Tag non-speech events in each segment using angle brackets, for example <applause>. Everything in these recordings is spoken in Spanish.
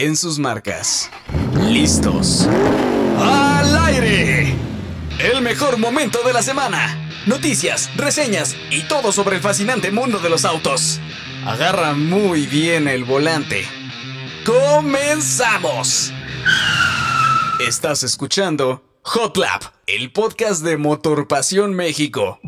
en sus marcas. ¿Listos? ¡Al aire! El mejor momento de la semana. Noticias, reseñas y todo sobre el fascinante mundo de los autos. Agarra muy bien el volante. ¡Comenzamos! Estás escuchando Hot Lap, el podcast de Motor Pasión México.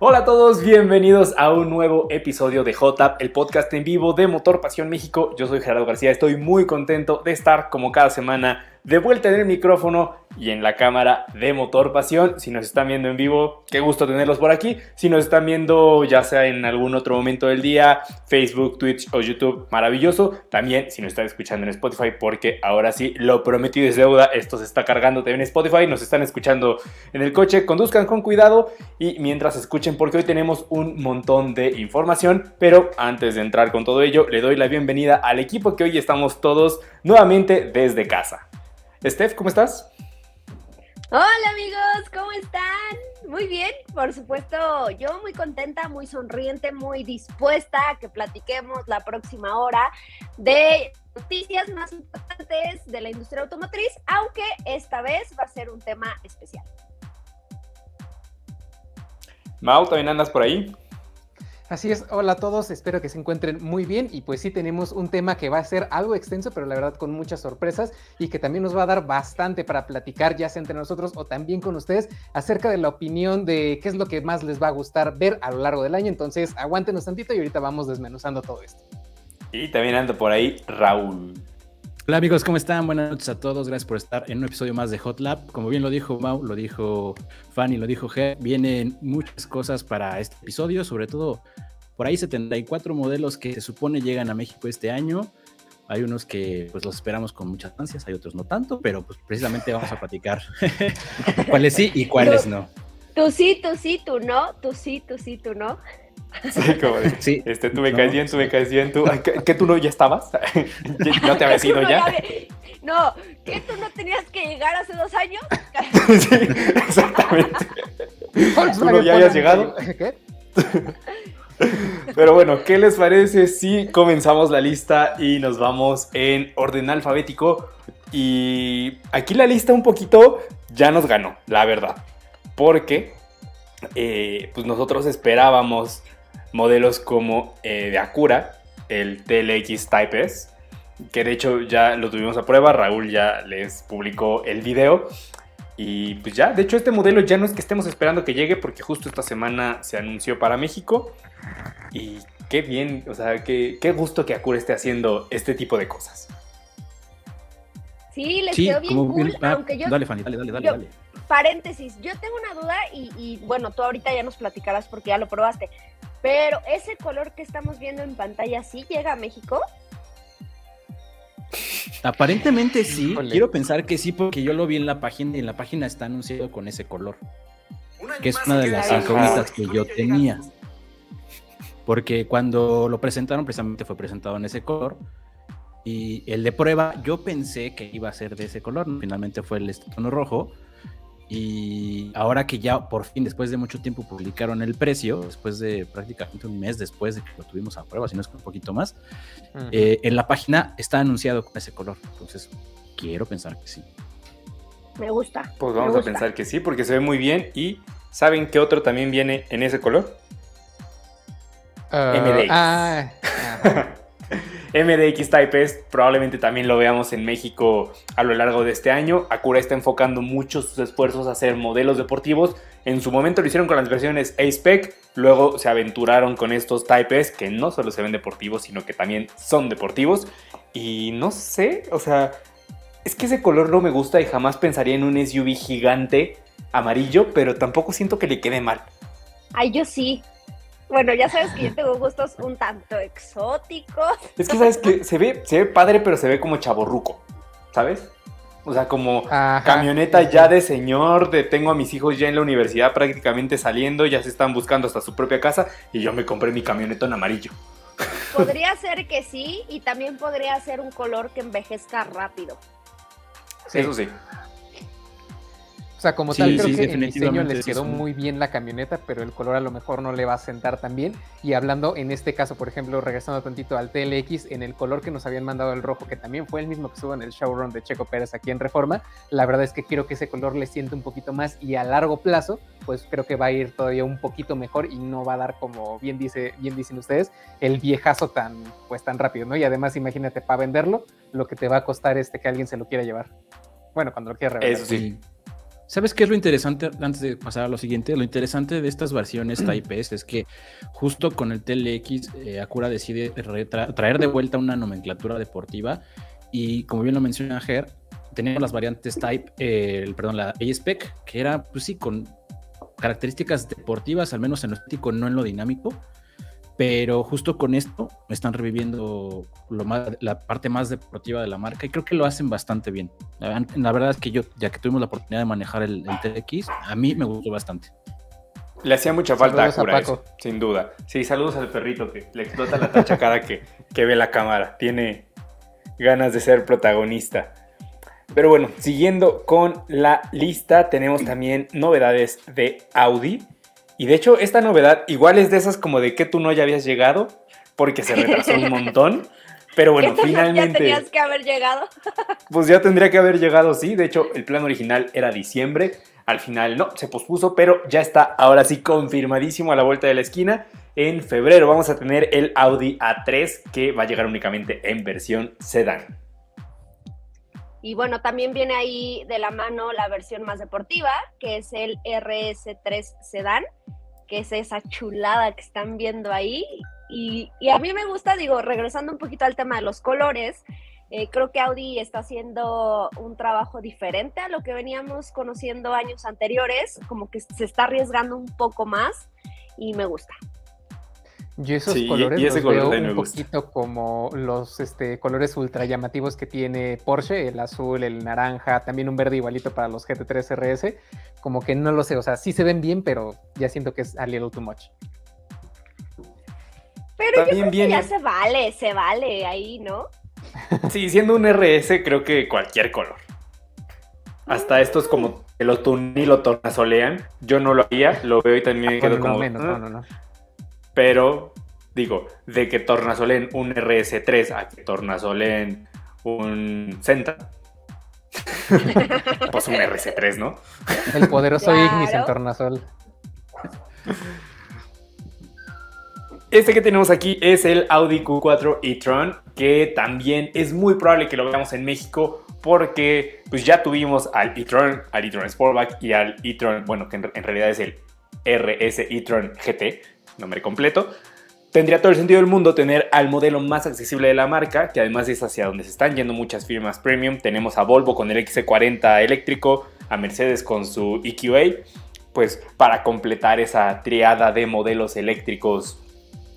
Hola a todos, bienvenidos a un nuevo episodio de Hot Lap, el podcast en vivo de Motor Pasión México. Yo soy Gerardo García, estoy muy contento de estar como cada semana de vuelta en el micrófono y en la cámara de Motor Pasión. Si nos están viendo en vivo, qué gusto tenerlos por aquí. Si nos están viendo ya sea en algún otro momento del día, Facebook, Twitch o YouTube, maravilloso. También si nos están escuchando en Spotify, porque ahora sí, lo prometido es deuda. Esto se está cargando también en Spotify. Nos están escuchando en el coche. Conduzcan con cuidado y mientras escuchen, porque hoy tenemos un montón de información. Pero antes de entrar con todo ello, le doy la bienvenida al equipo que hoy estamos todos nuevamente desde casa. Steph, ¿cómo estás? Hola amigos, ¿cómo están? Muy bien, por supuesto, yo muy contenta, muy sonriente, muy dispuesta a que platiquemos la próxima hora de noticias más importantes de la industria automotriz, aunque esta vez va a ser un tema especial. Mau, ¿también andas por ahí? Así es, hola a todos, espero que se encuentren muy bien y pues sí tenemos un tema que va a ser algo extenso, pero la verdad con muchas sorpresas y que también nos va a dar bastante para platicar ya sea entre nosotros o también con ustedes acerca de la opinión de qué es lo que más les va a gustar ver a lo largo del año, entonces aguántenos tantito y ahorita vamos desmenuzando todo esto. Y también anda por ahí Raúl. Hola amigos, ¿cómo están? Buenas noches a todos. Gracias por estar en un episodio más de Hot Lab. Como bien lo dijo Mau, lo dijo Fanny, lo dijo G, vienen muchas cosas para este episodio, sobre todo por ahí 74 modelos que se supone llegan a México este año. Hay unos que pues los esperamos con muchas ansias, hay otros no tanto, pero pues precisamente vamos a platicar <laughs> cuáles sí y cuáles no. Tú sí, tú sí, tú no, tú sí, tú sí, tú no. <laughs> Sí, como de, sí, este, tú me caes bien, tú me caes bien, tú, ¿qué, tú no ya estabas? <laughs> ¿No te habías ido <laughs> ya? No, ¿qué tú no tenías que llegar hace dos años? sí, exactamente. ¿Tú no ya habías llegado? ¿Qué? Pero bueno, ¿qué les parece si comenzamos la lista y nos vamos en orden alfabético? Y aquí la lista un poquito ya nos ganó, la verdad. Porque eh, pues nosotros esperábamos modelos como eh, de Acura, el TLX Type S, que de hecho ya lo tuvimos a prueba, Raúl ya les publicó el video. Y pues ya, de hecho este modelo ya no es que estemos esperando que llegue porque justo esta semana se anunció para México. Y qué bien, o sea, qué, qué gusto que Acura esté haciendo este tipo de cosas. Sí, les quedó bien cool, ah, aunque yo... Dale, Fanny, dale, dale, dale, Paréntesis, yo tengo una duda y, y bueno, tú ahorita ya nos platicarás porque ya lo probaste, pero ese color que estamos viendo en pantalla, ¿sí llega a México? Aparentemente sí, quiero pensar que sí porque yo lo vi en la página y en la página está anunciado con ese color, que es una de las incógnitas que yo tenía. Porque cuando lo presentaron, precisamente fue presentado en ese color. Y el de prueba, yo pensé que iba a ser de ese color, finalmente fue el tono rojo. Y ahora que ya por fin, después de mucho tiempo, publicaron el precio, después de prácticamente un mes después de que lo tuvimos a prueba, si no es que un poquito más, eh, en la página está anunciado con ese color. Entonces, quiero pensar que sí. Me gusta. Pues vamos a pensar que sí, porque se ve muy bien. ¿Y saben qué otro también viene en ese color? Uh, MDX. Ah, <laughs> MDX Type S probablemente también lo veamos en México a lo largo de este año. Acura está enfocando mucho sus esfuerzos a hacer modelos deportivos. En su momento lo hicieron con las versiones A-Spec, luego se aventuraron con estos Type S que no solo se ven deportivos, sino que también son deportivos. Y no sé, o sea, es que ese color no me gusta y jamás pensaría en un SUV gigante amarillo, pero tampoco siento que le quede mal. Ay, yo sí. Bueno, ya sabes que yo tengo gustos un tanto exóticos. Es que sabes que se ve, se ve padre, pero se ve como chaborruco, ¿sabes? O sea, como camioneta ya de señor, de tengo a mis hijos ya en la universidad prácticamente saliendo, ya se están buscando hasta su propia casa y yo me compré mi camioneta en amarillo. <laughs> Podría ser que sí y también podría ser un color que envejezca rápido. Eso sí. O sea, como tal, creo que en diseño les quedó muy bien la camioneta, pero el color a lo mejor no le va a sentar tan bien. Y hablando en este caso, por ejemplo, regresando tantito al TLX, en el color que nos habían mandado el rojo, que también fue el mismo que estuvo en el showroom de Checo Pérez aquí en Reforma, la verdad es que quiero que ese color le siente un poquito más y a largo plazo, pues creo que va a ir todavía un poquito mejor y no va a dar, como bien, dice, bien dicen ustedes, el viejazo tan, pues, tan rápido, ¿no? Y además, imagínate, para venderlo, lo que te va a costar este que alguien se lo quiera llevar. Bueno, cuando lo quiera revender. Eso sí. ¿Sabes qué es lo interesante, antes de pasar a lo siguiente? Lo interesante de estas versiones Type <clears throat> S es que justo con el TLX, eh, Acura decide traer de vuelta una nomenclatura deportiva y como bien lo menciona Ger, teníamos las variantes Type, eh, perdón, la A-Spec, que era, pues sí, con características deportivas, al menos en lo estético, no en lo dinámico, pero justo con esto están reviviendo lo más, la parte más deportiva de la marca y creo que lo hacen bastante bien. La, verdad es que yo, ya que tuvimos la oportunidad de manejar el, TX, a mí me gustó bastante. Le hacía mucha falta a Cura sin duda. Sí, saludos al perrito que le explota la tacha cada que, que ve la cámara. Tiene ganas de ser protagonista. Pero bueno, siguiendo con la lista, tenemos también novedades de Audi. Y de hecho, esta novedad igual es de esas como de que tú no ya habías llegado, porque se retrasó un montón. Pero bueno, <laughs> finalmente. Ya tenías que haber llegado. <laughs> Pues ya tendría que haber llegado, sí. De hecho, el plan original era diciembre. Al final no, se pospuso, pero ya está ahora sí confirmadísimo a la vuelta de la esquina. En febrero vamos a tener el Audi A3 que va a llegar únicamente en versión sedán. Y bueno, también viene ahí de la mano la versión más deportiva, que es el RS3 Sedan, que es esa chulada que están viendo ahí. Y, a mí me gusta, digo, regresando un poquito al tema de los colores, eh, creo que Audi está haciendo un trabajo diferente a lo que veníamos conociendo años anteriores, como que se está arriesgando un poco más y me gusta. Yo esos colores los veo un poquito como los este, colores ultra llamativos que tiene Porsche, el azul, el naranja, también un verde igualito para los GT3 RS. Como que no lo sé, o sea, sí se ven bien, pero ya siento que es a little too much. Pero yo creo que ya se vale, se vale ahí, ¿no? Sí, siendo un RS, creo que cualquier color. Hasta mm. estos como el lo lo tornasolean. Yo no lo haría, lo veo y también me quedo como. Menos, no, ah". no, no. Pero, digo, de que tornasolen un RS3 a que tornasolen un Senta, <laughs> pues un RS3, ¿no? El poderoso Ignis en tornasol. Este que tenemos aquí es el Audi Q4 e-tron, que también es muy probable que lo veamos en México porque pues ya tuvimos al e-tron, al e-tron Sportback y al e-tron, bueno, que en, en realidad es el RS e-tron GT, nombre completo, tendría todo el sentido del mundo tener al modelo más accesible de la marca, que además es hacia donde se están yendo muchas firmas premium. Tenemos a Volvo con el XC40 eléctrico, a Mercedes con su EQA, pues para completar esa triada de modelos eléctricos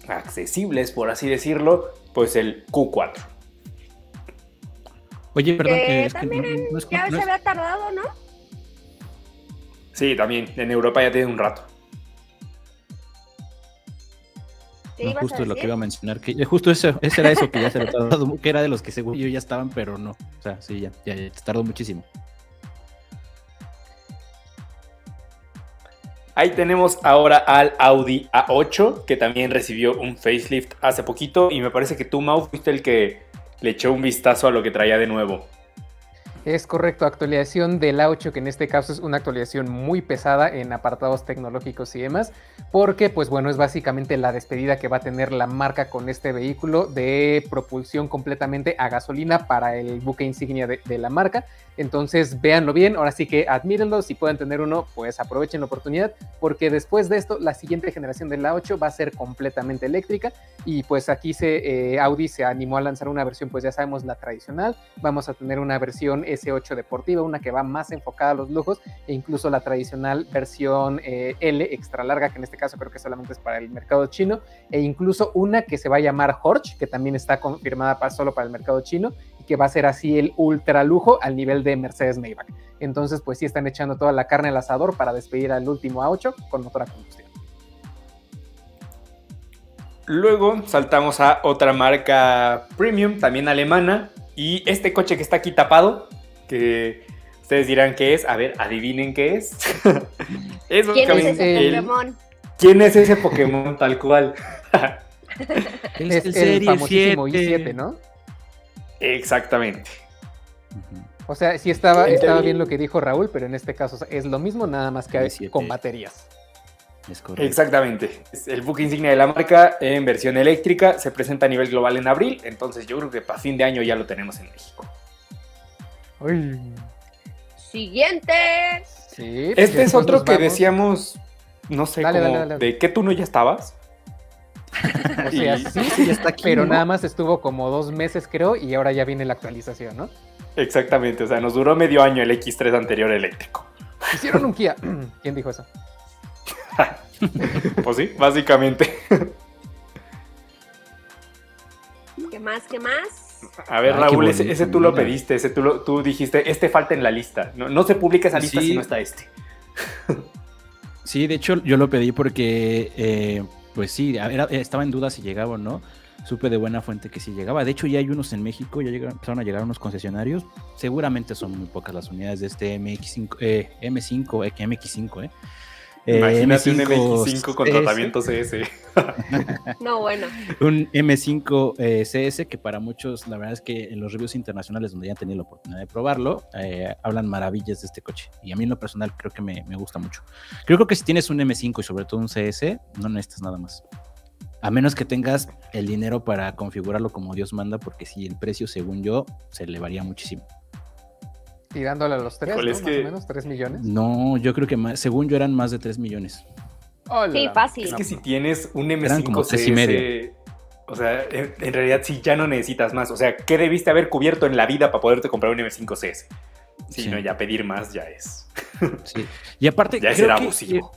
accesibles, por así decirlo, pues el Q4. Oye, perdón, que, también ya se había tardado, ¿no? Sí, también. En Europa ya tiene un rato. No, justo lo que iba a mencionar, que justo eso, ese era eso que ya se lo tardó, que era de los que según yo ya estaban, pero no. O sea, sí, ya, ya, tardó muchísimo. Ahí tenemos ahora al Audi A8, que también recibió un facelift hace poquito. Y me parece que tú, Mau, fuiste el que le echó un vistazo a lo que traía de nuevo. Es correcto, actualización del A8, que en este caso es una actualización muy pesada en apartados tecnológicos y demás, porque pues bueno, es básicamente la despedida que va a tener la marca con este vehículo de propulsión completamente a gasolina para el buque insignia de, la marca. Entonces, véanlo bien, ahora sí que admírenlo, si pueden tener uno, pues aprovechen la oportunidad, porque después de esto, la siguiente generación del A8 va a ser completamente eléctrica y pues aquí se, eh, Audi se animó a lanzar una versión, pues ya sabemos, la tradicional, vamos a tener una versión S8 deportiva, una que va más enfocada a los lujos e incluso la tradicional versión eh, L extra larga, que en este caso creo que solamente es para el mercado chino, e incluso una que se va a llamar Horch, que también está confirmada para, solo para el mercado chino y que va a ser así el ultra lujo al nivel de Mercedes Maybach. Entonces, pues sí están echando toda la carne al asador para despedir al último A8 con motor a combustión. Luego saltamos a otra marca premium, también alemana. Y este coche que está aquí tapado que Ustedes dirán qué es. A ver, adivinen qué es. <laughs> es ¿Quién es ese Pokémon? ¿Quién es ese Pokémon <laughs> tal cual? <laughs> es, el, famosísimo I7, ¿no? Exactamente. O sea, sí estaba, estaba bien lo que dijo Raúl, pero en este caso es lo mismo, nada más que con baterías. Exactamente. Es el buque insignia de la marca en versión eléctrica. Se presenta a nivel global en abril. Entonces yo creo que para fin de año ya lo tenemos en México. Siguiente. Sí, este es otro que decíamos, no sé, de qué tú no ya estabas. <laughs> O sea, sí, sí, está aquí, pero nada más estuvo como dos meses, creo, y ahora ya viene la actualización, ¿no? Exactamente, o sea, nos duró medio año el X3 anterior eléctrico. Hicieron un Kia. <laughs> ¿Quién dijo eso? pues sí, básicamente. ¿Qué más? ¿Qué más? A ver, Raúl, ese, tú lo pediste, ese tú, tú dijiste, este falta en la lista. No, se publica esa lista si no está este. <laughs> sí, de hecho yo lo pedí porque, eh, pues sí, estaba en duda si llegaba o no. Supe de buena fuente que sí llegaba. De hecho, ya hay unos en México, ya empezaron a llegar unos concesionarios. Seguramente son muy pocas las unidades de este MX5, eh, M5, MX5, eh. Eh, Imagínate un M5 con tratamiento CS. <laughs> no, bueno. Un M5 eh, CS que para muchos, la verdad es que en los reviews internacionales donde ya han tenido la oportunidad de probarlo, eh, hablan maravillas de este coche. Y a mí en lo personal creo que me, me, gusta mucho. Creo que si tienes un M5 y sobre todo un CS, no necesitas nada más. A menos que tengas el dinero para configurarlo como Dios manda, porque si el precio, según yo, se elevaría muchísimo. Tirándole a los tres, ¿no? Más o menos, tres millones. No, yo creo que más, según yo eran más de tres millones. sí, fácil. Es que si tienes un M5 CS, y medio. O sea, en, realidad sí ya no necesitas más. O sea, ¿qué debiste haber cubierto en la vida para poderte comprar un M5 CS? Si no, ya pedir más ya es. Sí. Y aparte, ya será abusivo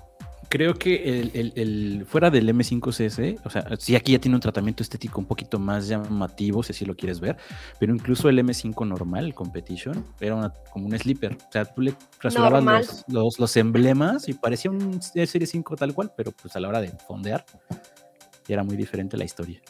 creo que el, fuera del M5CS, o sea, sí aquí ya tiene un tratamiento estético un poquito más llamativo, si así lo quieres ver, pero incluso el M5 normal, el Competition, era como un sleeper. O sea, tú le rasurabas los, los, emblemas y parecía un Serie 5 tal cual, pero pues a la hora de fondear, era muy diferente la historia.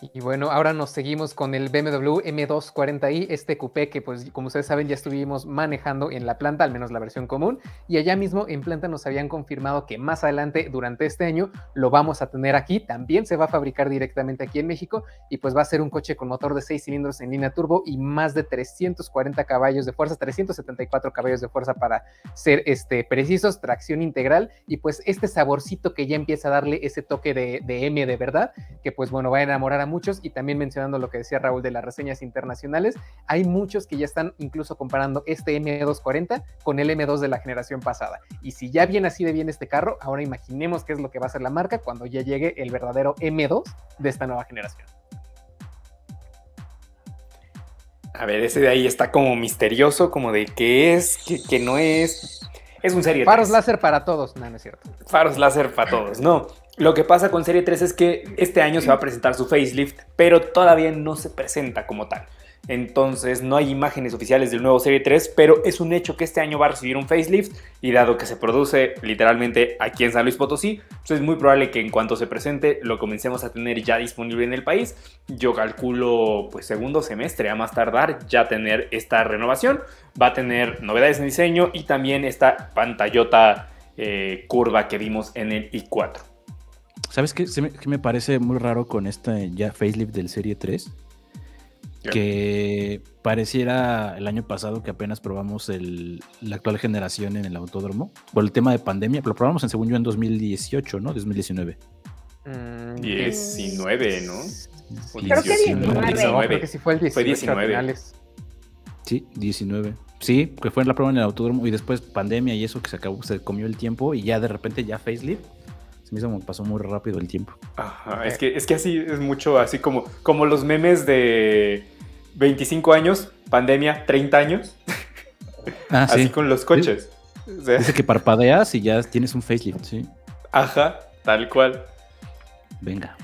Y bueno, ahora nos seguimos con el BMW M240i, este coupé que pues como ustedes saben ya estuvimos manejando en la planta, al menos la versión común, y allá mismo en planta nos habían confirmado que más adelante durante este año lo vamos a tener aquí, también se va a fabricar directamente aquí en México y pues va a ser un coche con motor de 6 cilindros en línea turbo y más de 340 caballos de fuerza, 374 caballos de fuerza para ser este, precisos, tracción integral. Y pues este saborcito que ya empieza a darle ese toque de, de M de verdad, que pues bueno va a enamorar a muchos y también mencionando lo que decía Raúl de las reseñas internacionales, hay muchos que ya están incluso comparando este M240 con el M2 de la generación pasada. Y si ya viene así de bien este carro, ahora imaginemos qué es lo que va a hacer la marca cuando ya llegue el verdadero M2 de esta nueva generación. A ver, ese de ahí está como misterioso, como de qué es, qué, no es. Es un serie Faros láser para todos, no, no es cierto. Faros láser para todos, no. Lo que pasa con Serie 3 es que este año se va a presentar su facelift, pero todavía no se presenta como tal. Entonces no hay imágenes oficiales del nuevo Serie 3, pero es un hecho que este año va a recibir un facelift y dado que se produce literalmente aquí en San Luis Potosí, pues es muy probable que en cuanto se presente lo comencemos a tener ya disponible en el país. Yo calculo pues segundo semestre a más tardar ya tener esta renovación. Va a tener novedades en diseño y también esta pantallota eh, curva que vimos en el i4. ¿Sabes qué, me, parece muy raro con este ya facelift del Serie 3? Que pareciera el año pasado que apenas probamos la actual generación en el autódromo por el tema de pandemia. Lo probamos en según yo en 2018, ¿no? 2019. 19, ¿no? Creo que 19. creo que sí fue el 18 fue 19. Sí, 19. Sí, que fue en la prueba en el autódromo y después pandemia y eso que se acabó, se comió el tiempo y ya de repente ya facelift se me hizo pasó muy rápido el tiempo. Ajá, es que, es que así es mucho, así como, como los memes de 25 años, pandemia, 30 años. <laughs> Ah, así con los coches. Dice que parpadeas y ya tienes un facelift, sí. Ajá, tal cual. Venga.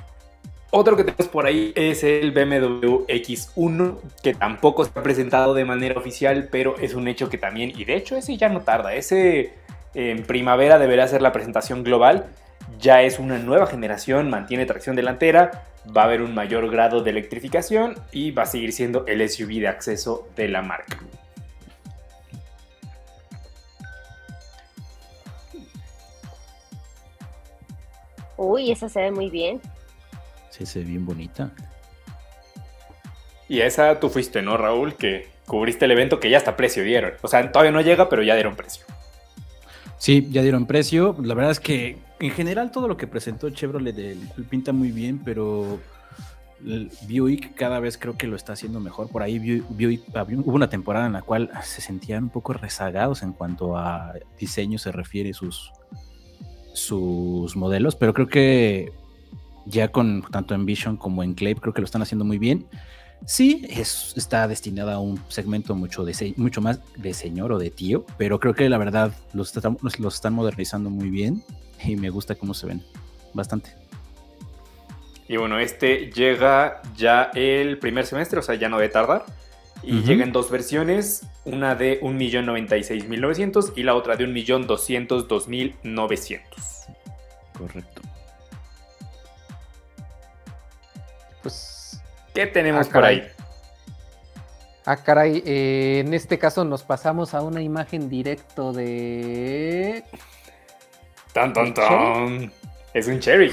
Otro que tenemos por ahí es el BMW X1, que tampoco se ha presentado de manera oficial, pero es un hecho que también, y de hecho ese ya no tarda, ese en primavera deberá ser la presentación global ya es una nueva generación, mantiene tracción delantera, va a haber un mayor grado de electrificación y va a seguir siendo el SUV de acceso de la marca. Uy, esa se ve muy bien. Sí, se ve bien bonita. Y esa tú fuiste, ¿no, Raúl? Que cubriste el evento que ya hasta precio dieron. O sea, todavía no llega, pero ya dieron precio. Sí, ya dieron precio. La verdad es que en general todo lo que presentó Chevrolet pinta muy bien, pero Buick cada vez creo que lo está haciendo mejor. Por ahí Buick, hubo una temporada en la cual se sentían un poco rezagados en cuanto a diseño se refiere sus, sus modelos, pero creo que ya con tanto en Vision como en Clave creo que lo están haciendo muy bien. Sí, es, está destinada a un segmento mucho, de, mucho más de señor o de tío, pero creo que la verdad los, los están modernizando muy bien <laughs> y me gusta cómo se ven. Bastante. Y bueno, este llega ya el primer semestre, o sea, ya no debe tardar. Y llega en dos versiones, una de 1.096.900 y la otra de 1.202.900. Correcto. Pues, ¿qué tenemos ah, por ahí? Ah, caray, eh, en este caso nos pasamos a una imagen directo de... Tan, tan, tan. Es un cherry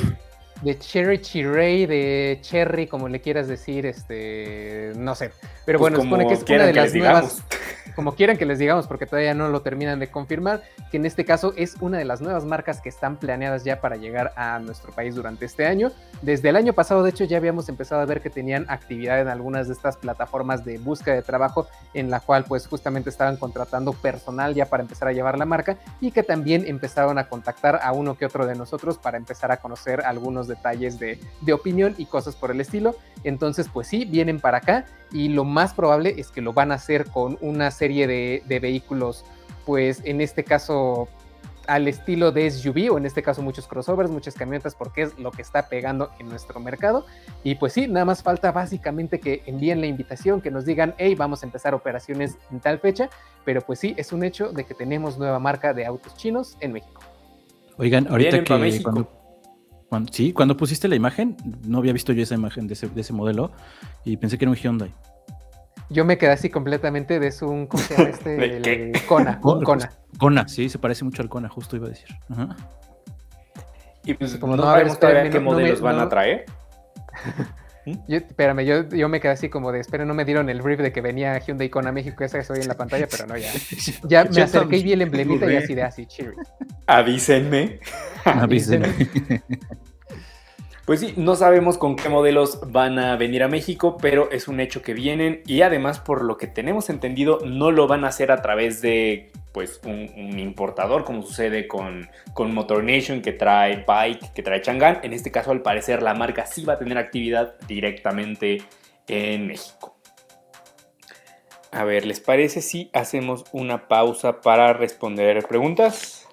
de Cherry Chirey, de Cherry, como le quieras decir, este, no sé. Pero pues bueno, supone que es una de las nuevas, <laughs> como quieran que les digamos, porque todavía no lo terminan de confirmar, que en este caso es una de las nuevas marcas que están planeadas ya para llegar a nuestro país durante este año. Desde el año pasado, de hecho, ya habíamos empezado a ver que tenían actividad en algunas de estas plataformas de búsqueda de trabajo, en la cual pues justamente estaban contratando personal ya para empezar a llevar la marca y que también empezaron a contactar a uno que otro de nosotros para empezar a conocer algunos detalles de, de opinión y cosas por el estilo. Entonces, pues sí, vienen para acá y lo más probable es que lo van a hacer con una serie de, vehículos, pues en este caso al estilo de SUV o en este caso muchos crossovers, muchas camionetas porque es lo que está pegando en nuestro mercado. Y pues sí, nada más falta básicamente que envíen la invitación, que nos digan, hey, vamos a empezar operaciones en tal fecha, pero pues sí, es un hecho de que tenemos nueva marca de autos chinos en México. Oigan, ahorita que cuando, sí, cuando pusiste la imagen, no había visto yo esa imagen de ese, modelo y pensé que era un Hyundai. Yo me quedé así completamente de su, ¿cómo se llama este? <laughs> Kona, <laughs> Kona. Kona, sí, se parece mucho al Kona, justo iba a decir. Y pues como no, sabemos todavía qué modelos van a traer. <laughs> Yo, espérame, yo, yo, me quedé así como de, espera, no me dieron el brief de que venía Hyundai Kona México, esa que estoy en la pantalla, pero no, ya. <laughs> Ya me acerqué y vi el emblemita y así de así, cheers. <laughs> Avísenme. Avísenme. Pues sí, no sabemos con qué modelos van a venir a México, pero es un hecho que vienen y además por lo que tenemos entendido no lo van a hacer a través de pues un, importador como sucede con, con Motor Nation que trae Bike, que trae Chang'an. En este caso al parecer la marca sí va a tener actividad directamente en México. A ver, ¿les parece si hacemos una pausa para responder preguntas?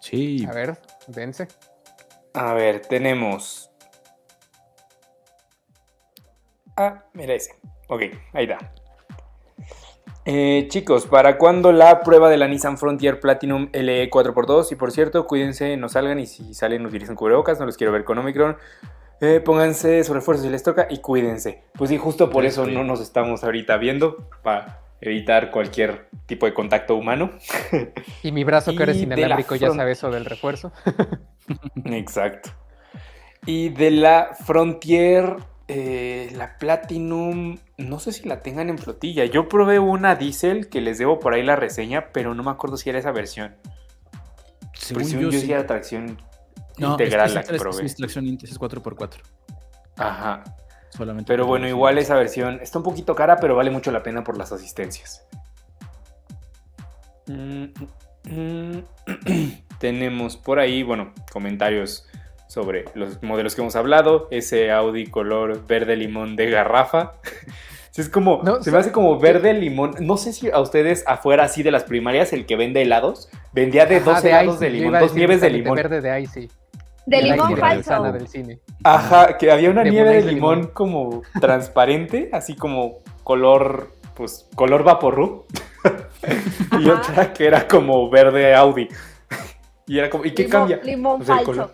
Sí. A ver, vence. A ver, tenemos Ah, mira ese. Ok, ahí da. Eh, chicos, ¿para cuándo la prueba de la Nissan Frontier Platinum LE 4x2? Y por cierto, cuídense, no salgan y si salen utilicen cubrebocas, no los quiero ver con Omicron. Eh, pónganse su refuerzo si les toca y cuídense. Pues sí, justo por eso no nos estamos ahorita viendo, para evitar cualquier tipo de contacto humano. Y mi brazo que eres inalámbrico ya sabe eso del refuerzo. <laughs> Exacto. Y de la Frontier eh, la Platinum, no sé si la tengan en flotilla. Yo probé una Diesel que les debo por ahí la reseña, pero no me acuerdo si era esa versión. Según yo, yo sí era tracción integral la que probé. Es tracción es 4x4. Ajá. Solamente pero bueno, igual esa versión está un poquito cara, pero vale mucho la pena por las asistencias. Mm, mm, mm. <clears throat> Tenemos por ahí, bueno, comentarios sobre los modelos que hemos hablado, ese Audi color verde limón de garrafa. <laughs> es como, se me hace como verde limón. No sé si a ustedes afuera así de las primarias, el que vende helados, vendía de dos helados de limón, dos nieves de limón. verde de ahí, sí. De limón falso. Del cine. Ajá, que había una nieve de limón, como transparente, así como color, pues, color vaporru. <laughs> y otra que era como verde Audi. Y era como, ¿y qué cambia? Limón pues falso.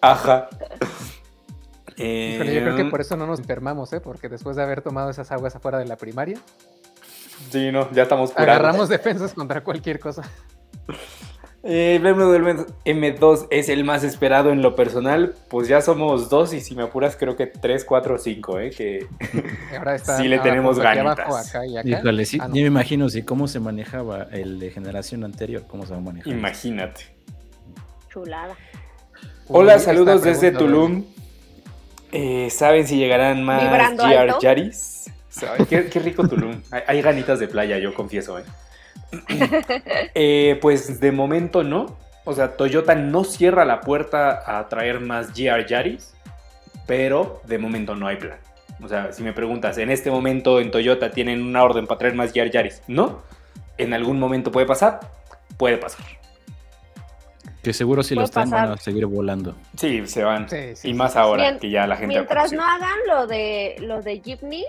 Ajá. <laughs> yo creo que por eso no nos enfermamos, ¿eh? Porque después de haber tomado esas aguas afuera de la primaria. Sí, no, ya estamos curados. Agarramos defensas contra cualquier cosa. <laughs> Eh, BMW M2 es el más esperado en lo personal. Pues ya somos dos y si me apuras creo que tres, cuatro, cinco, ¿eh? Que <laughs> ahora está, sí le tenemos ganas. Híjole, sí, ah, me imagino sí, cómo se manejaba el de generación anterior, cómo se va a manejar. Imagínate. Chulada. Hola, saludos desde Tulum. Eh, ¿Saben si llegarán más GR Yaris? Qué, qué, rico Tulum. Hay, hay ganitas de playa, yo confieso, ¿eh? <laughs> Eh, pues de momento no. O sea, Toyota no cierra la puerta a traer más GR Yaris, pero de momento no hay plan. O sea, si me preguntas, en este momento en Toyota tienen una orden para traer más GR Yaris, ¿no? En algún momento puede pasar, puede pasar. Que seguro si lo están van a seguir volando. Sí, se van. y más ahora que ya la gente. Mientras no hagan lo de lo de Jeepney,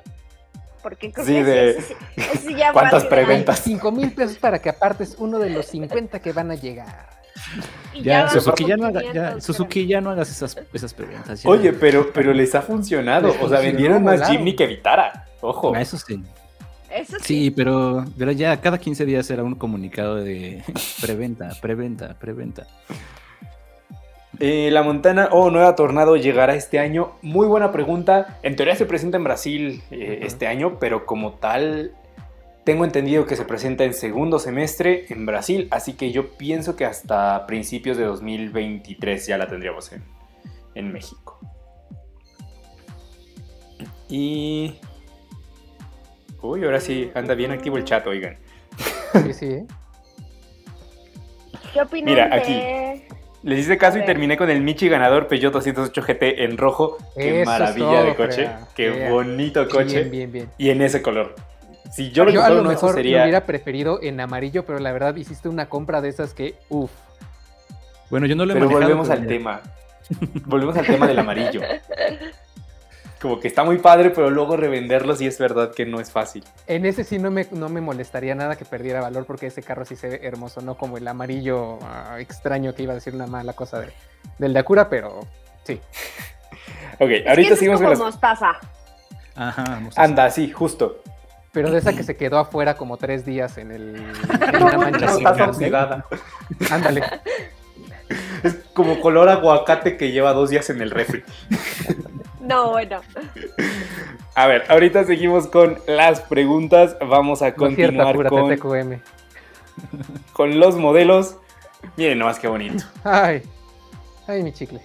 porque creo sí, de... <laughs> ¿Cuántas preventas? 5 mil pesos para que apartes uno de los 50 que van a llegar. Ya, Suzuki, ya no, haga, Suzuki, ya no hagas esas, esas preventas. Oye, pero, pero les ha funcionado. o sea, vendieron más Jimny que Vitara. Ojo. Eso sí. Eso sí. sí, pero, pero ya cada 15 días era un comunicado de <laughs> preventa, preventa, preventa. Eh, la Montana o Nueva Tornado llegará este año. Muy buena pregunta. En teoría se presenta en Brasil eh, este año, pero como tal, tengo entendido que se presenta en segundo semestre en Brasil, así que yo pienso que hasta principios de 2023 ya la tendríamos en, en México. Y... Uy, ahora sí, anda bien activo el chat, oigan. Sí, sí. ¿eh? ¿Qué opinan Mira, aquí. Les hice caso y terminé con el Michi ganador Peugeot 208 GT en rojo. Qué maravilla de coche. Qué bonito coche. Bien, bien, bien. Y en ese color. Si yo, yo a lo mejor sería... lo hubiera preferido en amarillo, pero la verdad hiciste una compra de esas que, uff. Bueno, yo no lo he Pero volvemos al tema. volvemos al tema del amarillo. <laughs> como que está muy padre, pero luego revenderlos y es verdad que no es fácil. En ese sí no me, no me molestaría nada que perdiera valor porque ese carro sí se ve hermoso, no como el amarillo ah, extraño que iba a decir una mala cosa de, del Dakura, pero sí. <laughs> ok, ahorita seguimos con mostaza. Ajá, mostaza. Anda, sí, justo. Pero de esa que se quedó afuera como tres días en el. En una <laughs> mancha oxidada. Ándale. <laughs> Es como color aguacate que lleva dos días en el refri. <laughs> No, bueno. A ver, ahorita seguimos con las preguntas. Vamos a continuar con, con los modelos. Miren nomás qué bonito. Ay, ay, mi chicle.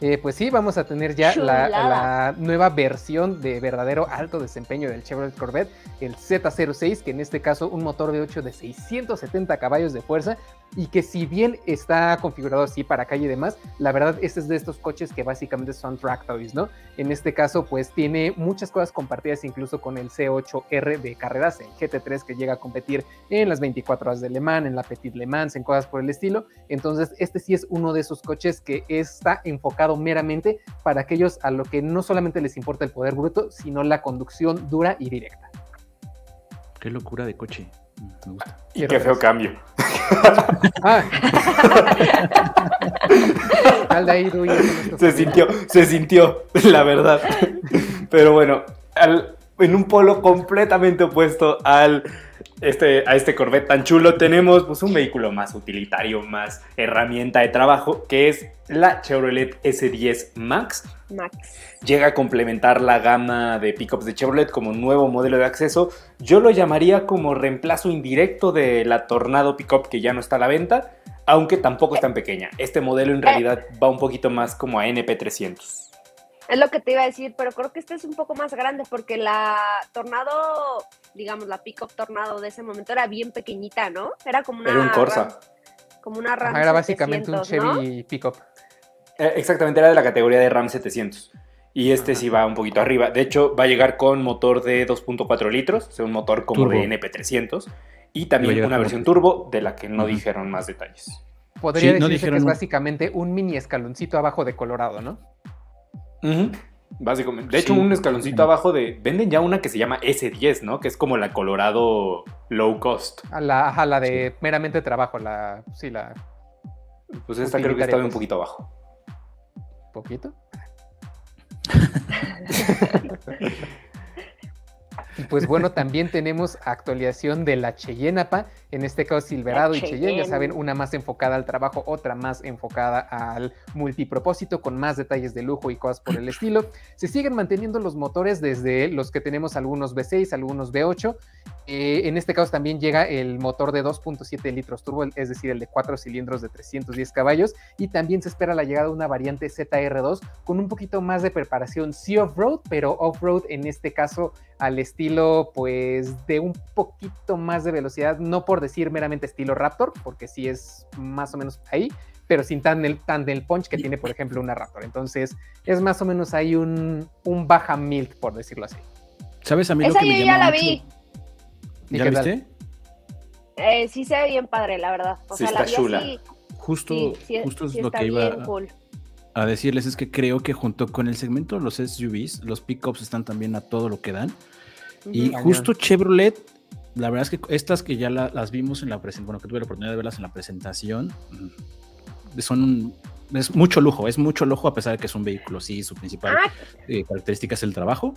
Eh, pues sí, vamos a tener ya la, nueva versión de verdadero alto desempeño del Chevrolet Corvette, el Z06, que en este caso un motor de 8 de 670 caballos de fuerza y que si bien está configurado así para calle y demás, la verdad este es de estos coches que básicamente son track toys, ¿no? En este caso pues tiene muchas cosas compartidas incluso con el C8R de carreras, el GT3 que llega a competir en las 24 horas de Le Mans, en la Petit Le Mans, en cosas por el estilo. Entonces este sí es uno de esos coches que está enfocado meramente para aquellos a lo que no solamente les importa el poder bruto, sino la conducción dura y directa. Qué locura de coche. Y qué feo cambio. Ah. <laughs> se sintió, se sintió, la verdad. Pero bueno, en un polo completamente opuesto al este, a este Corvette tan chulo tenemos pues, un vehículo más utilitario, más herramienta de trabajo, que es la Chevrolet S10 Max. Max. Llega a complementar la gama de pickups de Chevrolet como nuevo modelo de acceso. Yo lo llamaría como reemplazo indirecto de la Tornado Pickup que ya no está a la venta, aunque tampoco es tan pequeña. Este modelo en realidad va un poquito más como a NP300. Es lo que te iba a decir, pero creo que este es un poco más grande porque la Tornado, digamos, la Pickup Tornado de ese momento era bien pequeñita, ¿no? Era como una. Era un Corsa. como una Ram. era básicamente un Chevy Pickup. Eh, exactamente, era de la categoría de Ram 700. Y este sí va un poquito arriba. De hecho, va a llegar con motor de 2.4 litros, o sea, un motor como de NP300. Y también una versión turbo de la que no dijeron más detalles. Podría decirse que es básicamente un mini escaloncito abajo de Colorado, ¿no? Básicamente. De hecho, un escaloncito abajo de. Venden ya una que se llama S10, ¿no? Que es como la Colorado low cost. A la, la de meramente trabajo, la. Sí, la. Pues esta creo que está un poquito abajo. ¿Poquito? <laughs> pues bueno, también tenemos actualización de la Cheyenne APA, en este caso Silverado y Cheyenne, ya saben, una más enfocada al trabajo, otra más enfocada al multipropósito, con más detalles de lujo y cosas por el estilo. Se siguen manteniendo los motores desde los que tenemos algunos V6, algunos V8. Eh, en este caso también llega el motor de 2.7 litros turbo, es decir, el de 4 cilindros de 310 caballos, y también se espera la llegada de una variante ZR2 con un poquito más de preparación, sí off-road, pero off-road en este caso al estilo pues de un poquito más de velocidad, no por decir meramente estilo Raptor, porque sí es más o menos ahí, pero sin tan el, tan del punch que tiene por ejemplo una Raptor. Entonces es más o menos ahí un, un baja milk, por decirlo así. ¿Sabes a mí lo que yo me ya la vi. ¿Ya la viste? Eh, sí se ve bien padre, la verdad. O sí, sea, está la chula. justo, justo es lo que iba a decirles es que creo que junto con el segmento de los SUVs, los pickups están también a todo lo que dan. Y justo Chevrolet, la verdad es que estas que ya las vimos en la presentación, bueno, que tuve la oportunidad de verlas en la presentación, mm, son es mucho lujo, es mucho lujo a pesar de que es un vehículo, sí, su principal ah. eh, característica es el trabajo.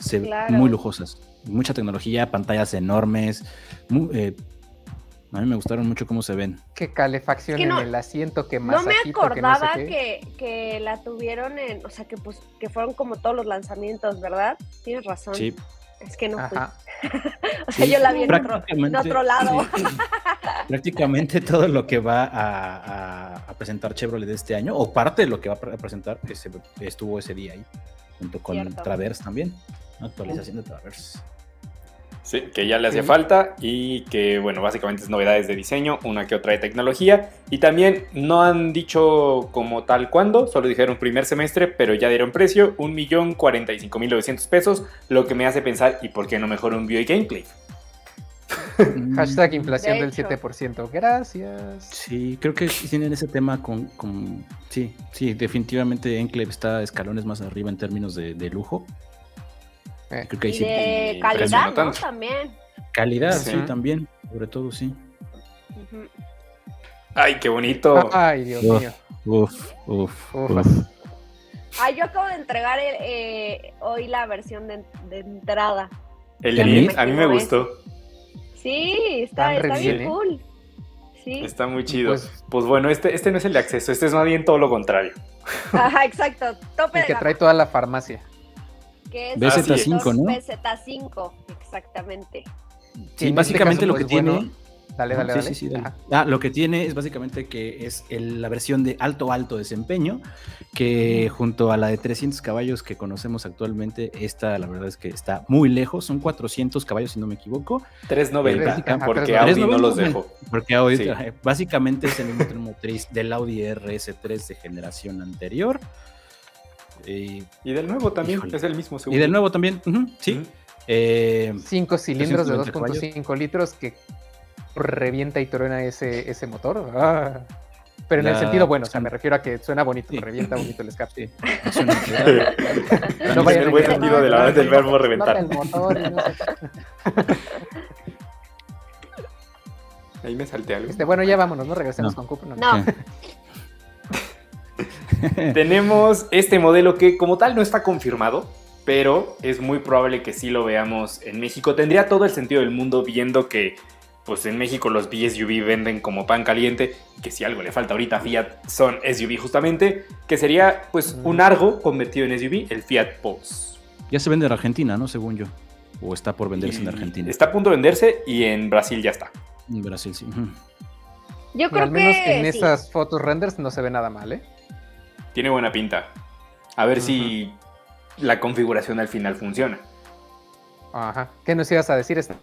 Se, Muy lujosas, mucha tecnología, pantallas enormes, eh, a mí me gustaron mucho cómo se ven. Qué calefacción en el asiento, que más No me acordaba que, que, la tuvieron en, o sea, que pues que fueron como todos los lanzamientos, ¿verdad? Tienes razón. Sí. Es que no fui. <laughs> o sea, yo la vi en otro, lado. <laughs> prácticamente todo lo que va a, presentar Chevrolet de este año, o parte de lo que va a presentar, estuvo ese día ahí, junto con Traverse también, actualización de Traverse. Sí, que ya le hace falta y que, bueno, básicamente es novedades de diseño, una que otra de tecnología. Y también no han dicho como tal cuándo, solo dijeron primer semestre, pero ya dieron precio, 1.045.900 pesos, lo que me hace pensar, ¿y por qué no mejor un Buick Enclave? <laughs> Hashtag inflación del 7%. Gracias. Sí, creo que tienen ese tema con, Sí, sí, definitivamente Enclave está escalones más arriba en términos de lujo. Eh, creo que y de calidad, ¿no? También. Calidad, sí. también, sobre todo, sí. Ay, qué bonito. Ay, Dios mío. Uf, uf, uf. Ay, yo acabo de entregar eh, hoy la versión de, entrada. El a mí, a mí me gustó. Sí, está, está bien, cool. Sí. Está muy chido. Pues, pues, bueno, este, este no es el de acceso, este es más bien todo lo contrario. Ajá, exacto. Tope el que trae toda la farmacia que es BZ5, ¿no? BZ5, exactamente. Sí, básicamente lo que tiene. Dale, dale, dale. Sí, sí, dale. Ah, lo que tiene es básicamente que es la versión de alto, alto desempeño, que junto a la de 300 caballos que conocemos actualmente, esta la verdad es que está muy lejos, son 400 caballos si no me equivoco. 390, eh, porque Audi no los dejó. Porque Audi, básicamente es el mismo motriz del Audi RS3 de generación anterior. Y, del nuevo también, es el mismo. Y del nuevo también, sí. Eh, Cinco cilindros de 2.5 litros que revienta y truena ese, ese motor. Ah. Pero en el sentido bueno, o sea, me refiero a que suena bonito, revienta bonito el escape. Sí. <laughs> no vaya el buen sentido de la, del verbo reventar. El motor Ahí me salté algo. Este, bueno, ya vámonos, ¿no? Regresemos con Coop. no. no. <laughs> Tenemos este modelo que como tal no está confirmado, pero es muy probable que sí lo veamos en México. Tendría todo el sentido del mundo viendo que pues en México los BSUV venden como pan caliente, que si algo le falta ahorita a Fiat son SUV justamente, que sería pues un Argo convertido en SUV, el Fiat Pulse. Ya se vende en Argentina, ¿no? Según yo. O está por venderse en Argentina. Está a punto de venderse y en Brasil ya está. En Brasil, sí. Yo creo al menos que en esas fotos renders no se ve nada mal, ¿eh? Tiene buena pinta. A ver si la configuración al final funciona. Ajá. ¿Qué nos ibas a decir esto?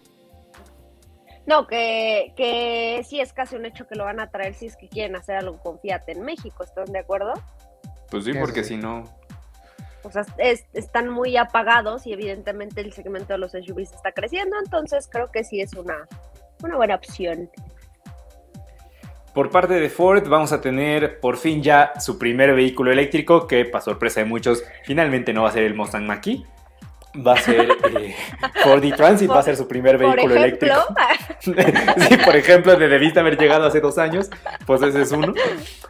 No, que, que sí es casi un hecho que lo van a traer si es que quieren hacer algo con Fiat en México, ¿están de acuerdo? Pues sí, porque si no... O sea, están muy apagados y evidentemente el segmento de los SUVs está creciendo, entonces creo que sí es una, una buena opción. Por parte de Ford vamos a tener por fin ya su primer vehículo eléctrico que para sorpresa de muchos finalmente no va a ser el Mustang Mach-E. va a ser eh, <laughs> Ford Transit, va a ser su primer vehículo eléctrico. <laughs> sí, por ejemplo, de debiste haber llegado hace dos años, pues ese es uno.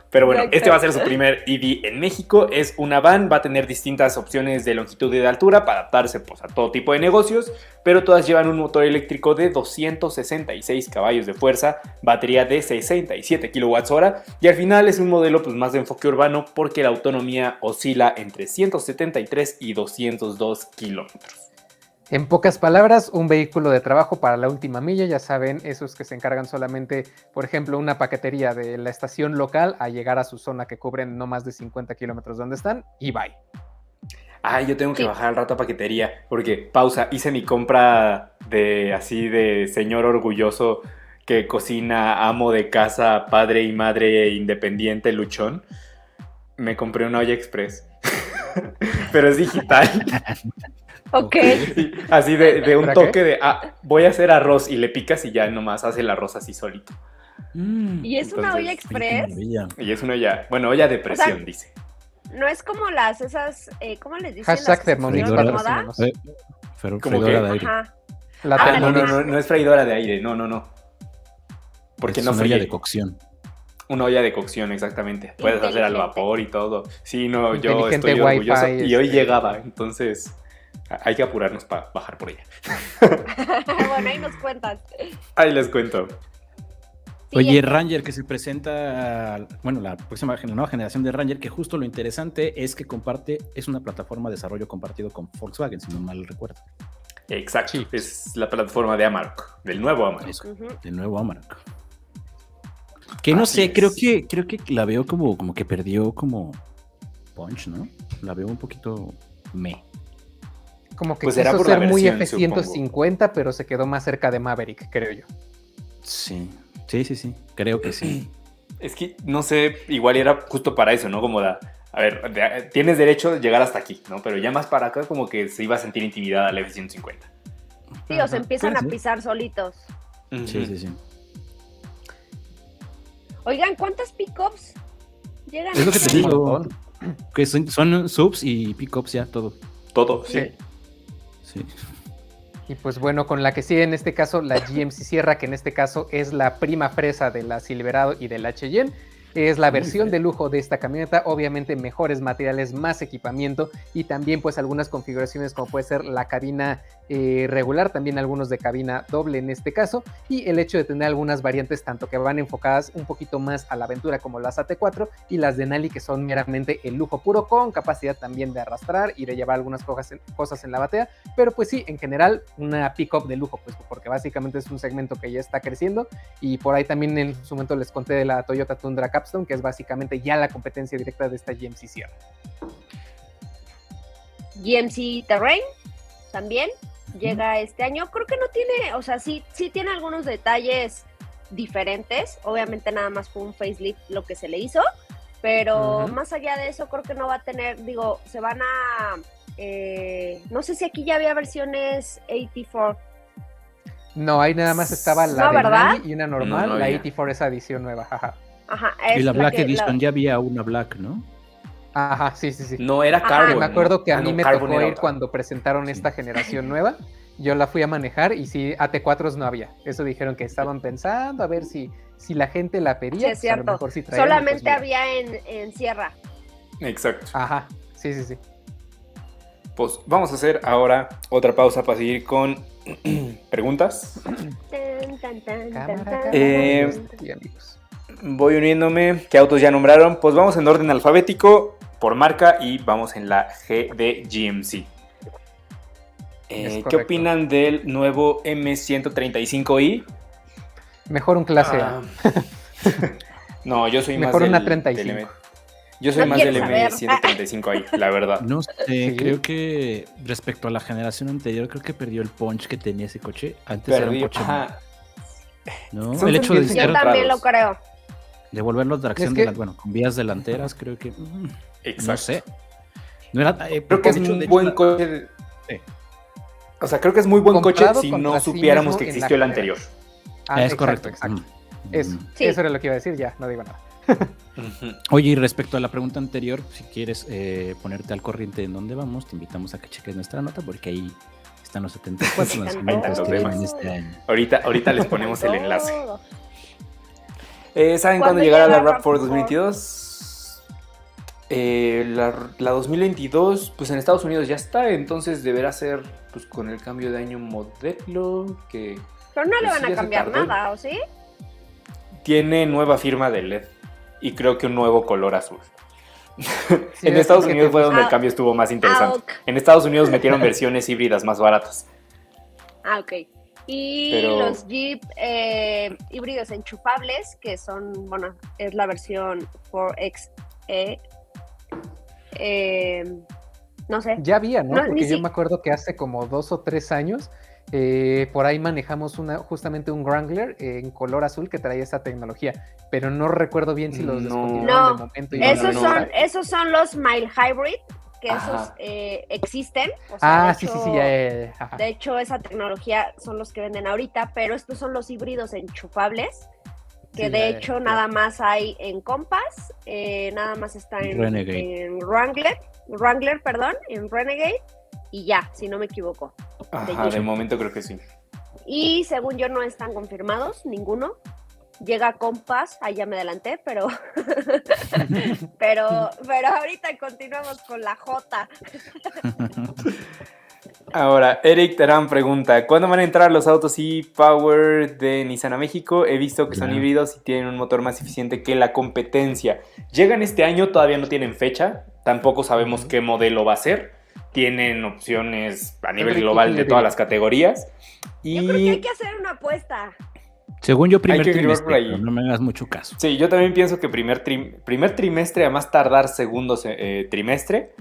Pero bueno, este va a ser su primer EV en México. Es una van, va a tener distintas opciones de longitud y de altura para adaptarse pues, a todo tipo de negocios, pero todas llevan un motor eléctrico de 266 caballos de fuerza, batería de 67 kWh y al final es un modelo pues, más de enfoque urbano porque la autonomía oscila entre 173 y 202 kilómetros. En pocas palabras, un vehículo de trabajo para la última milla, ya saben, esos que se encargan solamente, por ejemplo, una paquetería de la estación local a llegar a su zona que cubren no más de 50 kilómetros donde están y bye. Ay, yo tengo que bajar al rato a paquetería, porque, pausa, hice mi compra de así de señor orgulloso que cocina, amo de casa, padre y madre independiente, luchón. Me compré una olla express, <laughs> pero es digital. <laughs> Ok. <laughs> Así de, un toque de, ah, voy a hacer arroz y le picas y ya nomás hace el arroz así solito. Mm. ¿Y es una olla express? Y es una olla, bueno, olla de presión, dice. No es como las, esas, eh, ¿cómo les dicen? Hashtag freidora de aire. La ah, no, no, no, no es freidora de aire, no, no, no. Porque es no una olla de cocción. Una olla de cocción, exactamente. Puedes hacer al vapor y todo. Sí, no, yo estoy orgulloso. Y hoy este. llegaba, entonces hay que apurarnos para bajar por ella. <laughs> bueno, ahí nos cuentas. Ahí les cuento. Oye, Ranger que se presenta, bueno, la próxima la nueva generación de Ranger, que justo lo interesante es que comparte, es una plataforma de desarrollo compartido con Volkswagen, si no mal recuerdo. Exacto, es la plataforma de Amarok, del nuevo Amarok. Del nuevo Amarok. Que no sé, creo que, creo que la veo como, como que perdió como punch, ¿no? La veo un poquito me. Como que pues quiso ser muy F-150, pero se quedó más cerca de Maverick, creo yo. Sí, sí, sí, sí, creo que sí. <clears throat> Es que, no sé, igual era justo para eso, ¿no? Como da, a ver, tienes derecho a llegar hasta aquí, ¿no? Pero ya más para acá como que se iba a sentir intimidada la F-150. Sí, o se empiezan a pisar solitos. Sí, sí, sí. Oigan, ¿cuántas pickups llegan? Es lo que te digo. Que son, son subs y pickups ya, todo. Todo, sí. Sí. Y pues bueno, con la que sigue en este caso la GMC Sierra, que en este caso es la prima fresa de la Silverado y del Cheyenne. Es la versión de lujo de esta camioneta, obviamente mejores materiales, más equipamiento y también pues algunas configuraciones como puede ser la cabina eh, regular, también algunos de cabina doble en este caso y el hecho de tener algunas variantes tanto que van enfocadas un poquito más a la aventura como las AT4 y las de Nali que son meramente el lujo puro con capacidad también de arrastrar y de llevar algunas cosas en la batea, pero pues sí, en general una pickup de lujo, pues porque básicamente es un segmento que ya está creciendo y por ahí también en su momento les conté de la Toyota Tundra Capstone, que es básicamente ya la competencia directa de esta GMC Sierra. GMC Terrain también llega este año. Creo que no tiene, o sea, sí, sí tiene algunos detalles diferentes. Obviamente nada más fue un facelift lo que se le hizo, pero más allá de eso creo que no va a tener, digo, se van a, eh, no sé si aquí ya había versiones 84. No, ahí nada más estaba la de y una normal, la 84 esa edición nueva, jaja. Ajá, y la Black Edition ya había una Black, ¿no? Ajá, sí, sí, sí. No era Carbon. Me acuerdo que a mí me tocó ir cuando presentaron esta generación nueva. Yo la fui a manejar y sí, AT4s no había. Eso dijeron que estaban pensando a ver si, si la gente la pedía. Sí, es cierto. Solamente había en, en Sierra. Exacto. Ajá, sí, sí, sí. Pues vamos a hacer ahora otra pausa para seguir con <clears throat> preguntas. eh, voy uniéndome. ¿Qué autos ya nombraron? Pues vamos en orden alfabético por marca y vamos en la G de GMC. Eh, ¿Qué opinan del nuevo M135i? Mejor un clase A. Ah. <laughs> no, yo soy Mejor más una 35. yo soy más del M135i, la verdad. No sé, creo que respecto a la generación anterior, creo que perdió el punch que tenía ese coche. Antes era un coche. ¿no? El hecho de Yo también lo creo. Devolverlo tracción de bueno, con vías delanteras, creo que. Mm, no sé. No era, eh, creo que es un buen coche. O sea, creo que es muy buen coche si no supiéramos que existió el anterior. Ah, es correcto. Exacto. Eso, eso era lo que iba a decir, ya, no digo nada. Oye, y respecto a la pregunta anterior, si quieres eh, ponerte al corriente en dónde vamos, te invitamos a que cheques nuestra nota porque ahí están los 74 <laughs> lanzamientos que en este año. Ahorita, ahorita les ponemos el enlace. Eh, ¿Saben cuándo llegará la Rap for 2022? Eh, la, la, 2022, pues en Estados Unidos ya está, entonces deberá ser pues con el cambio de año modelo que... Pero no le pues, van a cambiar nada, ¿o sí? Tiene nueva firma de LED y creo que un nuevo color azul. en Estados Unidos fue donde el cambio estuvo más interesante. Ah, en Estados Unidos metieron versiones híbridas más baratas. Ah, ok. Y los Jeep eh, híbridos enchufables, que son, bueno, es la versión 4XE. Eh, no sé. Ya había, ¿no? Porque yo me acuerdo que hace como dos o tres años eh, por ahí manejamos una, justamente un Wrangler en color azul que traía esa tecnología, pero no recuerdo bien si los no. de momento. esos, son, esos son los Mile Hybrid, que esos eh, existen. ah, sí, sí, sí, De hecho, esa tecnología son los que venden ahorita, pero estos son los híbridos enchufables, que de hecho nada más hay en Compass, eh, nada más está en, en Wrangler, Wrangler, perdón, en Renegade y ya, si no me equivoco. Ajá, de, momento creo que sí. Y según yo no están confirmados, ninguno. Llega Compass, ahí ya me adelanté, pero <laughs> pero <laughs> pero ahorita continuamos con la J. <laughs> Ahora, Eric Terán pregunta, ¿cuándo van a entrar los autos e-Power de Nissan a México? He visto que son híbridos y tienen un motor más eficiente que la competencia. ¿Llegan este año? Todavía no tienen fecha, tampoco sabemos qué modelo va a ser tienen opciones a nivel global de todas las categorías. Y... Yo creo que hay que hacer una apuesta. Según yo, primer trimestre, no me hagas mucho caso. Sí, yo también pienso que primer, primer trimestre, a más tardar segundo eh, trimestre,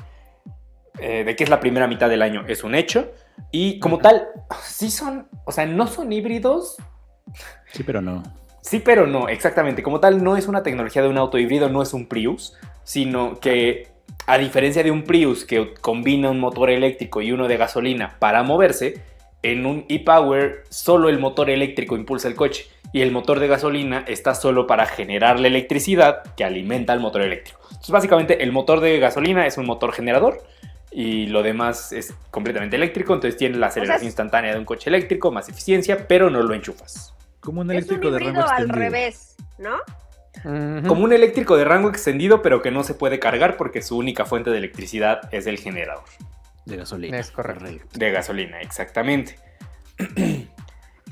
eh, de que es la primera mitad del año, es un hecho. Y como tal, sí son, o sea, no son híbridos. Sí, pero no. Sí, pero no, exactamente. Como tal, no es una tecnología de un auto híbrido, no es un Prius, sino que a diferencia de un Prius que combina un motor eléctrico y uno de gasolina para moverse, en un e-Power solo el motor eléctrico impulsa el coche y el motor de gasolina está solo para generar la electricidad que alimenta al motor eléctrico. Entonces básicamente el motor de gasolina es un motor generador y lo demás es completamente eléctrico, entonces tiene la aceleración instantánea de un coche eléctrico, más eficiencia, pero no lo enchufas. Como un eléctrico de rango al revés, ¿no? Como un eléctrico de rango extendido, pero que no se puede cargar porque su única fuente de electricidad es el generador. De gasolina. Es correcto. De gasolina, exactamente. <clears throat>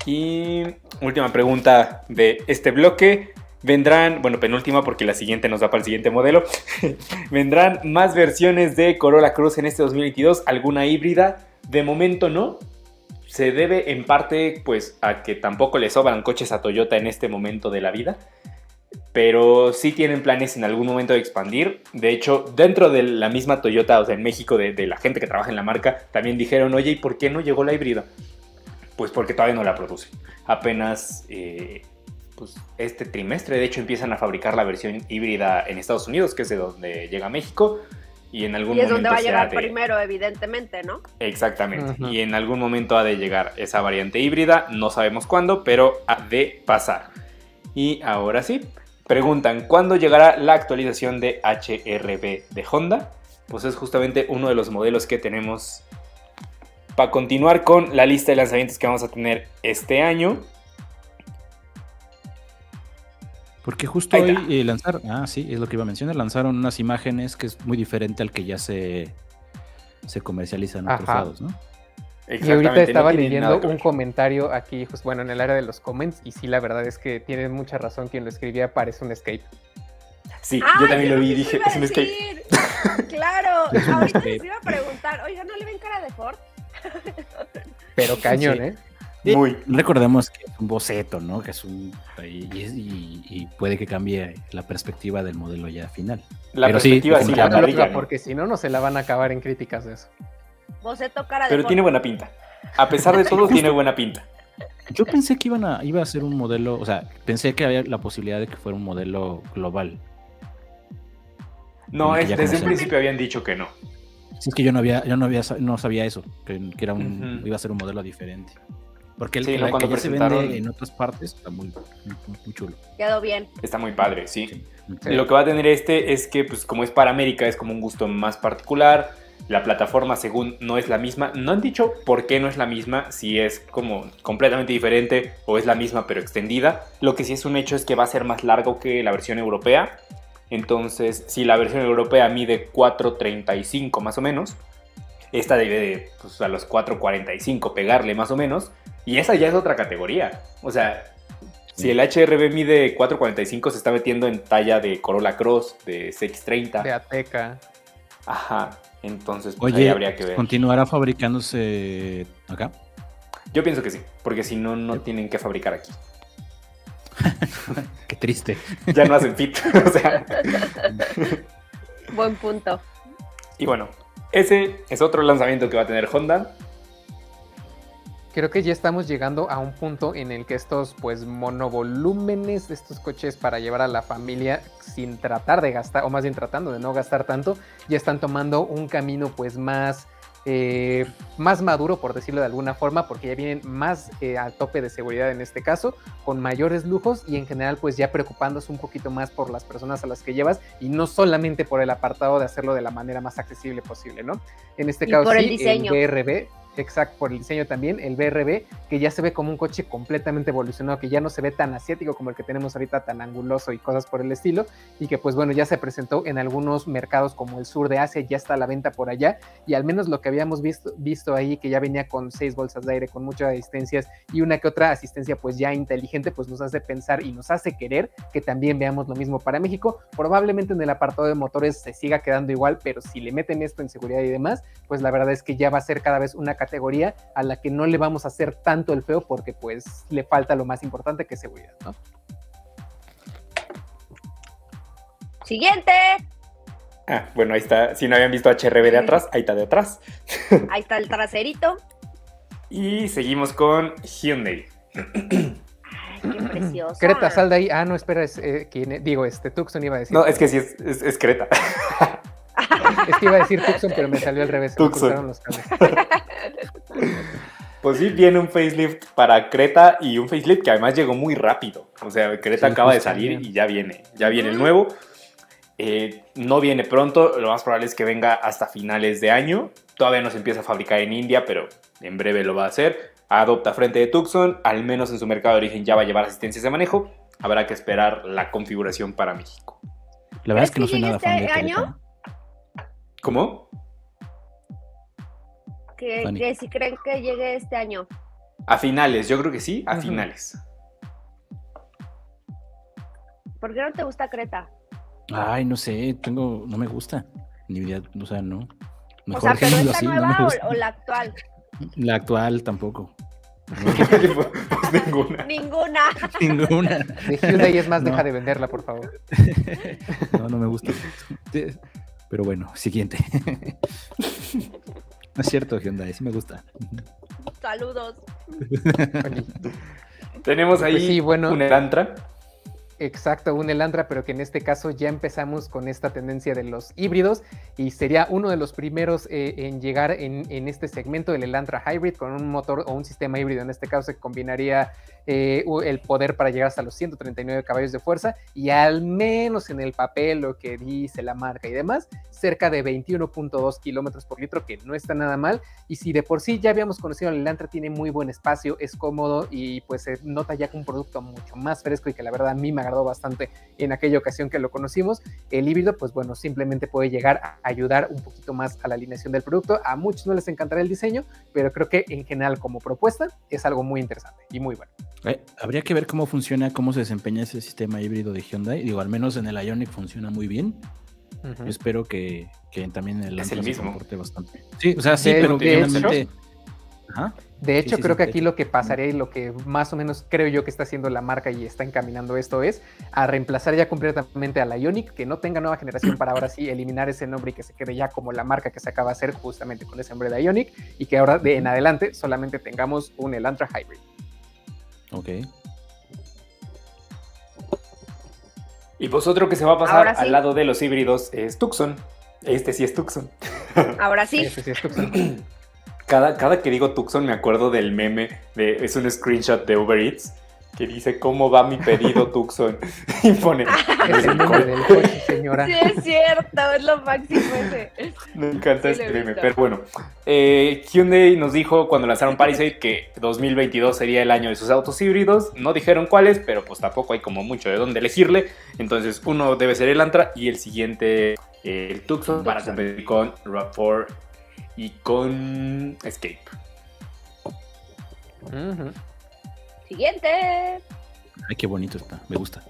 y última pregunta de este bloque. Vendrán, bueno, penúltima porque la siguiente nos da para el siguiente modelo. <laughs> Vendrán más versiones de Corolla Cruz en este 2022, alguna híbrida. De momento no. Se debe en parte pues a que tampoco le sobran coches a Toyota en este momento de la vida pero sí tienen planes en algún momento de expandir. De hecho, dentro de la misma Toyota, o sea, en México, de, la gente que trabaja en la marca, también dijeron, oye, ¿y por qué no llegó la híbrida? Pues porque todavía no la producen. Apenas eh, pues, este trimestre, de hecho, empiezan a fabricar la versión híbrida en Estados Unidos, que es de donde llega a México. Y en algún y es donde va a llegar primero, evidentemente, ¿no? Exactamente. Y en algún momento ha de llegar esa variante híbrida. No sabemos cuándo, pero ha de pasar. Y ahora sí, Preguntan, ¿cuándo llegará la actualización de HRB de Honda? Pues es justamente uno de los modelos que tenemos para continuar con la lista de lanzamientos que vamos a tener este año. Porque justo hoy eh, lanzaron, ah, sí, es lo que iba a mencionar, lanzaron unas imágenes que es muy diferente al que ya se, se comercializa en otros lados, ¿no? Y ahorita estaba leyendo un comentario aquí, pues bueno, en el área de los comments, y sí, la verdad es que tiene mucha razón quien lo escribía, parece un escape. Sí, yo también lo vi y dije, es un escape. Claro, <laughs> ahorita les iba a preguntar, oiga, ¿no le ven cara de Ford? <laughs> Pero cañón, ¿eh? Muy. Recordemos que es un boceto, ¿no? Que es un. Y, puede que cambie la perspectiva del modelo ya final. La perspectiva sí, la Porque si no, no se la van a acabar en críticas de eso. Boceto cara de Pero tiene buena pinta. A pesar de todo, <laughs> tiene buena pinta. Yo pensé que iban a, iba a ser un modelo, o sea, pensé que había la posibilidad de que fuera un modelo global. No, desde un principio habían dicho que no. Sí, es que yo no había, yo no había, no sabía eso, que, era un, iba a ser un modelo diferente. Porque el que, ya se vende en otras partes está muy, muy, chulo. Quedó bien. Está muy padre, sí. Lo que va a tener este es que, pues como es para América, es como un gusto más particular. La plataforma, según, no es la misma. No han dicho por qué no es la misma, si es como completamente diferente o es la misma pero extendida. Lo que sí es un hecho es que va a ser más largo que la versión europea. Entonces, si la versión europea mide 4.35 más o menos, esta debe de pues, a los 4.45 pegarle más o menos. Y esa ya es otra categoría. O sea, si el HRB mide 445, se está metiendo en talla de Corolla Cross, de CX30. De Ateca. Ajá. Entonces, pues ahí habría que ver. ¿Continuará fabricándose acá? Yo pienso que sí, porque si no, no tienen que fabricar aquí. <laughs> Qué triste. ya no hacen fit. <laughs> o sea. Buen punto. Y bueno, ese es otro lanzamiento que va a tener Honda creo que ya estamos llegando a un punto en el que estos pues monovolúmenes, estos coches para llevar a la familia sin tratar de gastar, o más bien tratando de no gastar tanto, ya están tomando un camino pues más, eh, más maduro, por decirlo de alguna forma, porque ya vienen más eh, al tope de seguridad en este caso, con mayores lujos y en general pues ya preocupándose un poquito más por las personas a las que llevas y no solamente por el apartado de hacerlo de la manera más accesible posible, ¿no? En este caso por el diseño. el BRB exacto, por el diseño también, el BRB, que ya se ve como un coche completamente evolucionado, que ya no se ve tan asiático como el que tenemos ahorita, tan anguloso y cosas por el estilo, y que pues bueno, ya se presentó en algunos mercados como el sur de Asia, ya está a la venta por allá, y al menos lo que habíamos visto, visto ahí, que ya venía con seis bolsas de aire, con muchas asistencias y una que otra asistencia pues ya inteligente, pues nos hace pensar y nos hace querer que también veamos lo mismo para México. Probablemente en el apartado de motores se siga quedando igual, pero si le meten esto en seguridad y demás, pues la verdad es que ya va a ser cada vez una categoría a la que no le vamos a hacer tanto el feo porque pues le falta lo más importante que es seguridad, ¿no? Siguiente. Ah, bueno, ahí está. Si no habían visto HRB de atrás, ahí está de atrás. <laughs> Ahí está el traserito. y seguimos con Hyundai. Ay, qué precioso. Creta, sal de ahí. Ah, no, espera, es, eh, digo, este Tucson iba a decir. No, es que sí, es, es Creta. <laughs> Es que iba a decir Tucson, pero me salió al revés. Tucson. Los pues sí, viene un facelift para Creta y un facelift que además llegó muy rápido. O sea, Creta acaba de salir y ya viene, ya viene el nuevo. Eh, no viene pronto, lo más probable es que venga hasta finales de año. Todavía no se empieza a fabricar en India, pero en breve lo va a hacer. Adopta frente de Tucson, al menos en su mercado de origen ya va a llevar asistencias de manejo. Habrá que esperar la configuración para México. La verdad es que no soy nada fan de este año? ¿Cómo? Que, si creen que llegue este año. A finales, yo creo que sí, a finales. ¿Por qué no te gusta Creta? Ay, no sé, tengo, no me gusta. Ni idea, o sea, no. o sea, pero esta nueva o, la actual. La actual tampoco. <laughs> pues ninguna. Ninguna. <laughs> Ninguna. De Hyundai es más, deja de venderla, por favor. <laughs> no, no me gusta. Pero bueno, siguiente. <laughs> no es cierto, Hyundai, sí me gusta. Saludos. Tenemos ahí pues sí, bueno, un Elantra. Exacto, un Elantra, pero que en este caso ya empezamos con esta tendencia de los híbridos y sería uno de los primeros eh, en llegar en, este segmento del Elantra Hybrid con un motor o un sistema híbrido. En este caso se combinaría eh, el poder para llegar hasta los 139 caballos de fuerza y al menos en el papel lo que dice la marca y demás, cerca de 21.2 kilómetros por litro, que no está nada mal. Y si de por sí ya habíamos conocido el Elantra, tiene muy buen espacio, es cómodo y pues se nota ya que un producto mucho más fresco y que la verdad a mí agradó bastante en aquella ocasión que lo conocimos. El híbrido, pues bueno, simplemente puede llegar a ayudar un poquito más a la alineación del producto. A muchos no les encantará el diseño, pero creo que en general como propuesta es algo muy interesante y muy bueno. Eh, habría que ver cómo funciona, cómo se desempeña ese sistema híbrido de Hyundai. Digo, al menos en el Ionic funciona muy bien. espero que, también el es el mismo. bastante. Sí, o sea, sí, pero finalmente. De hecho, creo que aquí lo que pasaría y lo que más o menos creo yo que está haciendo la marca y está encaminando esto es a reemplazar ya completamente a la Ionic, que no tenga nueva generación para ahora sí eliminar ese nombre y que se quede ya como la marca que se acaba de hacer justamente con ese nombre de Ionic y que ahora de en adelante solamente tengamos un Elantra Hybrid. Ok. Y pues otro que se va a pasar al lado de los híbridos es Tucson. Este sí es Tucson. Ahora <laughs> sí. Este sí es Tucson. <clears throat> Cada, cada que digo Tucson me acuerdo del meme de es un screenshot de Uber Eats que dice cómo va mi pedido <laughs> Tucson <laughs> y pone Es el nombre del coche, señora. Sí, es cierto, es lo máximo ese. me encanta Sí, este pero bueno eh, Hyundai nos dijo cuando lanzaron Palisade que 2022 sería el año de sus autos híbridos no dijeron cuáles pero pues tampoco hay como mucho de dónde elegirle entonces uno debe ser el Antra y el siguiente eh, el Tucson para Tucson. competir con RAV4 y con Escape. Siguiente. Ay, qué bonito está, me gusta.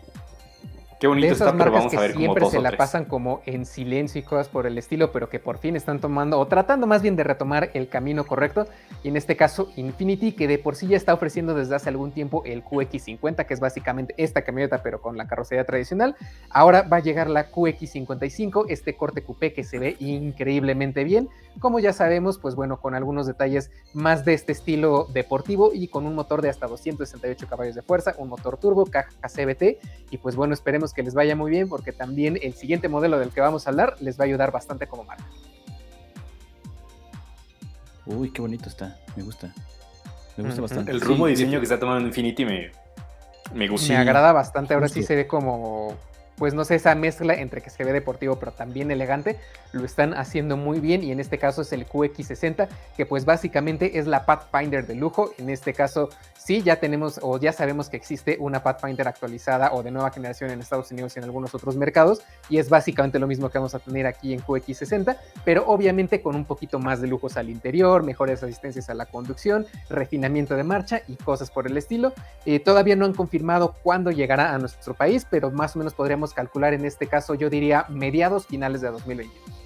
Qué bonito de esas está pero marcas vamos que a ver como siempre se la pasan como en silencio y cosas por el estilo, pero que por fin están tomando o tratando más bien de retomar el camino correcto. Y en este caso Infinity, que de por sí ya está ofreciendo desde hace algún tiempo el QX50, que es básicamente esta camioneta pero con la carrocería tradicional. Ahora va a llegar la QX55, este corte coupé que se ve increíblemente bien. Como ya sabemos, pues bueno, con algunos detalles más de este estilo deportivo y con un motor de hasta 268 caballos de fuerza, un motor turbo, caja CBT y pues bueno, esperemos que les vaya muy bien porque también el siguiente modelo del que vamos a hablar les va a ayudar bastante como marca. Uy, qué bonito está, me gusta. Me gusta bastante. el Sí, rumbo de diseño de- que está tomando Infinity me, me gusta. Me agrada bastante, ahora sí se ve como, pues no sé, esa mezcla entre que se ve deportivo pero también elegante, lo están haciendo muy bien y en este caso es el QX60, que pues básicamente es la Pathfinder de lujo, en este caso sí, ya tenemos o ya sabemos que existe una Pathfinder actualizada o de nueva generación en Estados Unidos y en algunos otros mercados y es básicamente lo mismo que vamos a tener aquí en QX60, pero obviamente con un poquito más de lujos al interior, mejores asistencias a la conducción, refinamiento de marcha y cosas por el estilo. Eh, todavía no han confirmado cuándo llegará a nuestro país, pero más o menos podríamos calcular en este caso, yo diría mediados finales de 2021.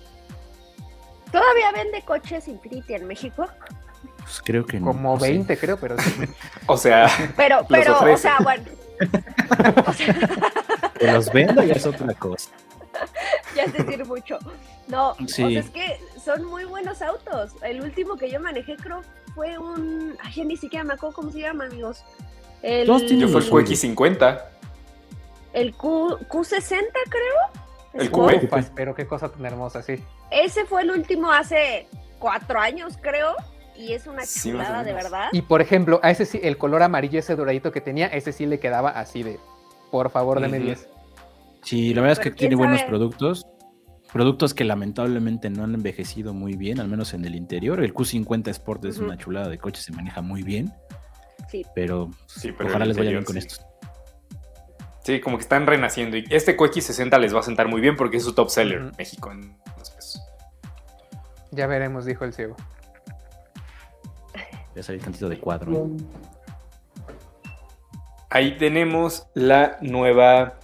¿Todavía vende coches Infinity en México? Pues creo que no. Como no sé. 20 creo, pero sí. <laughs> O sea, Pero, pero, o sea, bueno. <laughs> O sea, Que los venda ya es otra cosa. <laughs> ya es decir mucho. No, Sí. o sea, es que son muy buenos autos. El último que yo manejé creo fue un... Ay, ya ni siquiera me acuerdo cómo se llama, amigos. El, yo fue el QX50. El Q, Q60 creo. El Sport. Coupé. Ufas, pero qué cosa tan hermosa, sí. Ese fue el último hace cuatro años, creo. Y es una Sí, chulada, de verdad. Y por ejemplo, a ese sí, el color amarillo, ese doradito que tenía, ese sí le quedaba así de, por favor, dame Ujú. 10. Sí, la verdad es que tiene buenos productos. Productos que lamentablemente no han envejecido muy bien, al menos en el interior. El Q50 Sport es una chulada de coche, se maneja muy bien, Sí. pero, Sí, pero ojalá el les vaya bien con estos. Sí, como que están renaciendo. Y este QX60 les va a sentar muy bien porque es su top seller Ujú. en México. Entonces, Ya veremos, dijo el ciego. Voy a salir tantito de cuadro. ahí tenemos la nueva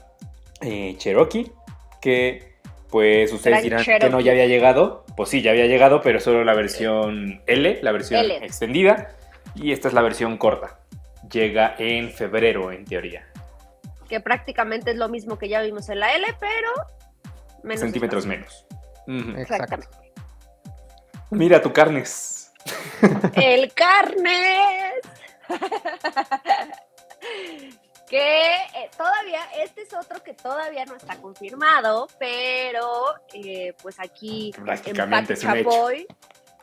eh, Cherokee. Que pues ustedes dirán que no ya había llegado. Pues sí, ya había llegado, pero solo la versión L, la versión L. extendida. Y esta es la versión corta. Llega en febrero, en teoría. Que prácticamente es lo mismo que ya vimos en la L, pero menos centímetros menos. Exactamente. Mira tu carnes. <laughs> El carnes. <laughs> que eh, todavía, este es otro que todavía no está confirmado, pero eh, pues aquí Prácticamente Empate es un hecho. Chapoy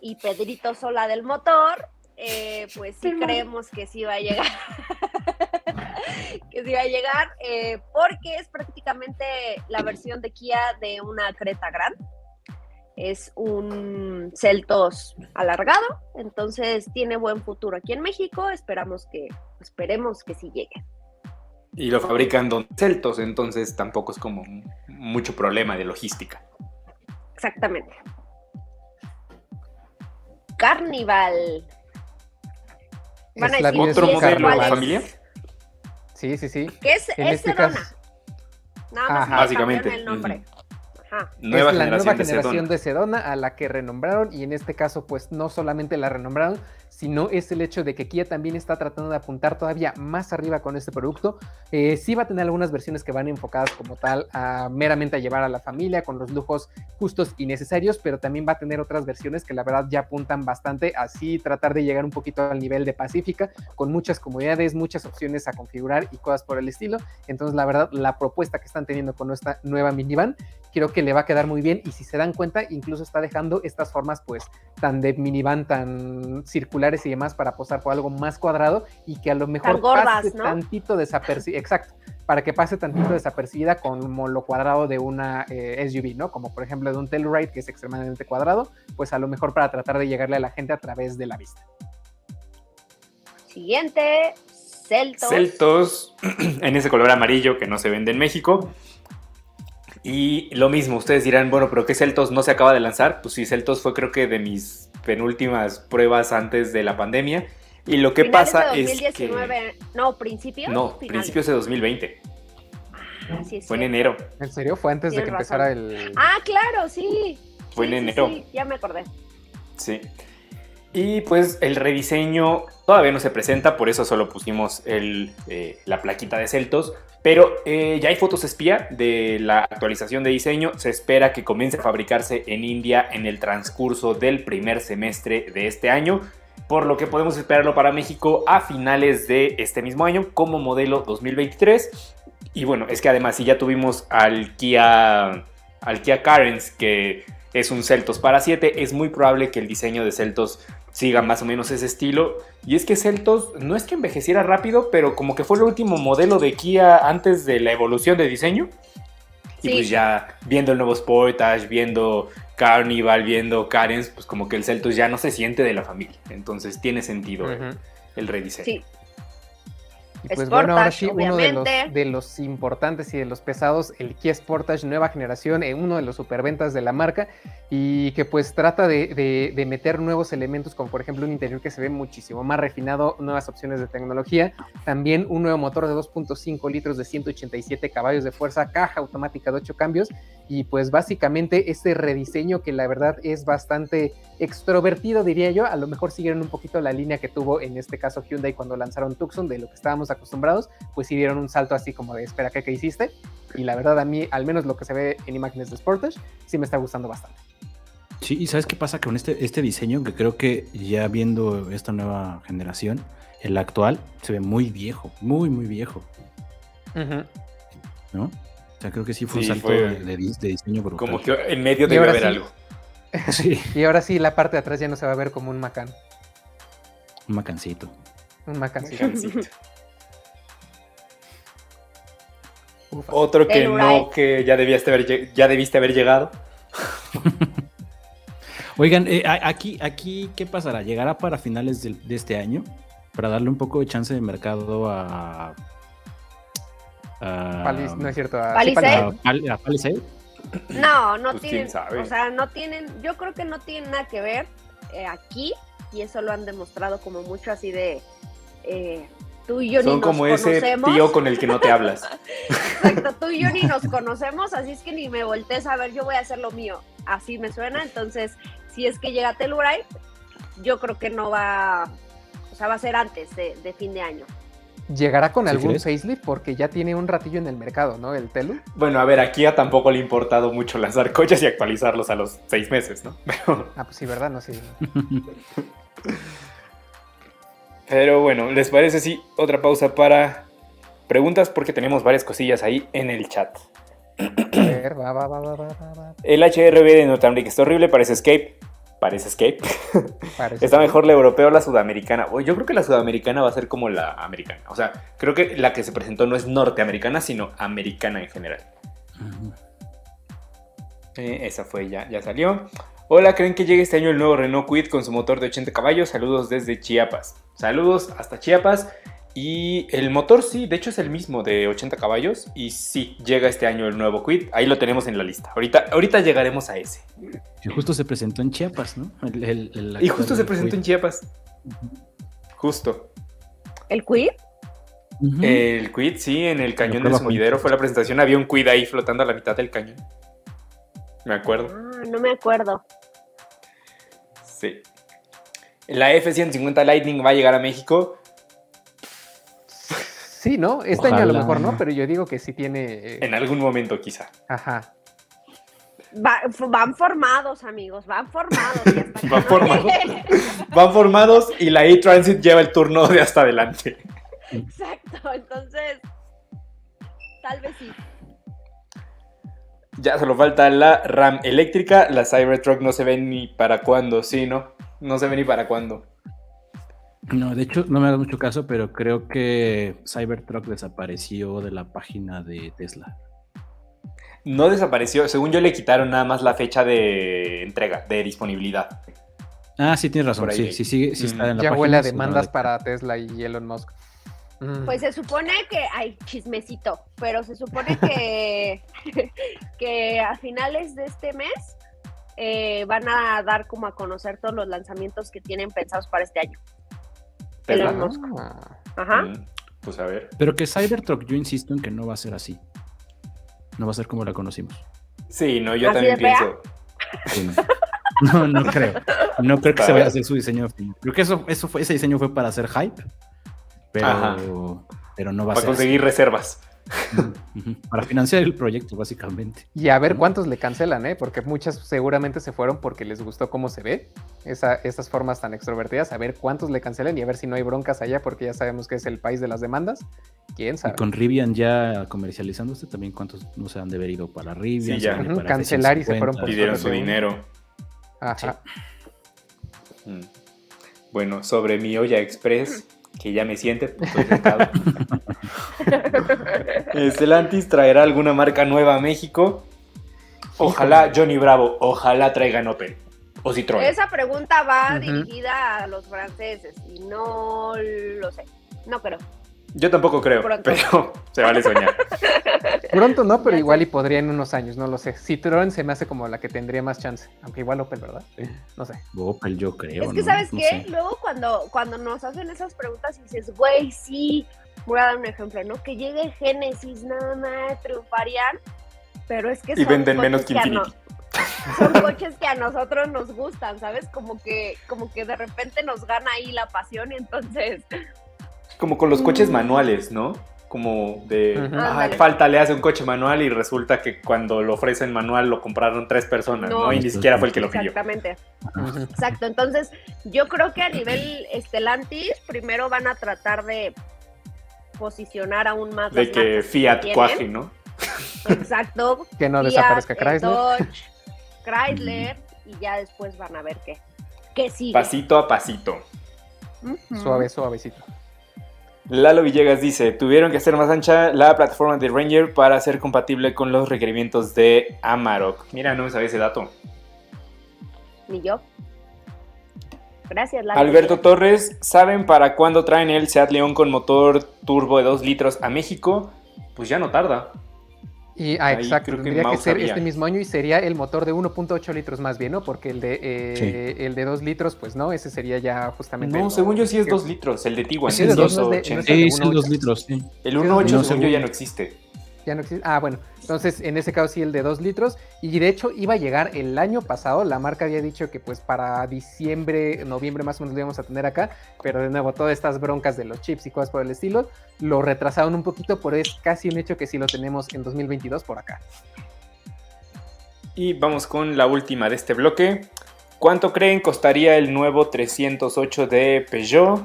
y Pedrito Sola del motor, eh, pues sí creemos que sí va a llegar. <laughs> que sí va a llegar, eh, porque es prácticamente la versión de Kia de una Creta Grand. Es un Celtos alargado, entonces tiene buen futuro aquí en México. Esperamos que, esperemos que sí llegue. Y lo fabrican Don Celtos, entonces tampoco es como mucho problema de logística. Exactamente. Carnival. Van a decir, ¿Otro ¿sí es modelo cuál de es? familia? Sí, sí, sí. Que es, En es este Sedona. caso- Nada más Ajá. Básicamente, cambiaron el nombre. Ajá. Nueva es la generación nueva de generación Sedona. de Sedona a la que renombraron y en este caso pues no solamente la renombraron, sino es el hecho de que Kia también está tratando de apuntar todavía más arriba con este producto. Eh, sí va a tener algunas versiones que van enfocadas como tal a meramente a llevar a la familia con los lujos justos y necesarios, pero también va a tener otras versiones que la verdad ya apuntan bastante así tratar de llegar un poquito al nivel de Pacífica con muchas comodidades, muchas opciones a configurar y cosas por el estilo. Entonces la verdad la propuesta que están teniendo con esta nueva minivan creo que le va a quedar muy bien y si se dan cuenta incluso está dejando estas formas pues tan de minivan tan y demás para posar por algo más cuadrado y que a lo mejor pase tantito desapercibido, exacto, para que pase tantito desapercibida como lo cuadrado de una eh, SUV, ¿no? Como por ejemplo de un Telluride que es extremadamente cuadrado, pues a lo mejor para tratar de llegarle a la gente a través de la vista. Siguiente, Celtos. Celtos <clears throat> en ese color amarillo que no se vende en México. Y lo mismo, ustedes dirán, bueno, pero ¿qué Celtos no se acaba de lanzar? Pues sí, Celtos fue creo que de mis penúltimas pruebas antes de la pandemia. Y lo que pasa de 2019, es que... No, principios. No, principios de 2020. Ah, sí fue en enero. ¿En serio? ¿Fue antes de que empezara el...? Ah, claro, sí. Fue en enero. Sí, ya me acordé. Sí. Y pues el rediseño todavía no se presenta, por eso solo pusimos eh, la plaquita de Celtos. Pero eh, ya hay fotos espía de la actualización de diseño. Se espera que comience a fabricarse en India en el transcurso del primer semestre de este año. Por lo que podemos esperarlo para México a finales de este mismo año como modelo 2023. Y bueno, es que además si ya tuvimos al Kia, al Kia Carens que es un Celtos para 7, es muy probable que el diseño de Celtos siga más o menos ese estilo. Y es que Celtos no es que envejeciera rápido, pero como que fue el último modelo de Kia antes de la evolución de diseño. Y pues ya viendo el nuevo Sportage, viendo Carnival, viendo Carens, pues como que el Celtos ya no se siente de la familia. Entonces tiene sentido el, rediseño. Sí. Y pues bueno, ahora sí, uno de los, de los, importantes y de los pesados, el Kia Sportage nueva generación, eh, uno de los superventas de la marca y que pues trata de, de, meter nuevos elementos como por ejemplo un interior que se ve muchísimo más refinado, nuevas opciones de tecnología, también un nuevo motor de 2.5 litros de 187 caballos de fuerza, caja automática de 8 cambios y pues básicamente este rediseño que la verdad es bastante extrovertido diría yo, a lo mejor siguieron un poquito la línea que tuvo en este caso Hyundai cuando lanzaron Tucson de lo que estábamos acostumbrados, pues sí dieron un salto así como de espera, ¿qué, qué hiciste? Y la verdad a mí, al menos lo que se ve en imágenes de Sportage, sí me está gustando bastante. Sí, y ¿sabes qué pasa con este, este diseño? Que creo que ya viendo esta nueva generación, el actual se ve muy viejo, muy, muy viejo. ¿No? O sea, creo que sí fue un salto De, diseño brutal. Como que en medio debe haber algo. <laughs> Sí. y ahora sí, la parte de atrás ya no se va a ver como un macán. Un macancito. Un macancito. Otro que no, que ya debiste haber, ya debiste haber llegado. <laughs> Oigan, eh, aquí, aquí, ¿qué pasará? ¿Llegará para finales de, este año? Para darle un poco de chance de mercado a. no es cierto. A Palisade. No, no pues, tienen. O sea, no tienen. Yo creo que no tienen nada que ver eh, aquí. Y eso lo han demostrado como mucho así de. Eh, tú y yo Son como ese tío con el que no te hablas. <laughs> Exacto, tú y yo ni nos conocemos, así es que ni me voltees a ver, yo voy a hacer lo mío. Así me suena, entonces si es que llega Telluride, yo creo que no va, o sea, va a ser antes de, fin de año. ¿Llegará con algún facelift? Porque ya tiene un ratillo en el mercado, ¿no? El Telu. Bueno, a ver, aquí a tampoco le ha importado mucho lanzar coches y actualizarlos a los seis meses, ¿no? <laughs> Ah, pues sí, ¿verdad? No, sí. <laughs> Pero bueno, ¿les parece si otra pausa para preguntas? Porque tenemos varias cosillas ahí en el chat. El HRB de Norteamérica está horrible, parece Escape. Parece Escape. <laughs> está mejor la europea o la sudamericana. Yo creo que la sudamericana va a ser como la americana. O sea, creo que la que se presentó no es norteamericana, sino americana en general. Eh, esa fue ya, ya salió. Hola, ¿creen que llegue este año el nuevo Renault Quid con su motor de 80 caballos? Saludos desde Chiapas. Saludos hasta Chiapas. Y el motor sí, de hecho es el mismo de 80 caballos y sí, llega este año el nuevo Quid, ahí lo tenemos en la lista. Ahorita, ahorita llegaremos a ese. Y justo se presentó en Chiapas, ¿no? y justo se presentó en Chiapas. Justo. ¿El Quid? El Quid, sí, en el cañón del sumidero fue la presentación, había un Quid ahí flotando a la mitad del cañón. Me acuerdo. Ah, no me acuerdo. Sí. La F-150 Lightning va a llegar a México. Sí, ¿no? Este año a lo mejor no, pero yo digo que sí tiene. Eh, en algún momento, quizá. Ajá. van formados, amigos, van formados. <laughs> van formados. <laughs> van formados y la E-Transit lleva el turno de hasta adelante. Exacto, entonces, tal vez sí. Ya solo falta la RAM eléctrica. La Cybertruck no se ve ni para cuándo, sí, ¿no? No se ve ni para cuándo. No, de hecho, no me da mucho caso, pero creo que Cybertruck desapareció de la página de Tesla. No desapareció, según yo le quitaron nada más la fecha de entrega, de disponibilidad. Ah, sí, tienes razón. Sí, sí, sí, sí, está en la ya huele a demandas para Tesla y Elon Musk. Mm. Pues se supone que hay chismecito, pero se supone que, <laughs> que a finales de este mes eh, van a dar como a conocer todos los lanzamientos que tienen pensados para este año. Elon Musk. Ah. Ajá. Pues a ver. Pero que Cybertruck, yo insisto en que no va a ser así. No va a ser como la conocimos. Sí, no, yo también pienso. no. no. creo. No creo que se vaya a hacer su diseño. Creo que eso, eso fue, ese diseño fue para hacer hype pero, pero no va a ser. Para conseguir reservas. Para financiar el proyecto, básicamente. Y a ver cuántos le cancelan, ¿eh? Porque muchas seguramente se fueron porque les gustó cómo se ve esa, esas formas tan extrovertidas. A ver cuántos le cancelan y a ver si no hay broncas allá, porque ya sabemos que es el país de las demandas. ¿Quién sabe? Y con Rivian ya comercializándose, también cuántos no se han de ido para Rivian. Sí, ya. Cancelar y se fueron por Pidieron su dinero. Ajá. Mm. Bueno, sobre mi olla express que ya me siente, pues Estelantis <laughs> traerá alguna marca nueva a México. Ojalá Johnny Bravo, ojalá traigan Opel o Citroën. Esa pregunta va dirigida a los franceses y no lo sé, no creo. Yo tampoco creo, pero <laughs> se vale soñar. <laughs> Pronto no, pero igual y podría en unos años, no lo sé. Citroën se me hace como la que tendría más chance, aunque igual Opel, ¿verdad? No sé. Opel yo creo. Es que, ¿sabes qué? Luego cuando, cuando nos hacen esas preguntas y dices, güey, sí, voy a dar un ejemplo, ¿no? Que llegue Genesis, nada más, triunfarían, pero es que... Y venden menos que Infinity. son <laughs> coches que a nosotros nos gustan, ¿sabes? Como que, como que de repente nos gana ahí la pasión y entonces como con los coches mm. manuales, ¿no? Como de, falta le hace un coche manual y resulta que cuando lo ofrecen manual lo compraron tres personas, ¿no? Y ni siquiera fue el que lo pidió. Exactamente. Exacto. Entonces, yo creo que a nivel Estelantis, primero van a tratar de posicionar aún más. De que Fiat cuaje, ¿no? Exacto. <laughs> que no desaparezca Chrysler. Dodge, Chrysler, y ya después van a ver qué, qué sigue. Pasito a pasito. Suave, suavecito. Lalo Villegas dice, tuvieron que hacer más ancha la plataforma de Ranger para ser compatible con los requerimientos de Amarok. Mira, no me sabía ese dato. Ni yo. Gracias, Lalo. Alberto Torres, ¿saben para cuándo traen el Seat León con motor turbo de 2 litros a México? Pues ya no tarda. Y, ah, exacto, tendría que, ser este mismo año y sería el motor de 1.8 litros más bien, ¿no? Porque el de eh, el de 2 litros, pues no, ese sería ya justamente. No, según yo sí es 2 litros, el de Tiguan. Sí, es 2 litros, sí. El 1.8 según yo ya no existe. Ya no existe. Ah, bueno. Entonces, en ese caso sí el de 2 litros. Y de hecho iba a llegar el año pasado. La marca había dicho que pues para diciembre, noviembre más o menos lo íbamos a tener acá. Pero de nuevo, todas estas broncas de los chips y cosas por el estilo, lo retrasaron un poquito, pero es casi un hecho que sí lo tenemos en 2022 por acá. Y vamos con la última de este bloque. ¿Cuánto creen costaría el nuevo 308 de Peugeot?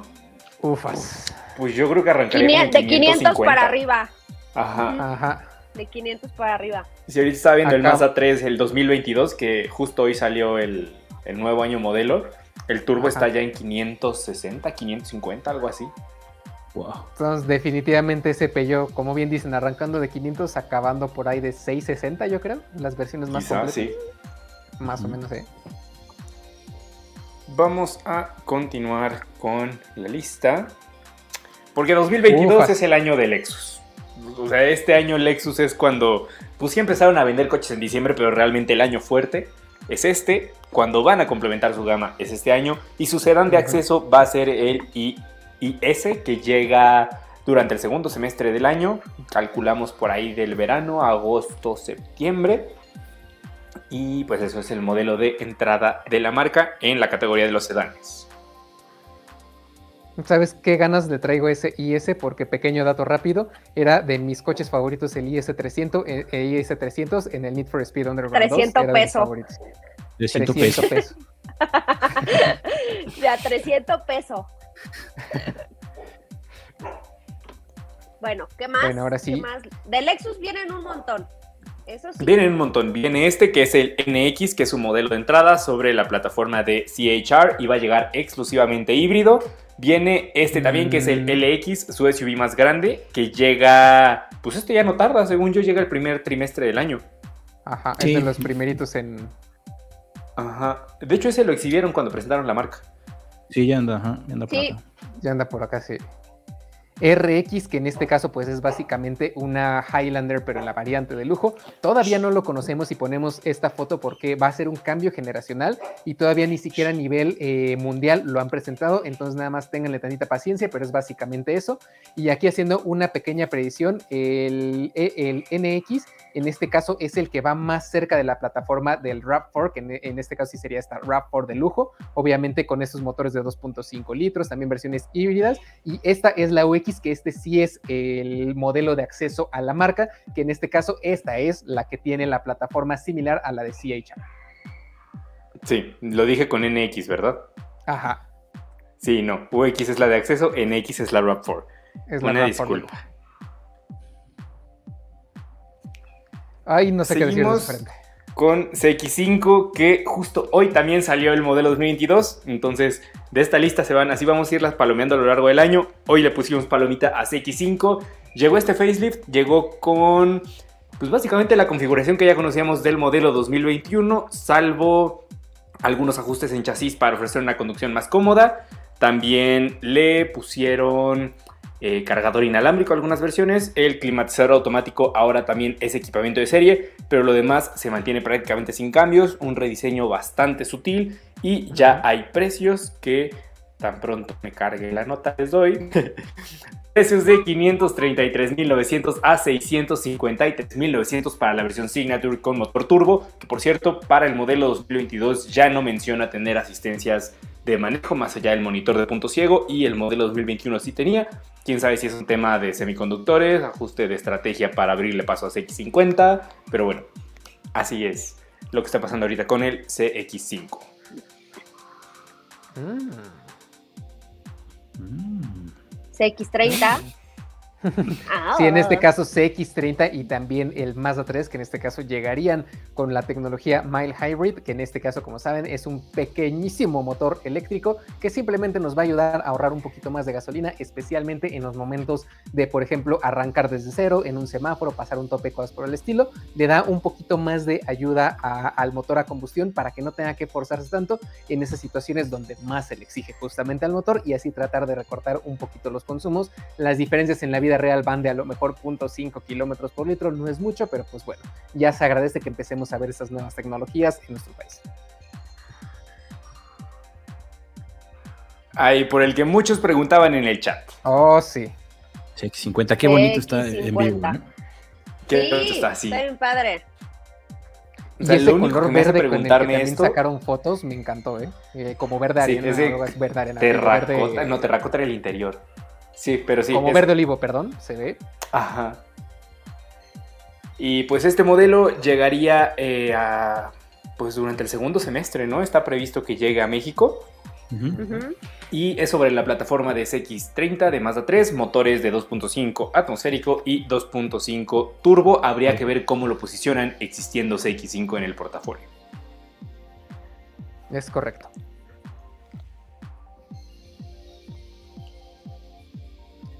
Ufas. Pues yo creo que arrancaría de 500 para arriba. Ajá. Ajá. De 500 para arriba. Si ahorita está viendo el Mazda 3, el 2022, que justo hoy salió el, nuevo año modelo, el turbo está ya en 560, 550, algo así. Wow. Entonces, definitivamente ese Peugeot, como bien dicen, arrancando de 500, acabando por ahí de 660, yo creo, las versiones más Quizá, sí. Más o menos, ¿eh? Vamos a continuar con la lista. Porque 2022 es el año del Lexus o sea, este año Lexus es cuando, pues sí empezaron a vender coches en diciembre, pero realmente el año fuerte es este. Cuando van a complementar su gama es este año. Y su sedán de acceso va a ser el IS, que llega durante el segundo semestre del año. Calculamos por ahí del verano, agosto, septiembre. Y pues eso es el modelo de entrada de la marca en la categoría de los sedanes. ¿Sabes qué ganas le traigo ese IS? Porque pequeño dato rápido, era de mis coches favoritos el IS300, el IS300 en el Need for Speed Underground 300 pesos. 300 pesos. pesos. <laughs> ya, 300 pesos. bueno, ¿qué más? Bueno, ahora sí. De Lexus vienen un montón. Eso sí. Vienen un montón. Viene este que es el NX, que es un modelo de entrada sobre la plataforma de CHR y va a llegar exclusivamente híbrido. Viene este también, que es el mm. LX, su SUV más grande, que llega, pues este ya no tarda, según yo, llega el primer trimestre del año. Ajá, es de los primeritos en... Ajá, de hecho ese lo exhibieron cuando presentaron la marca. Sí, ya anda, ajá, ya anda por acá. Ya anda por acá, sí. RX, que en este caso pues es básicamente una Highlander, pero en la variante de lujo. Todavía no lo conocemos y ponemos esta foto porque va a ser un cambio generacional y todavía ni siquiera a nivel eh, mundial lo han presentado, entonces nada más tenganle tantita paciencia, pero es básicamente eso. Y aquí haciendo una pequeña predicción, el, el NX en este caso es el que va más cerca de la plataforma del RAV4, que en, este caso sí sería esta RAV4 de lujo, obviamente con esos motores de 2.5 litros, también versiones híbridas, y esta es la UX, que este sí es el modelo de acceso a la marca, que en este caso esta es la que tiene la plataforma similar a la de CHR. Sí, lo dije con NX, ¿verdad? Ajá. Sí, no, UX es la de acceso, NX es la RAV4. Es la Una disculpa. Ay, no sé qué decir Con CX5, que justo hoy también salió el modelo 2022. Entonces, de esta lista se van, así vamos a irlas palomeando a lo largo del año. Hoy le pusimos palomita a CX5. Llegó este facelift, llegó con, pues básicamente la configuración que ya conocíamos del modelo 2021, salvo algunos ajustes en chasis para ofrecer una conducción más cómoda. También le pusieron eh, cargador inalámbrico algunas versiones, el climatizador automático ahora también es equipamiento de serie, pero lo demás se mantiene prácticamente sin cambios, un rediseño bastante sutil y ya hay precios que tan pronto me cargue la nota les doy. <laughs> Precios de 533.900 a 653.900 para la versión Signature con motor turbo, que por cierto para el modelo 2022 ya no menciona tener asistencias de manejo más allá del monitor de punto ciego y el modelo 2021 sí tenía. Quién sabe si es un tema de semiconductores, ajuste de estrategia para abrirle paso a CX50, pero bueno, así es lo que está pasando ahorita con el CX5. CX30 sí, en este caso CX30 y también el Mazda 3, que en este caso llegarían con la tecnología Mile Hybrid, que en este caso, como saben, es un pequeñísimo motor eléctrico que simplemente nos va a ayudar a ahorrar un poquito más de gasolina, especialmente en los momentos de, por ejemplo, arrancar desde cero en un semáforo, pasar un tope, cosas por el estilo. Le da un poquito más de ayuda al motor a combustión para que no tenga que forzarse tanto en esas situaciones donde más se le exige justamente al motor y así tratar de recortar un poquito los consumos. Las diferencias en la vida real van de a lo mejor 0.5 kilómetros por litro, no es mucho, pero pues bueno, ya se agradece que empecemos a ver estas nuevas tecnologías en nuestro país. Ahí, por el que muchos preguntaban en el chat. Oh, sí. CX50, qué bonito está en vivo, Qué bonito está, sí. Está bien padre. O sea, y ese color verde preguntarme con el que esto, sacaron fotos me encantó, ¿eh? eh como verde arena. Sí, es verde arena. Terracota, no, terracota era el interior. Sí, pero sí. Como verde olivo, perdón, se ve. Ajá. Y pues este modelo llegaría eh, a, pues durante el segundo semestre, ¿no? Está previsto que llegue a México. Y es sobre la plataforma de CX30 de Mazda 3, motores de 2.5 atmosférico y 2.5 turbo. Habría que ver cómo lo posicionan existiendo CX5 en el portafolio. Es correcto.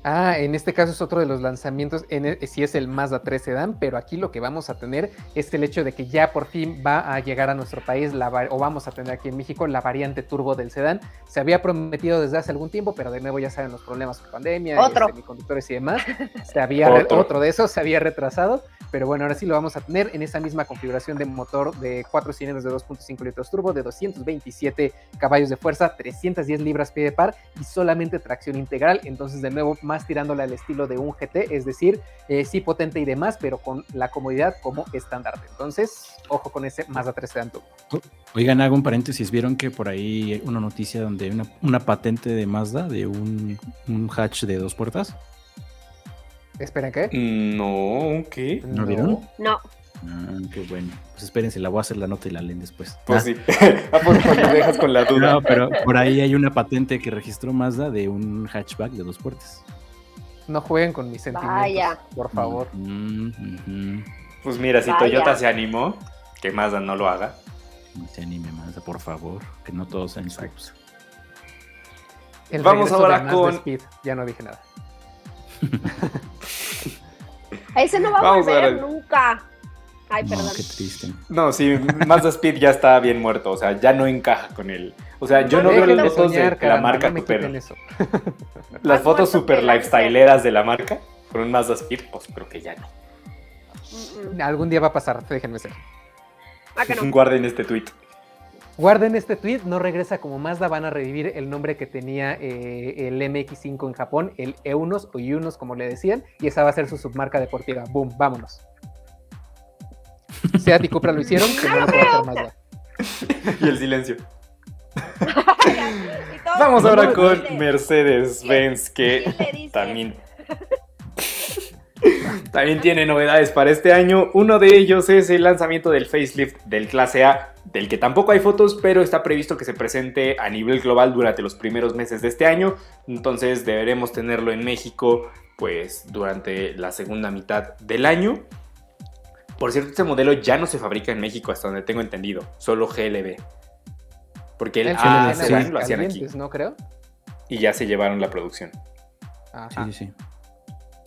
Ah, en este caso es otro de los lanzamientos, en e, si es el Mazda 3 Sedan, pero aquí lo que vamos a tener es el hecho de que ya por fin va a llegar a nuestro país, la, o vamos a tener aquí en México, la variante turbo del sedán. Se había prometido desde hace algún tiempo, pero de nuevo ya saben los problemas con pandemia, otro. semiconductores y demás. Se había otro de esos, se había retrasado, pero bueno, ahora sí lo vamos a tener en esa misma configuración de motor de 4 cilindros de 2.5 litros turbo, de 227 caballos de fuerza, 310 libras pie de par y solamente tracción integral. Entonces, de nuevo, más tirándole al estilo de un GT, es decir, eh, sí potente y demás, pero con la comodidad como estandarte. Entonces, ojo con ese Mazda 3 Sedan Oigan, hago un paréntesis, ¿vieron que por ahí hay una noticia donde hay una, patente de Mazda de un, hatch de dos puertas? ¿Esperen qué? No, ¿qué? ¿No, vieron? No. Ah, qué bueno. Pues espérense, la voy a hacer la nota y la leen después. Pues ah. sí. <laughs> ah, pues dejas con la duda. No, pero por ahí hay una patente que registró Mazda de un hatchback de dos puertas. No jueguen con mis sentimientos, por favor. Pues mira, si Toyota se animó, que Mazda no lo haga. No se anime Mazda, por favor, que no todos sean subs. Vamos ahora con Speed. Ya no dije nada. <laughs> Ese no va a volver nunca. Ay, perdón. No, qué triste. No, sí, Mazda Speed ya está bien muerto, o sea, ya no encaja con él. O sea, yo no, veo las fotos de la marca, pero <laughs> las fotos super lifestyleeras de la marca con un Mazda Speed, pues creo que ya no. Algún día va a pasar, déjenme ser. Ah, <laughs> Guarden este tweet. Guarden este tweet, no regresa como Mazda, van a revivir el nombre que tenía eh, el MX5 en Japón, el Eunos o Yunos como le decían, y esa va a ser su submarca deportiva. Boom, vámonos. Seat y Cupra lo hicieron, que no lo puede hacer Mazda. y el silencio. <laughs> Vamos ahora con Mercedes-Benz, que también <laughs> también tiene novedades para este año. Uno de ellos es el lanzamiento del facelift del clase A, del que tampoco hay fotos, pero está previsto que se presente a nivel global durante los primeros meses de este año. Entonces deberemos tenerlo en México pues durante la segunda mitad del año. Por cierto, este modelo ya no se fabrica en México hasta donde tengo entendido, solo GLB. Porque el A lo hacían aquí. ¿no creo? Y ya se llevaron la producción. Sí, sí, sí.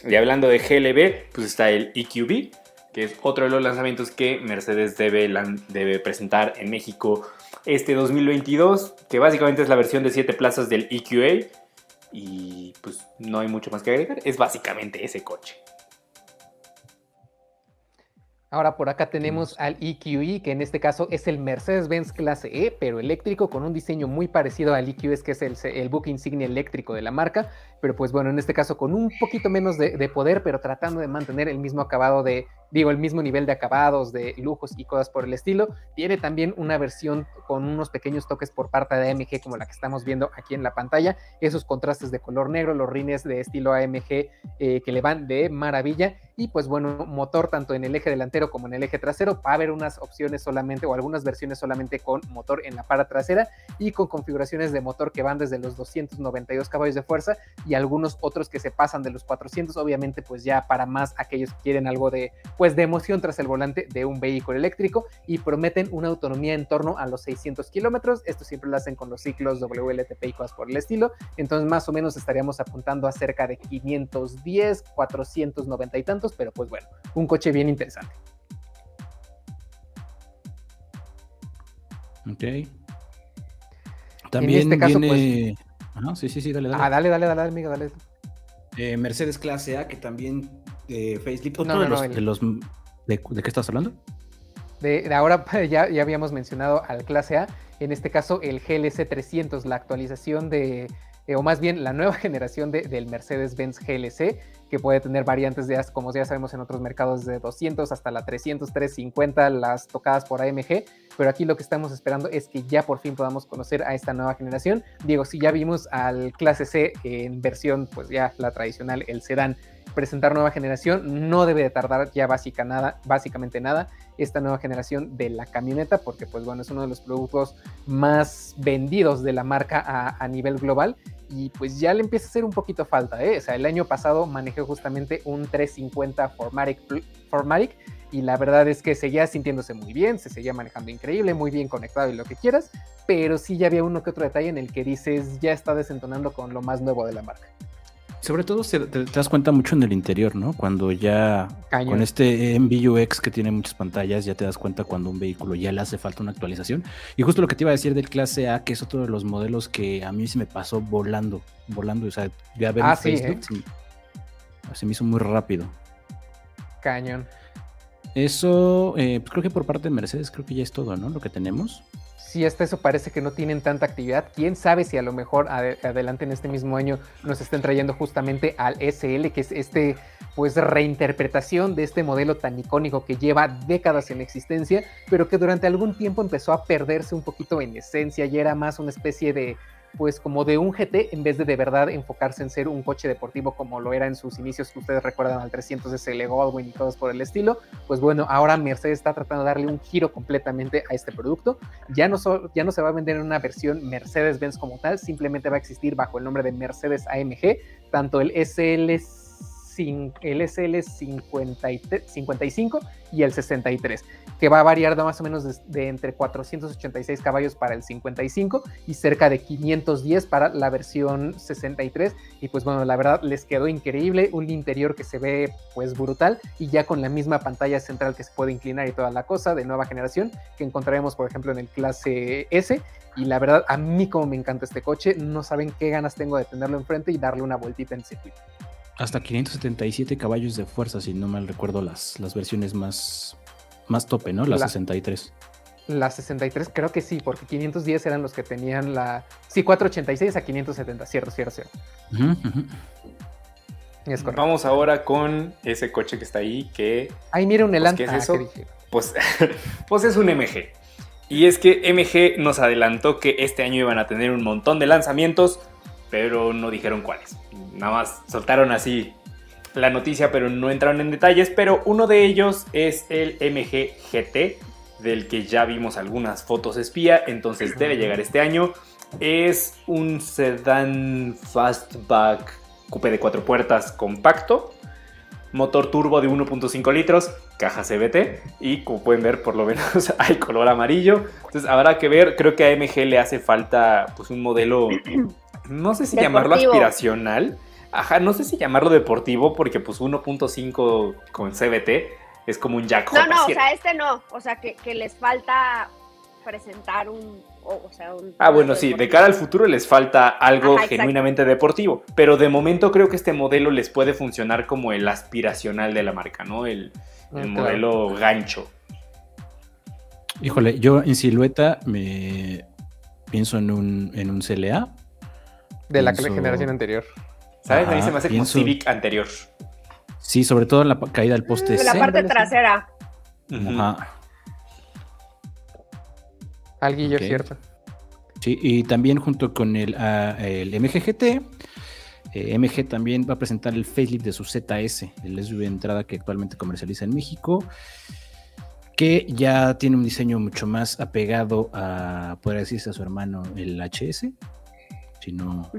Y hablando de GLB, pues está el EQB, que es otro de los lanzamientos que Mercedes debe, debe presentar en México este 2022, que básicamente es la versión de 7 plazas del EQA. Y pues no hay mucho más que agregar, es básicamente ese coche. Ahora por acá tenemos al EQE, que en este caso es el Mercedes-Benz clase E, pero eléctrico, con un diseño muy parecido al EQS, que es el, el buque insignia eléctrico de la marca, pero pues bueno, en este caso con un poquito menos de, poder, pero tratando de mantener el mismo acabado de, digo, el mismo nivel de acabados, de lujos y cosas por el estilo. Tiene también una versión con unos pequeños toques por parte de AMG, como la que estamos viendo aquí en la pantalla, esos contrastes de color negro, los rines de estilo AMG eh, que le van de maravilla. Y pues bueno, motor tanto en el eje delantero como en el eje trasero. Va a haber unas opciones solamente o algunas versiones solamente con motor en la para trasera y con configuraciones de motor que van desde los 292 caballos de fuerza y algunos otros que se pasan de los 400, obviamente pues ya para más aquellos que quieren algo de pues de emoción tras el volante de un vehículo eléctrico y prometen una autonomía en torno a los 600 kilómetros, esto siempre lo hacen con los ciclos WLTP y cosas por el estilo, entonces más o menos estaríamos apuntando a cerca de 510, 490 y tantos, pero pues bueno, un coche bien interesante. Ok. También en este caso, viene... pues, sí, sí, sí, dale, dale. Ah, dale, dale, dale, amigo, dale. Eh, Mercedes Clase A, que también eh, facelift. Otro de, los, de, qué estás hablando? De, ahora <laughs> ya, ya habíamos mencionado al Clase A, en este caso el GLC 300, la actualización de, eh, o más bien la nueva <laughs> generación del Mercedes-Benz GLC, que puede tener variantes de, como ya sabemos en otros mercados, de 200 hasta la 300, 350, las tocadas por AMG, pero aquí lo que estamos esperando es que ya por fin podamos conocer a esta nueva generación. Diego, si ya vimos al clase C en versión, pues ya la tradicional, el sedán, presentar nueva generación, no debe de tardar ya básicamente nada esta nueva generación de la camioneta, porque pues bueno, es uno de los productos más vendidos de la marca a, a nivel global y pues ya le empieza a hacer un poquito falta, ¿eh? O sea, el año pasado manejé justamente un 350 Formatic, Formatic y la verdad es que seguía sintiéndose muy bien, se seguía manejando increíble, muy bien conectado y lo que quieras, pero sí ya había uno que otro detalle en el que dices ya está desentonando con lo más nuevo de la marca. Sobre todo te, das cuenta mucho en el interior, ¿no? Cuando ya con este MBUX que tiene muchas pantallas, ya te das cuenta cuando un vehículo ya le hace falta una actualización. Y justo lo que te iba a decir del clase A, que es otro de los modelos que a mí se me pasó volando, volando, o sea, ya ver ah, ¿eh? se me hizo muy rápido. Cañón. Eso, eh, pues creo que por parte de Mercedes, creo que ya es todo, ¿no? Lo que tenemos. Sí, hasta eso parece que no tienen tanta actividad. Quién sabe si a lo mejor adelante en este mismo año nos estén trayendo justamente al SL, que es este, pues, reinterpretación de este modelo tan icónico que lleva décadas en existencia, pero que durante algún tiempo empezó a perderse un poquito en esencia y era más una especie de pues como de un GT en vez de de verdad enfocarse en ser un coche deportivo como lo era en sus inicios, que ustedes recuerdan al 300 SL Goldwyn y todos por el estilo, pues bueno, ahora Mercedes está tratando de darle un giro completamente a este producto. Ya no, ya no se va a vender en una versión Mercedes-Benz como tal, simplemente va a existir bajo el nombre de Mercedes AMG, tanto el SL el SL 55 y el 63, que va a variar de más o menos de, entre 486 caballos para el 55 y cerca de 510 para la versión 63. Y pues bueno, la verdad les quedó increíble, un interior que se ve pues brutal y ya con la misma pantalla central que se puede inclinar y toda la cosa de nueva generación que encontraremos por ejemplo en el clase S. Y la verdad, a mí como me encanta este coche, no saben qué ganas tengo de tenerlo enfrente y darle una vueltita en circuito hasta 577 caballos de fuerza, si no mal recuerdo las, las versiones más, más tope, ¿no? La, 63. La 63 creo que sí, porque 510 eran los que tenían la... Sí, 486 a 570, cierto, cierto, cierto. Vamos ahora con ese coche que está ahí que... Ay, mira un pues, Elantra. ¿Qué es eso? Pues, <laughs> pues es un MG. Y es que MG nos adelantó que este año iban a tener un montón de lanzamientos, pero no dijeron cuáles nada más soltaron así la noticia, pero no entraron en detalles. Pero uno de ellos es el MG GT, del que ya vimos algunas fotos espía, entonces debe llegar este año. Es un sedán fastback coupe de cuatro puertas compacto, motor turbo de 1.5 litros, caja CVT y como pueden ver por lo menos <laughs> hay color amarillo. Entonces habrá que ver, creo que a MG le hace falta pues un modelo, no sé si llamarlo aspiracional, Ajá, no sé si llamarlo deportivo porque pues 1.5 con CBT es como un Jack No, no, o sea, este no. O sea, que, les falta presentar un, o, sea, un ah, bueno, sí, de cara al futuro les falta algo genuinamente deportivo, pero de momento creo que este modelo les puede funcionar como el aspiracional de la marca, ¿no? El, ah, modelo gancho. Híjole, yo en silueta me pienso en un, en un CLA. De la generación anterior. ¿Sabes? a mí se me hace como Civic anterior. Sí, sobre todo en la caída del poste. De la parte trasera. Ajá. Alguillo, cierto. Sí, y también junto con el, uh, el MGGT, eh, MG también va a presentar el facelift de su ZS, el SUV de entrada que actualmente comercializa en México, que ya tiene un diseño mucho más apegado a, poder decirse a su hermano, el HS. Si no,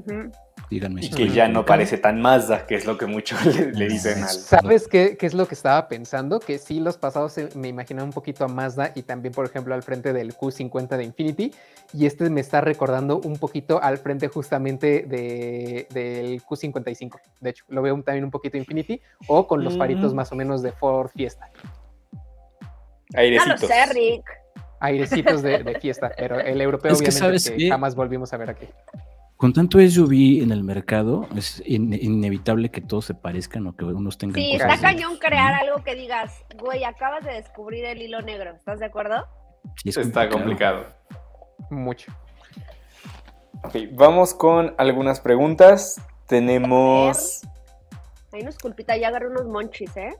y que ya no parece tan Mazda, que es lo que muchos <laughs> le, dicen al. ¿Sabes qué, qué, es lo que estaba pensando? Que sí, los pasados me imaginaba un poquito a Mazda y también, por ejemplo, al frente del Q50 de Infinity. Y este me está recordando un poquito al frente justamente de, del Q55. De hecho, lo veo también un poquito Infinity o con los faritos más o menos de Ford Fiesta. Airecitos. sé, Rick. Airecitos de, fiesta, pero el europeo obviamente que jamás volvimos a ver aquí con tanto SUV en el mercado, es inevitable que todos se parezcan o que unos tengan. Sí, está cañón crear algo que digas, güey, acabas de descubrir el hilo negro. ¿Estás de acuerdo? Sí, está complicado. Mucho. Ok, vamos con algunas preguntas. Tenemos. Ahí nos culpita, ya agarré unos monchis, ¿eh?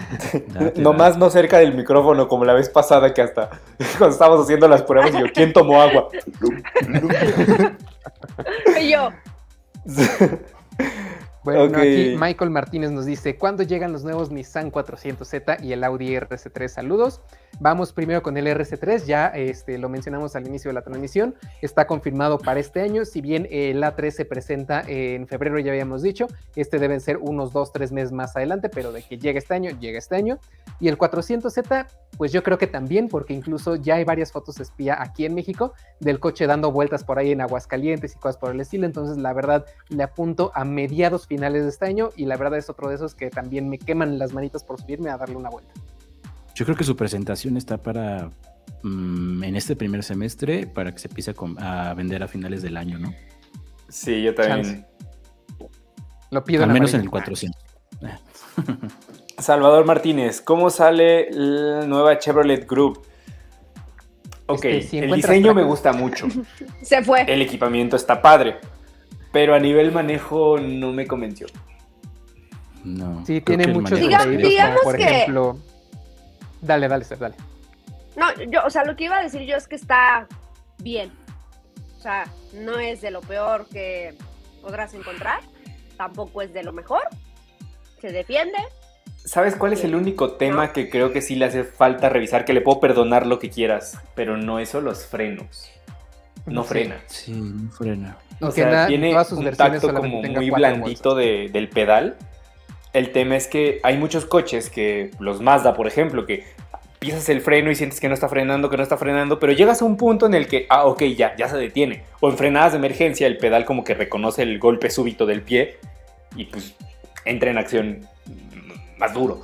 <laughs> Nomás no cerca del micrófono, como la vez pasada que hasta <laughs> cuando estábamos haciendo las pruebas, y yo, ¿quién tomó agua? <laughs> yo. <laughs> Bueno, aquí Michael Martínez nos dice, ¿cuándo llegan los nuevos Nissan 400Z y el Audi RC3? Saludos. Vamos primero con el RC3, ya este, lo mencionamos al inicio de la transmisión, está confirmado para este año, si bien el A3 se presenta en febrero, ya habíamos dicho, este deben ser unos 2, 3 meses más adelante, pero de que llegue este año, llega este año. Y el 400Z, pues yo creo que también, porque incluso ya hay varias fotos espía aquí en México del coche dando vueltas por ahí en Aguascalientes y cosas por el estilo, entonces la verdad le apunto a mediados finales de este año y la verdad es otro de esos que también me queman las manitas por subirme a darle una vuelta. Yo creo que su presentación está para mm, en este primer semestre para que se empiece a, vender a finales del año, ¿no? Sí, yo también. Lo pido. Al menos en el 400. <laughs> Salvador Martínez, ¿cómo sale la nueva Chevrolet Group? Ok, este, el diseño me gusta mucho. <laughs> Se fue. El equipamiento está padre, pero a nivel manejo no me convenció. No. Sí, tiene muchos digamos por ejemplo. Dale, dale, dale. No, yo, o sea, lo que iba a decir yo es que está bien. O sea, no es de lo peor que podrás encontrar, tampoco es de lo mejor. Se defiende, ¿Sabes cuál es el único tema que creo que sí le hace falta revisar? Que le puedo perdonar lo que quieras, pero no eso, los frenos. No frena. Sí, no frena. O sea, tiene un tacto como muy blandito del pedal. El tema es que hay muchos coches que, los Mazda, por ejemplo, que pisas el freno y sientes que no está frenando, que no está frenando, pero llegas a un punto en el que, ah, ok, ya, ya se detiene. O en frenadas de emergencia, el pedal como que reconoce el golpe súbito del pie y pues entra en acción más duro.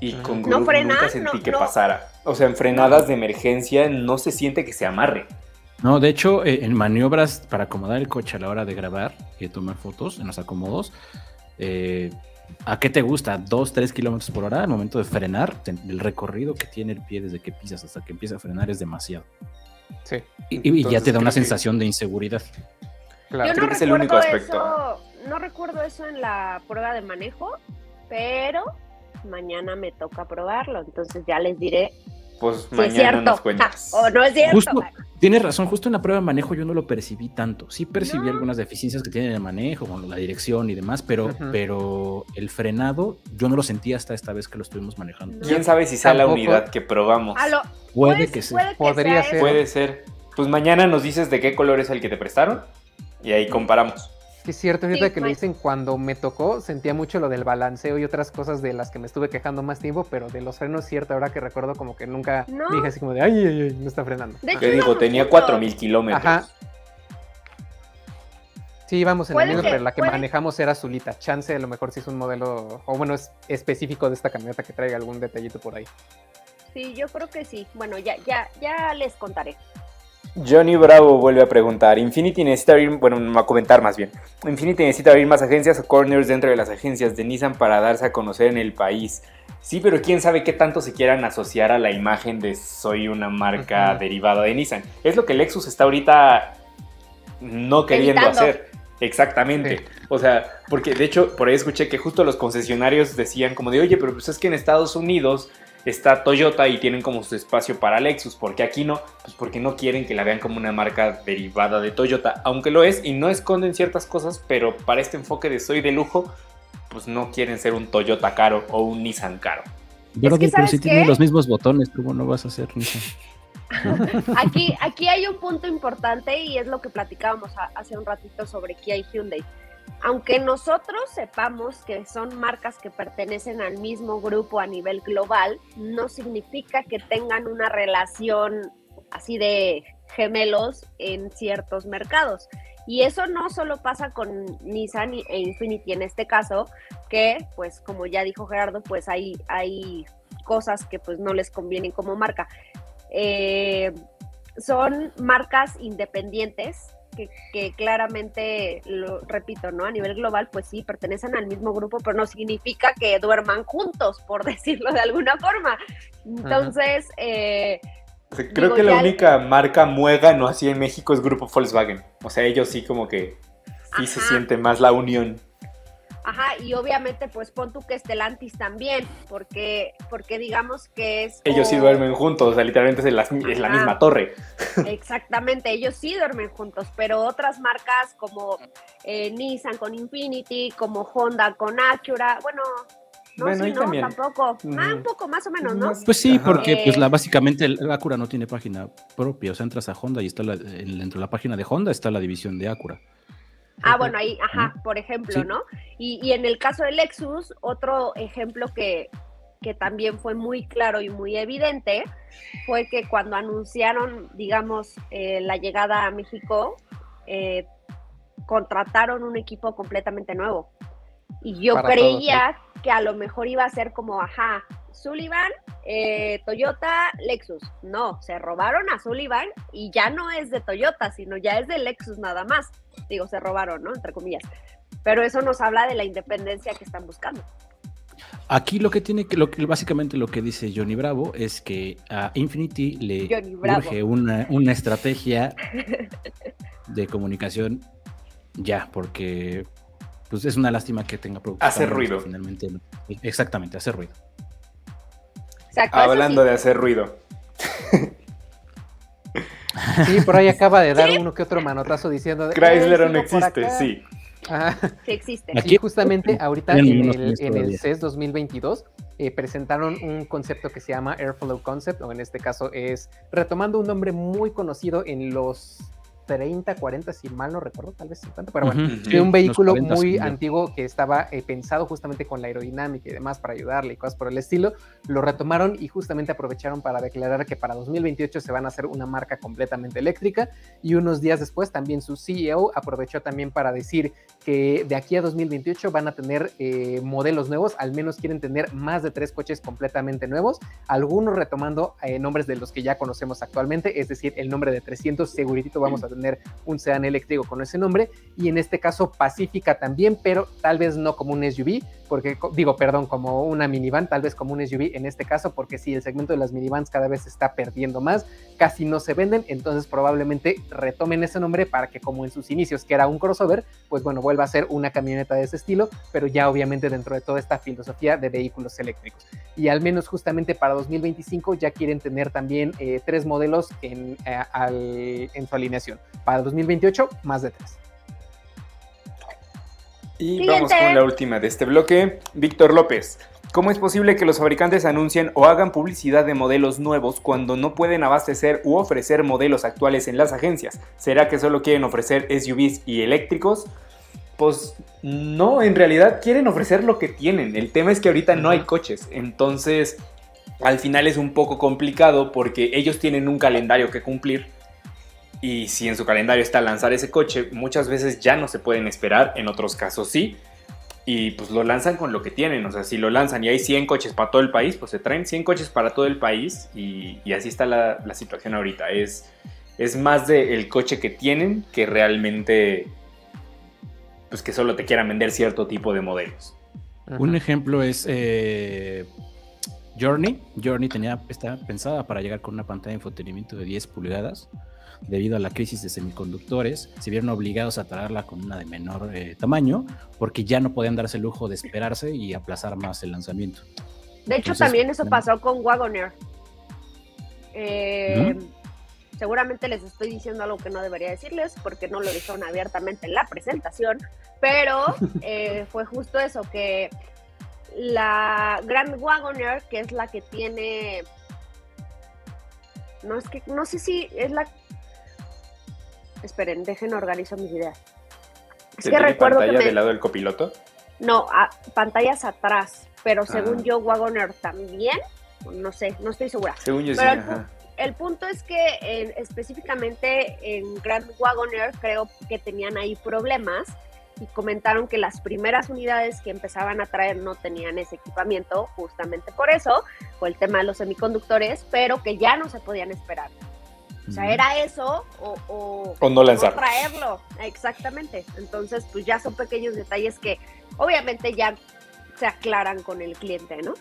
Y con no nunca sentí que pasara. O sea, en frenadas de emergencia no se siente que se amarre. No, de hecho, eh, en maniobras para acomodar el coche a la hora de grabar y tomar fotos en los acomodos, eh, ¿a qué te gusta? ¿Dos, tres kilómetros por hora al momento de frenar? El recorrido que tiene el pie desde que pisas hasta que empieza a frenar es demasiado. Sí. Y, ya te da una sensación de inseguridad. Claro, creo que es el único aspecto. no recuerdo eso en la prueba de manejo, pero mañana me toca probarlo, entonces ya les diré. Pues mañana nos cuentas. o no es cierto. tienes razón, justo en la prueba de manejo yo no lo percibí tanto. Sí percibí algunas deficiencias que tiene el manejo, con la dirección y demás, pero, pero el frenado yo no lo sentí hasta esta vez que lo estuvimos manejando. ¿Quién sabe si sea la unidad que probamos? puede que sea. Podría ser. Puede ser. Pues mañana nos dices de qué color es el que te prestaron y ahí comparamos es cierto, ahorita que lo dicen, cuando me tocó, sentía mucho lo del balanceo y otras cosas de las que me estuve quejando más tiempo, pero de los frenos, cierto, ahora que recuerdo, como que nunca dije así como de, ay, ay, ay, no está frenando. Te digo, tenía 4000 kilómetros. Ajá. Sí, íbamos en el mismo, pero la que manejamos era azulita. Chance, a lo mejor sí es un modelo, o bueno, es específico de esta camioneta que traiga algún detallito por ahí. Sí, yo creo que sí. Bueno, ya, ya, ya les contaré. Johnny Bravo vuelve a preguntar, Infinity necesita abrir, bueno, a comentar más bien, Infinity necesita abrir más agencias o corners dentro de las agencias de Nissan para darse a conocer en el país. Sí, pero quién sabe qué tanto se quieran asociar a la imagen de soy una marca derivada de Nissan. Es lo que Lexus está ahorita no queriendo hacer. Exactamente. O sea, porque de hecho por ahí escuché que justo los concesionarios decían como de, oye, pero pues es que en Estados Unidos está Toyota y tienen como su espacio para Lexus. porque aquí no? Pues porque no quieren que la vean como una marca derivada de Toyota, aunque lo es y no esconden ciertas cosas, pero para este enfoque de soy de lujo, pues no quieren ser un Toyota caro o un Nissan caro. Pero, si tienen los mismos botones, ¿cómo no vas a hacer Nissan? <laughs> aquí, aquí hay un punto importante y es lo que platicábamos hace un ratito sobre Kia y Hyundai aunque nosotros sepamos que son marcas que pertenecen al mismo grupo a nivel global, no significa que tengan una relación así de gemelos en ciertos mercados. Y eso no solo pasa con Nissan e Infinity en este caso, que pues como ya dijo Gerardo, pues hay, hay cosas que pues no les convienen como marca. Eh, son marcas independientes que, claramente, lo repito, ¿no? A nivel global, pues sí, pertenecen al mismo grupo, pero no significa que duerman juntos, por <laughs> decirlo de alguna forma. Entonces, eh, Creo que la única marca muega no así en México es Grupo Volkswagen. O sea, ellos sí como que sí se siente más la unión. Ajá, y obviamente pues pon tú que Stellantis también, porque, porque digamos que es... Ellos sí duermen juntos, o sea, literalmente es la, es la misma torre. <laughs> Exactamente, ellos sí duermen juntos, pero otras marcas como eh, Nissan con Infinity, como Honda con Acura, bueno, no, bueno, sí, no, tampoco. Ah, un poco más o menos, ¿no? Pues sí, porque pues la, básicamente el Acura no tiene página propia, o sea, entras a Honda y está la, dentro de la página de Honda está la división de Acura. Ah, bueno, ahí, ajá, por ejemplo, ¿no? Y, y, en el caso de Lexus, otro ejemplo que, que también fue muy claro y muy evidente fue que cuando anunciaron, digamos, eh, la llegada a México, eh, contrataron un equipo completamente nuevo. Y yo creía que a lo mejor iba a ser como, ajá, Sullivan, eh, Toyota, Lexus. No, se robaron a Sullivan y ya no es de Toyota, sino ya es de Lexus nada más. Digo, se robaron, ¿no? Entre comillas. Pero eso nos habla de la independencia que están buscando. Aquí lo que tiene que, lo que básicamente lo que dice Johnny Bravo es que a Infinity le urge una, una estrategia <laughs> de comunicación ya, porque pues es una lástima que tenga productos. Hacer ruido. Finalmente, exactamente, hacer ruido. Hablando de hacer ruido. Sí, por ahí acaba de dar uno que otro manotazo diciendo. Chrysler no existe, sí. Sí existe. Aquí justamente ahorita en el, CES 2022 e eh, presentaron un concepto que se llama Airflow Concept, o en este caso es retomando un nombre muy conocido en los 30, 40, si mal no recuerdo, tal vez 50, pero bueno, de un vehículo muy antiguo que estaba eh, pensado justamente con la aerodinámica y demás para ayudarle y cosas por el estilo, lo retomaron y justamente aprovecharon para declarar que para 2028 se van a hacer una marca completamente eléctrica y unos días después también su CEO aprovechó también para decir que de aquí a 2028 van a tener eh, modelos nuevos, al menos quieren tener más de tres coches completamente nuevos, algunos retomando eh, nombres de los que ya conocemos actualmente, es decir, el nombre de 300 seguritito vamos a tener un sedán eléctrico con ese nombre y en este caso Pacífica también, pero tal vez no como un SUV, porque digo, perdón, como una minivan, tal vez como un SUV en este caso, porque si el segmento de las minivans cada vez está perdiendo más, casi no se venden, entonces probablemente retomen ese nombre para que como en sus inicios, que era un crossover, pues bueno, vuelva a ser una camioneta de ese estilo, pero ya obviamente dentro de toda esta filosofía de vehículos eléctricos. Y al menos justamente para 2025 ya quieren tener también eh, tres modelos eh, en su alineación. Para 2028, más de tres. Y vamos con la última de este bloque. Víctor López. ¿Cómo es posible que los fabricantes anuncien o hagan publicidad de modelos nuevos cuando no pueden abastecer u ofrecer modelos actuales en las agencias? ¿Será que solo quieren ofrecer SUVs y eléctricos? Pues no, en realidad quieren ofrecer lo que tienen. El tema es que ahorita no hay coches. Entonces, al final es un poco complicado porque ellos tienen un calendario que cumplir y si en su calendario está lanzar ese coche, muchas veces ya no se pueden esperar, en otros casos sí. Y pues lo lanzan con lo que tienen, o sea, si lo lanzan y hay 100 coches para todo el país, pues se traen 100 coches para todo el país y, así está la, situación ahorita. Es, es más del el coche que tienen que realmente, pues que solo te quieran vender cierto tipo de modelos. Un ejemplo es eh, Journey. Journey tenía, está pensada para llegar con una pantalla de infotenimiento de 10 pulgadas debido a la crisis de semiconductores, se vieron obligados a traerla con una de menor eh, tamaño porque ya no podían darse el lujo de esperarse y aplazar más el lanzamiento. De hecho, también eso pasó con Wagoner. Eh, seguramente les estoy diciendo algo que no debería decirles porque no lo dijeron abiertamente en la presentación, pero <laughs> eh, fue justo eso, que la Grand Wagoner, que es la que tiene no es que no sé si es la Esperen, dejen organizo mis ideas. Es que recuerdo pantalla del lado del copiloto? No, pantallas atrás, pero ah. según yo Wagoner también, no sé, no estoy segura. Según yo pero sí, el, punto es que específicamente en Grand Wagoner creo que tenían ahí problemas y comentaron que las primeras unidades que empezaban a traer no tenían ese equipamiento justamente por eso, por el tema de los semiconductores, pero que ya no se podían esperar. O sea, era eso o, o, no lanzar. traerlo. Exactamente. Entonces, pues ya son pequeños detalles que obviamente ya se aclaran con el cliente, ¿no?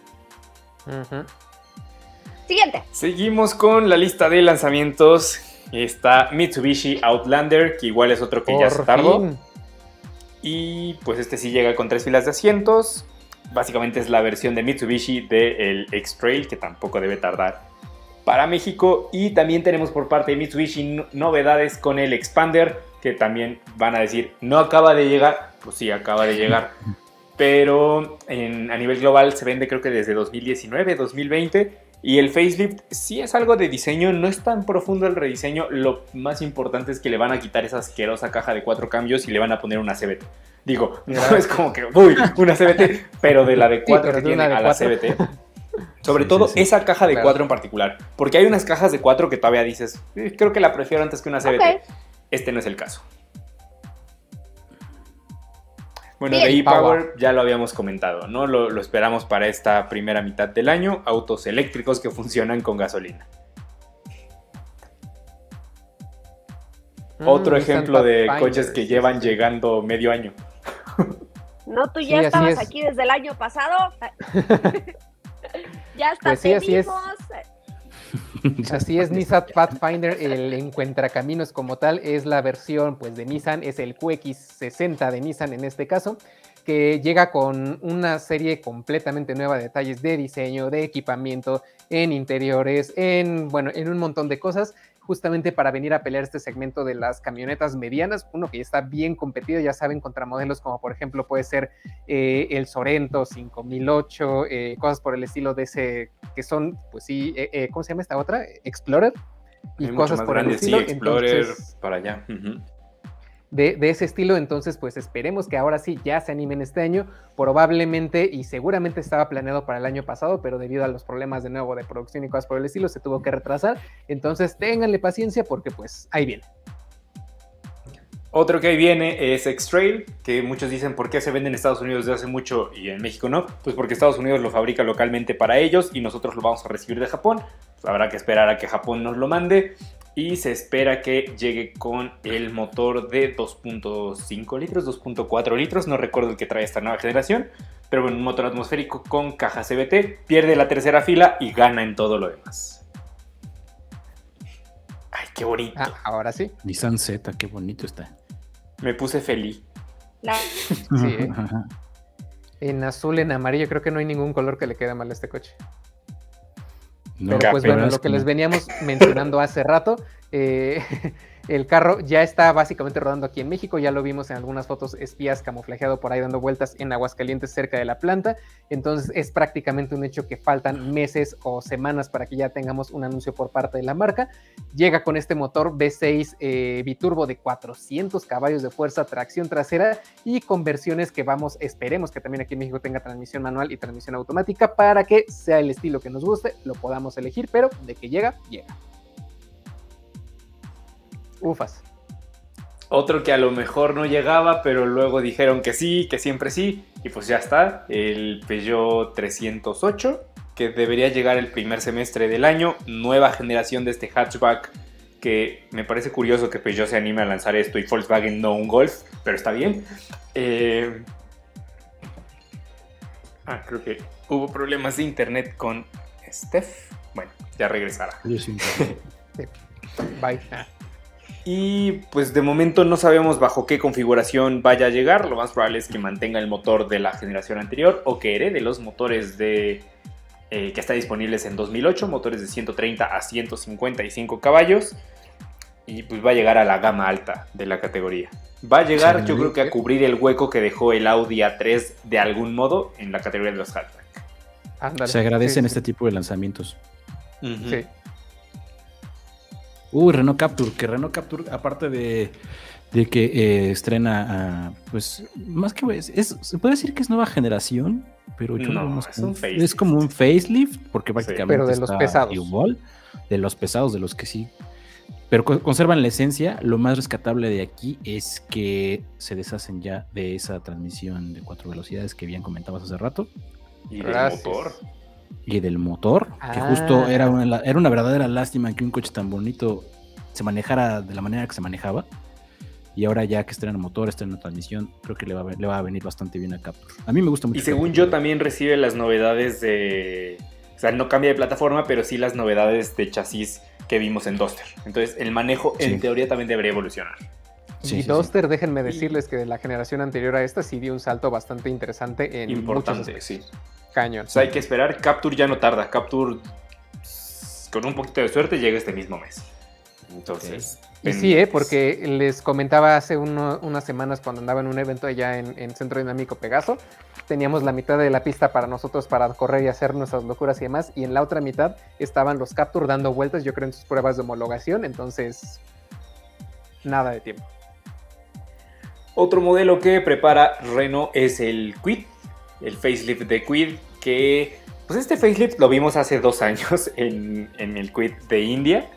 Siguiente. Seguimos con la lista de lanzamientos. Está Mitsubishi Outlander, que igual es otro que ya se tardó. Y pues este sí llega con tres filas de asientos. Básicamente es la versión de Mitsubishi del X-Trail, que tampoco debe tardar para México. Y también tenemos por parte de Mitsubishi novedades con el Expander, que también van a decir, no acaba de llegar. Pues sí, acaba de llegar. <laughs> Pero a nivel global se vende creo que desde 2019, 2020. Y el facelift sí es algo de diseño, no es tan profundo el rediseño. Lo más importante es que le van a quitar esa asquerosa caja de cuatro cambios y le van a poner una CBT. Digo, <laughs> no es como que, uy, una CBT, pero de la de cuatro que tiene a la CBT. Sobre todo esa caja de cuatro en particular. Porque hay unas cajas de cuatro que todavía dices, eh, creo que la prefiero antes que una CBT. Este no es el caso. Bueno, de e-Power ya lo habíamos comentado, ¿no? Lo, esperamos para esta primera mitad del año. Autos eléctricos que funcionan con gasolina. Mm, Otro ejemplo de coches que llevan llegando medio año. No, tú ya estabas aquí desde el año pasado. <laughs> <laughs> ya hasta pues sí, así Es. <laughs> Así es, Nissan Pathfinder, el encuentracaminos como tal, es la versión pues de Nissan, es el QX60 de Nissan en este caso, que llega con una serie completamente nueva de detalles de diseño, de equipamiento, en interiores, en bueno, en un montón de cosas justamente para venir a pelear este segmento de las camionetas medianas, uno que ya está bien competido, ya saben, contra modelos como por ejemplo puede ser eh, el Sorento 5008, eh, cosas por el estilo de ese, que son, pues sí, eh, ¿cómo se llama esta otra? Explorer. Y cosas por el estilo. Explorer para allá de, ese estilo, entonces pues esperemos que ahora sí ya se animen este año, probablemente y seguramente estaba planeado para el año pasado, pero debido a los problemas de nuevo de producción y cosas por el estilo se tuvo que retrasar, entonces ténganle paciencia porque pues ahí viene. Otro que ahí viene es X-Trail, que muchos dicen por qué se vende en Estados Unidos desde hace mucho y en México no. Pues porque Estados Unidos lo fabrica localmente para ellos y nosotros lo vamos a recibir de Japón. Pues habrá que esperar a que Japón nos lo mande y se espera que llegue con el motor de 2.5 litros, 2.4 litros, no recuerdo el que trae esta nueva generación, pero bueno, un motor atmosférico con caja CBT, pierde la tercera fila y gana en todo lo demás. Ay, qué bonito. Ah, ahora sí. Nissan Z, qué bonito está. Me puse feliz. sí, ¿eh? <laughs> En azul, en amarillo, creo que no hay ningún color que le quede mal a este coche pero pues bueno, lo que les veníamos mencionando hace rato, eh, <laughs> el carro ya está básicamente rodando aquí en México, ya lo vimos en algunas fotos espías camuflajeado por ahí dando vueltas en Aguascalientes cerca de la planta, entonces es prácticamente un hecho que faltan meses o semanas para que ya tengamos un anuncio por parte de la marca. Llega con este motor V6 eh, biturbo de 400 caballos de fuerza, tracción trasera y conversiones que vamos, esperemos que también aquí en México tenga transmisión manual y transmisión automática para que sea el estilo que nos guste, lo podamos elegir, pero de que llega, llega. Ufas. Otro que a lo mejor no llegaba, pero luego dijeron que sí, que siempre sí, y pues ya está, el Peugeot 308, que debería llegar el primer semestre del año, nueva generación de este hatchback, que me parece curioso que Peugeot se anime a lanzar esto y Volkswagen no un Golf, pero está bien. Eh, ah, creo que hubo problemas de internet con Steph. Bueno, ya regresará. <laughs> Bye. Y pues de momento no sabemos bajo qué configuración vaya a llegar. Lo más probable es que mantenga el motor de la generación anterior o que herede los motores de, eh, que está disponibles en 2008, motores de 130 a 155 caballos. Y pues va a llegar a la gama alta de la categoría. Va a llegar yo creo que a cubrir el hueco que dejó el Audi A3 de algún modo en la categoría de los hatchback. Se agradecen este tipo de lanzamientos. Sí. Uy, Renault Capture, que Renault Capture, aparte de, que eh, estrena, pues, más que es, se puede decir que es nueva generación, pero yo no, es, como un facelift, porque prácticamente pero de los pesados. igual, de los pesados, de los que sí. Pero conservan la esencia. Lo más rescatable de aquí es que se deshacen ya de esa transmisión de cuatro velocidades que bien comentabas hace rato. Y del motor y del motor, que justo ah. era una, era una verdadera lástima que un coche tan bonito se manejara de la manera que se manejaba. Y ahora ya que estrena motor, estrena transmisión, creo que le va, a, le va a venir bastante bien a Capture. A mí me gusta mucho. Y según yo también recibe las novedades de... O sea, no cambia de plataforma, pero sí las novedades de chasis que vimos en Duster. Entonces el manejo en teoría también debería evolucionar. Y Duster, déjenme decirles que de la generación anterior a esta sí dio un salto bastante interesante en Importante, sí. Cañón. O sea, hay que esperar. Capture ya no tarda. Capture, con un poquito de suerte, llega este mismo mes. Entonces. Y sí, ¿eh? porque les comentaba hace unas semanas cuando andaba en un evento allá en, Centro Dinámico Pegaso, teníamos la mitad de la pista para nosotros para correr y hacer nuestras locuras y demás, y en la otra mitad estaban los Capture dando vueltas, yo creo en sus pruebas de homologación, entonces nada de tiempo. Otro modelo que prepara Renault es el Quid, el facelift de Quid, que pues este facelift lo vimos hace dos años <laughs> en, el Quid de India.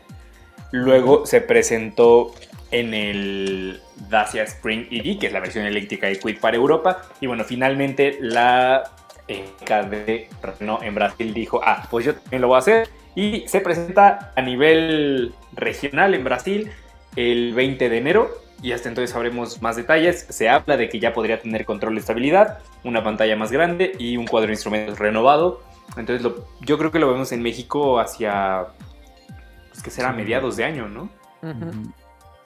Luego se presentó en el Dacia Spring EV, que es la versión eléctrica de Quid para Europa. Y bueno, finalmente la eh, de Renault en Brasil dijo, ah, pues yo también lo voy a hacer. Y se presenta a nivel regional en Brasil el 20 de enero y hasta entonces sabremos más detalles. Se habla de que ya podría tener control de estabilidad, una pantalla más grande y un cuadro de instrumentos renovado. Entonces yo creo que lo vemos en México hacia, pues que será mediados de año, ¿no?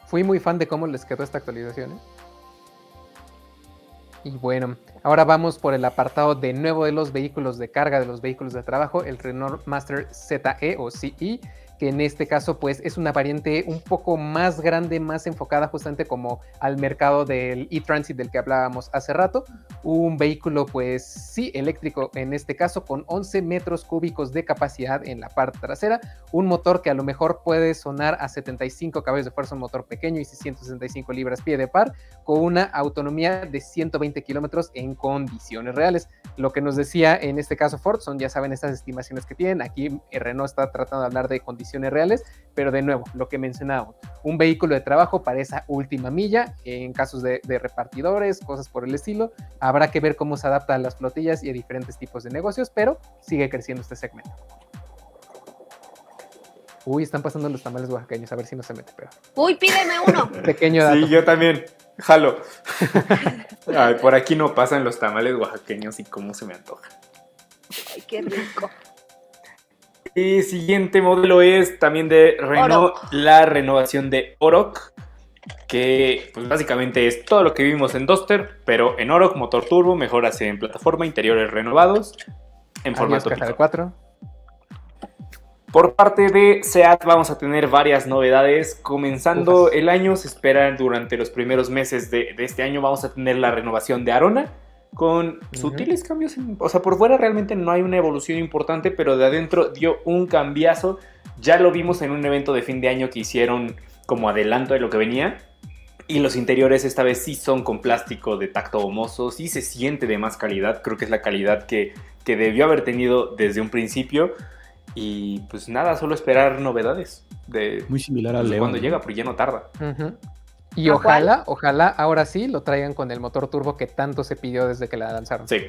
Fui muy fan de cómo les quedó esta actualización. ¿eh? Y bueno, ahora vamos por el apartado de nuevo de los vehículos de carga, de los vehículos de trabajo, el Renault Master ZE o CE que en este caso pues es una variante un poco más grande, más enfocada justamente como al mercado del e-transit del que hablábamos hace rato. Un vehículo pues sí eléctrico en este caso con 11 metros cúbicos de capacidad en la parte trasera, un motor que a lo mejor puede sonar a 75 caballos de fuerza, un motor pequeño y 665 libras pie de par, con una autonomía de 120 kilómetros en condiciones reales. Lo que nos decía en este caso Ford son, ya saben, estas estimaciones que tienen. Aquí Renault está tratando de hablar de condiciones reales, pero de nuevo, lo que mencionábamos, un vehículo de trabajo para esa última milla, en casos de, repartidores, cosas por el estilo, habrá que ver cómo se adapta a las flotillas y a diferentes tipos de negocios, pero sigue creciendo este segmento. Uy, están pasando los tamales oaxaqueños, a ver si no se mete pero Uy, pídeme uno. <laughs> Pequeño dato. Sí, yo también. Jalo. <laughs> por aquí no pasan los tamales oaxaqueños y cómo se me antoja. Ay, qué rico. Y siguiente modelo es también de Renault, la renovación de Oroc, que pues básicamente es todo lo que vimos en Duster, pero en Oroc, motor turbo, mejoras en plataforma, interiores renovados, en formato de 4. Por parte de SEAT vamos a tener varias novedades. Comenzando el año, se esperan durante los primeros meses de, de, este año, vamos a tener la renovación de Arona, con sutiles cambios. o sea, por fuera realmente no hay una evolución importante, pero de adentro dio un cambiazo. Ya lo vimos en un evento de fin de año que hicieron como adelanto de lo que venía. Y los interiores esta vez sí son con plástico de tacto homoso, sí se siente de más calidad, creo que es la calidad que, debió haber tenido desde un principio. Y pues nada, solo esperar novedades. De, Muy similar al León. Cuando llega, porque ya no tarda. Y ojalá, ojalá ahora sí lo traigan con el motor turbo que tanto se pidió desde que la lanzaron. Sí.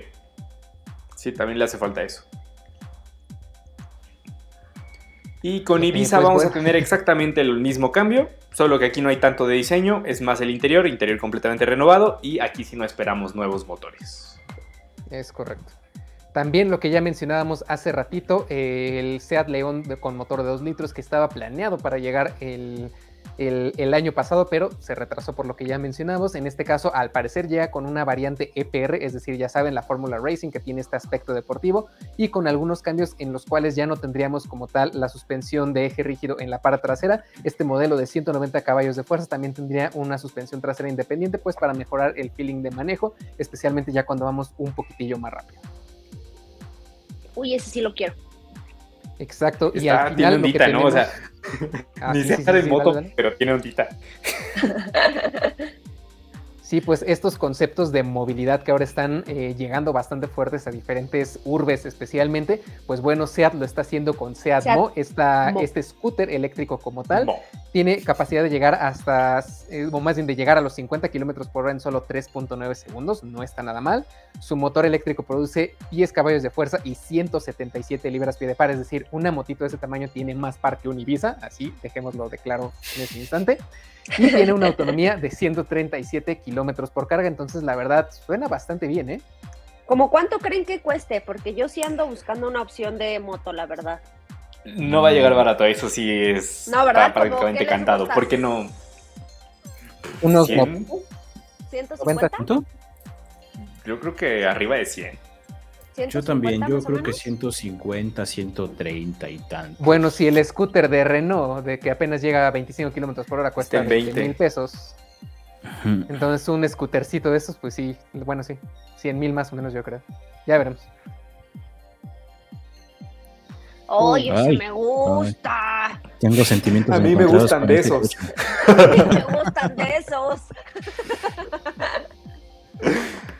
Sí, también le hace falta eso. Y con Ibiza pues vamos a tener exactamente el mismo cambio, solo que aquí no hay tanto de diseño, es más el interior, interior completamente renovado y aquí sí no esperamos nuevos motores. Es correcto. También lo que ya mencionábamos hace ratito, el Seat León con motor de 2 litros que estaba planeado para llegar el el, año pasado, pero se retrasó por lo que ya mencionamos. En este caso, al parecer llega con una variante EPR, es decir, ya saben, la Fórmula Racing que tiene este aspecto deportivo y con algunos cambios en los cuales ya no tendríamos como tal la suspensión de eje rígido en la parte trasera. Este modelo de 190 caballos de fuerza también tendría una suspensión trasera independiente, pues para mejorar el feeling de manejo, especialmente ya cuando vamos un poquitillo más rápido. Uy, ese sí lo quiero. Exacto. y al final, ¿no? O sea, ah, ni sí, en moto, pero tiene ondita. <laughs> Sí, pues estos conceptos de movilidad que ahora están eh, llegando bastante fuertes a diferentes urbes especialmente, pues bueno, SEAT lo está haciendo con SEAT, Mo, este scooter eléctrico como tal, tiene capacidad de llegar hasta, eh, o más bien de llegar a los 50 kilómetros por hora en solo 3.9 segundos, no está nada mal. Su motor eléctrico produce 10 caballos de fuerza y 177 libras pie de par, es decir, una motito de ese tamaño tiene más par que un Ibiza, así dejémoslo de claro en este instante y tiene una autonomía de 137 kilómetros por carga, entonces la verdad suena bastante bien, ¿eh? ¿Cómo cuánto creen que cueste? Porque yo sí ando buscando una opción de moto, la verdad. No va a llegar barato, eso sí es no, ¿verdad? prácticamente cantado. ¿Por qué no? ¿Unos 100? ¿150? Yo creo que arriba de 100. Yo también, yo creo que 150, 130 y tanto. Bueno, si el scooter de Renault, de que apenas llega a 25 kilómetros por hora, cuesta 20 mil pesos. Entonces un scootercito de esos, pues sí, bueno, sí, 100 mil más o menos yo creo. Ya veremos. Oye, me gusta. Tengo sentimientos. A mí me gustan de este esos. <laughs> A mí me gustan de esos. <laughs>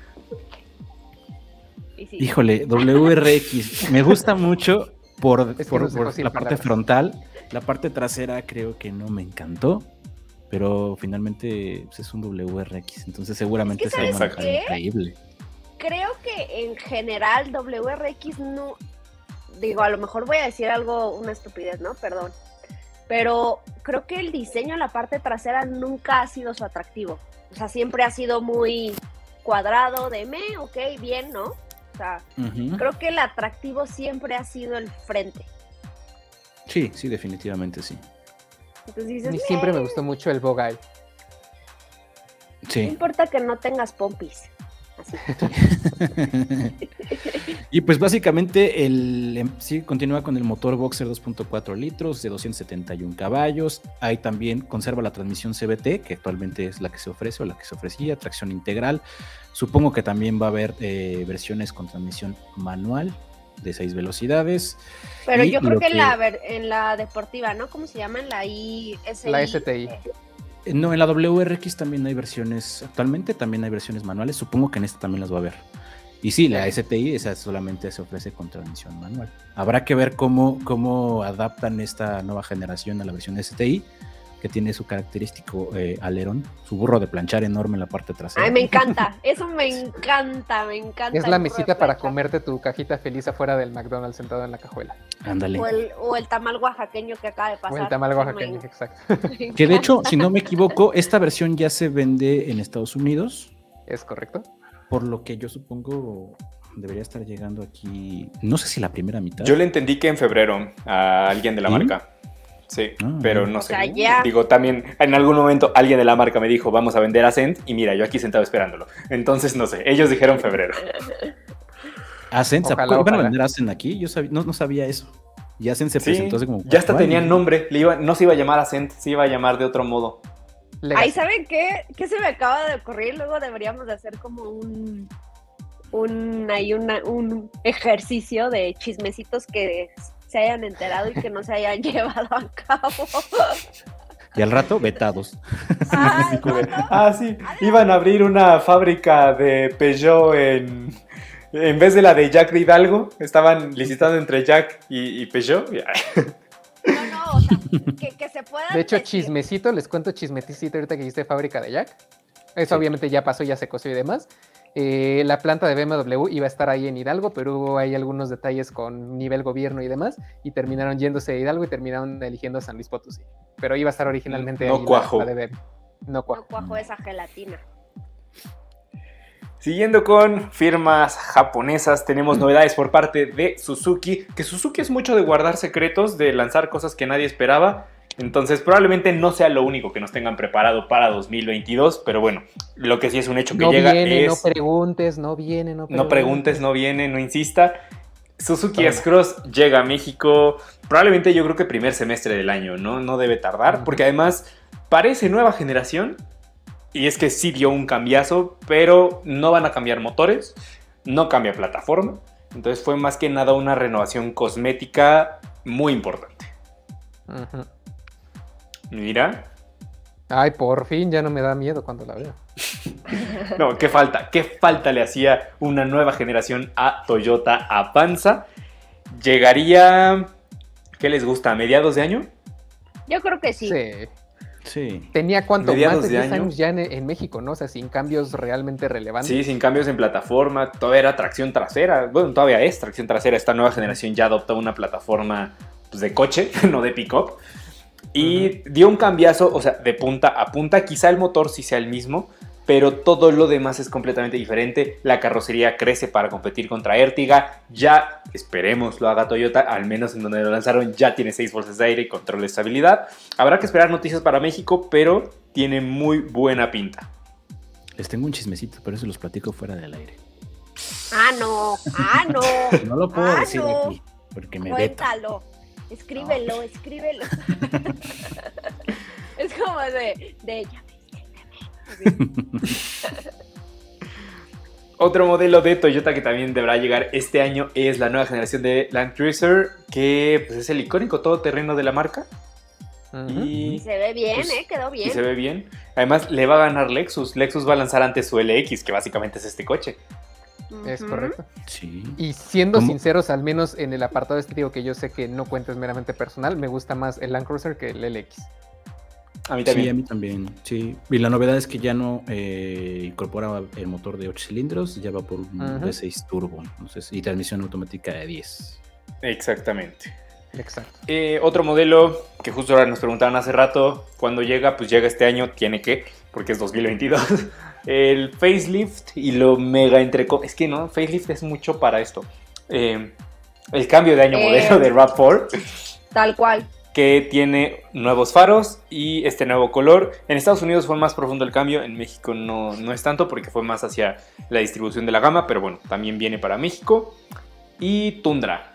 Híjole, WRX, me gusta mucho por, la parte frontal. La parte trasera creo que no me encantó, pero finalmente pues, es un WRX, entonces seguramente es será increíble. Creo que en general WRX no, digo, a lo mejor voy a decir algo, una estupidez, ¿no? Perdón. pero creo que el diseño en la parte trasera nunca ha sido su atractivo. O sea, siempre ha sido muy cuadrado de me, ok, bien, ¿no? O sea, creo que el atractivo siempre ha sido el frente. Sí, sí, definitivamente sí. Entonces siempre me gustó mucho el Bogey. Sí. No importa que no tengas pompis. <laughs> y pues básicamente el em, sí continúa con el motor Boxer 2.4 litros de 271 caballos. Ahí también conserva la transmisión CBT, que actualmente es la que se ofrece o la que se ofrecía, tracción integral. Supongo que también va a haber eh, versiones con transmisión manual de seis velocidades. Pero yo creo que, En, la, en la deportiva, ¿no? ¿Cómo se llama? En la ISI. La STI. No, en la WRX también hay versiones, actualmente también hay versiones manuales, supongo que en esta también las va a ver. Y sí, la STI esa solamente se ofrece con transmisión manual. Habrá que ver cómo, cómo adaptan esta nueva generación a la versión STI que tiene su característico eh, alerón, su burro de planchar enorme en la parte trasera. Ay, me <laughs> encanta, eso me encanta, me encanta. Es la mesita para comerte tu cajita feliz afuera del McDonald's sentado en la cajuela. Ándale. O el, tamal oaxaqueño que acaba de pasar. O el tamal oaxaqueño, exacto. <laughs> <laughs> Que de hecho, si no me equivoco, esta versión ya se vende en Estados Unidos. ¿Es correcto? Por lo que yo supongo debería estar llegando aquí, no sé si la primera mitad. Yo le entendí que en febrero a alguien de la marca. Sí, ah, pero no sé. Digo, también en algún momento alguien de la marca me dijo, vamos a vender Ascent, y mira, yo aquí sentado esperándolo. Entonces, no sé, ellos dijeron febrero. <laughs> Ascent, ¿se iban a vender Ascent aquí? Yo no, sabía eso. Y Ascent se presentó hace como. Ya hasta tenían nombre, le iba, no se iba a llamar Ascent, se iba a llamar de otro modo. Ahí, ¿saben qué? ¿Qué se me acaba de ocurrir? Luego deberíamos de hacer como un un, hay un ejercicio de chismecitos que se hayan enterado y que no se hayan <laughs> llevado a cabo. Y al rato, vetados. <laughs> Ah, sí. Iban a abrir una fábrica de Peugeot en. En vez de la de Jack de Hidalgo, estaban licitando entre Jack y, Peugeot. No, no, o sea, que, se pueda. De hecho, chismecito, les cuento chismecito ahorita que hiciste fábrica de Jack. Eso obviamente ya pasó, ya se coció y demás. Eh, la planta de BMW iba a estar ahí en Hidalgo, pero hubo ahí algunos detalles con nivel gobierno y demás, y terminaron yéndose a Hidalgo y terminaron eligiendo San Luis Potosí. Pero iba a estar originalmente no cuajo. de No cuajo. No cuajo esa gelatina. Siguiendo con firmas japonesas, tenemos novedades por parte de Suzuki, que Suzuki es mucho de guardar secretos, de lanzar cosas que nadie esperaba. Entonces probablemente no sea lo único que nos tengan preparado para 2022, pero bueno, lo que sí es un hecho que llega viene, es... No preguntes, no viene, no preguntes. No preguntes, no viene, no insista. Suzuki S-Cross llega a México probablemente yo creo que primer semestre del año, ¿no? No debe tardar, porque además parece nueva generación y es que sí dio un cambiazo, pero no van a cambiar motores, no cambia plataforma, entonces fue más que nada una renovación cosmética muy importante. Ajá. Mira. Ay, por fin ya no me da miedo cuando la veo. <laughs> no, qué falta, qué falta le hacía una nueva generación a Toyota Avanza. Llegaría, ¿qué les gusta? ¿A mediados de año? Yo creo que sí. Sí. Tenía cuánto más de 10 años ya en, México, ¿no? O sea, sin cambios realmente relevantes. Sí, sin cambios en plataforma. Todavía era tracción trasera. Bueno, todavía es tracción trasera. Esta nueva generación ya adopta una plataforma pues, de coche, <laughs> no de pick-up. Y dio un cambiazo, o sea, de punta a punta. Quizá el motor sí sea el mismo, pero todo lo demás es completamente diferente. La carrocería crece para competir contra Ertiga. Ya, esperemos, lo haga Toyota, al menos en donde lo lanzaron, ya tiene 6 bolsas de aire y control de estabilidad. Habrá que esperar noticias para México, pero tiene muy buena pinta. Les tengo un chismecito, pero eso los platico fuera del aire. Ah, no, ah, no. <laughs> no lo puedo ah, decir aquí, porque me Cuéntalo. Escríbelo, escríbelo. <laughs> es como de, de ella. Otro modelo de Toyota que también deberá llegar este año es la nueva generación de Land Cruiser, que pues, es el icónico todoterreno de la marca. y, se ve bien, pues, ¿eh? Quedó bien. Y se ve bien. Además, le va a ganar Lexus. Lexus va a lanzar antes su LX, que básicamente es este coche. Es correcto. Sí. Y siendo sinceros, al menos en el apartado estético que yo sé que no cuenta meramente personal, me gusta más el Land Cruiser que el LX. A mí también. Sí, a mí también, sí. Y la novedad es que ya no eh, incorpora el motor de 8 cilindros, ya va por un V6 turbo, entonces, y transmisión automática de 10. Exactamente. Exacto. Eh, otro modelo que justo ahora nos preguntaban hace rato, cuando llega, pues llega este año, tiene que, porque es 2022. El facelift y lo mega entre... Es que no, facelift es mucho para esto. Eh, el cambio de año eh, modelo de RAV4. Tal cual. Que tiene nuevos faros y este nuevo color. En Estados Unidos fue más profundo el cambio, en México no, no es tanto porque fue más hacia la distribución de la gama, pero bueno, también viene para México. Y Tundra,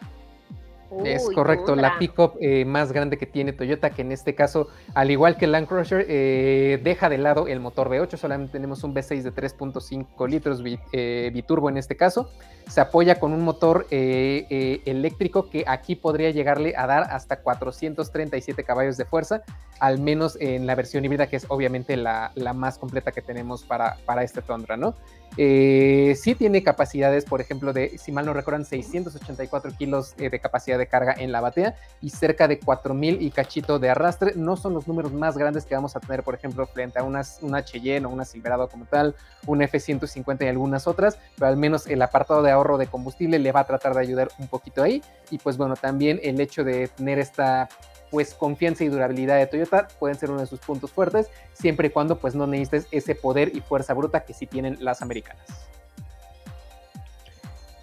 es correcto, la pickup eh, más grande que tiene Toyota, que en este caso, al igual que el Land Cruiser, eh, deja de lado el motor V8, solamente tenemos un V6 de 3.5 litros eh, biturbo en este caso. Se apoya con un motor eléctrico que aquí podría llegarle a dar hasta 437 caballos de fuerza, al menos en la versión híbrida, que es obviamente la, más completa que tenemos para, para este Tundra, ¿no? Sí tiene capacidades, por ejemplo, de, si mal no recuerdan, 684 kilos de capacidad de carga en la batea y cerca de 4000 y cachito de arrastre. No son los números más grandes que vamos a tener, por ejemplo, frente a unas, una Cheyenne o una Silverado como tal, un F-150 y algunas otras, pero al menos el apartado de ahorro de combustible le va a tratar de ayudar un poquito ahí. Y pues bueno, también el hecho de tener esta pues confianza y durabilidad de Toyota pueden ser uno de sus puntos fuertes, siempre y cuando pues no necesites ese poder y fuerza bruta que sí tienen las americanas.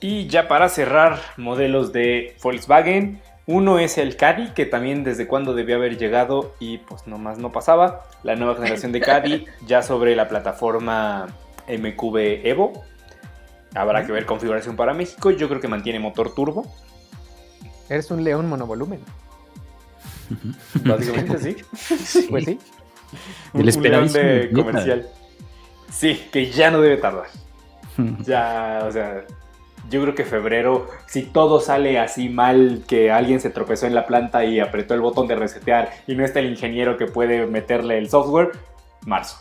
Y ya para cerrar, modelos de Volkswagen. Uno es el Caddy, que también desde cuando debió haber llegado y pues nomás no pasaba. La nueva generación de Caddy, <laughs> ya sobre la plataforma MQB Evo. Habrá que ver configuración para México. Yo creo que mantiene motor turbo. Eres un león monovolumen. Básicamente <laughs> sí. Pues sí. El un de comercial. Sí, que ya no debe tardar. ya, o sea, yo creo que febrero, si todo sale así mal, que alguien se tropezó en la planta y apretó el botón de resetear y no está el ingeniero que puede meterle el software, marzo.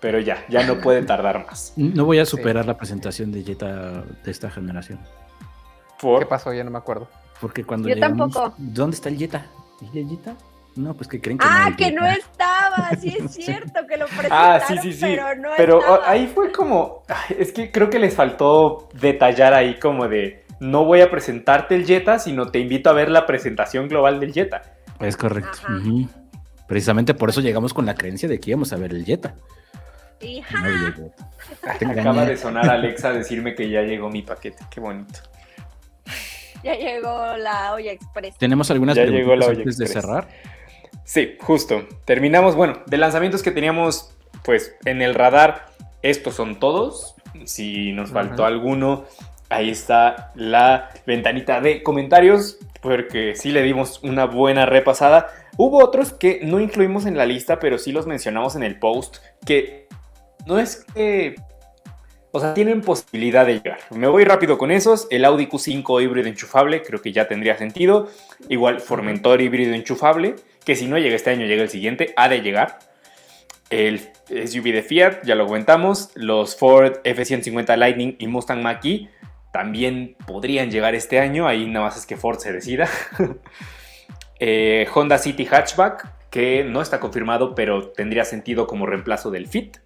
Pero ya, ya no puede tardar más. No voy a superar la presentación de Jetta de esta generación. ¿Qué pasó? Ya no me acuerdo. Porque cuando Yo tampoco. ¿Dónde está el Jetta? ¿El Jetta? No, pues que creen que Ah, que no estaba, sí es <laughs> cierto que lo presentaron, ah, sí, sí, sí. pero no Pero ahí fue como, es que creo que les faltó detallar ahí como de, no voy a presentarte el Jetta, sino te invito a ver la presentación global del Jetta. Es correcto. Precisamente por eso llegamos con la creencia de que íbamos a ver el Jetta. Acaba de sonar Alexa a decirme que ya llegó mi paquete, qué bonito. <laughs> Ya llegó la olla express. ¿Tenemos algunas ya preguntas antes de cerrar? Sí, justo. Terminamos, bueno, de lanzamientos que teníamos pues en el radar, estos son todos. Si nos faltó alguno, ahí está la ventanita de comentarios, porque sí le dimos una buena repasada. Hubo otros que no incluimos en la lista, pero sí los mencionamos en el post, que no es que... O sea, tienen posibilidad de llegar. Me voy rápido con esos. El Audi Q5 híbrido enchufable, creo que ya tendría sentido. Igual Formentor híbrido enchufable que si no llega este año, llega el siguiente, ha de llegar. El SUV de Fiat, ya lo comentamos. Los Ford F-150 Lightning y Mustang Mach-E también podrían llegar este año. Ahí nada más es que Ford se decida. <laughs> Eh, Honda City Hatchback, que no está confirmado, pero tendría sentido como reemplazo del Fit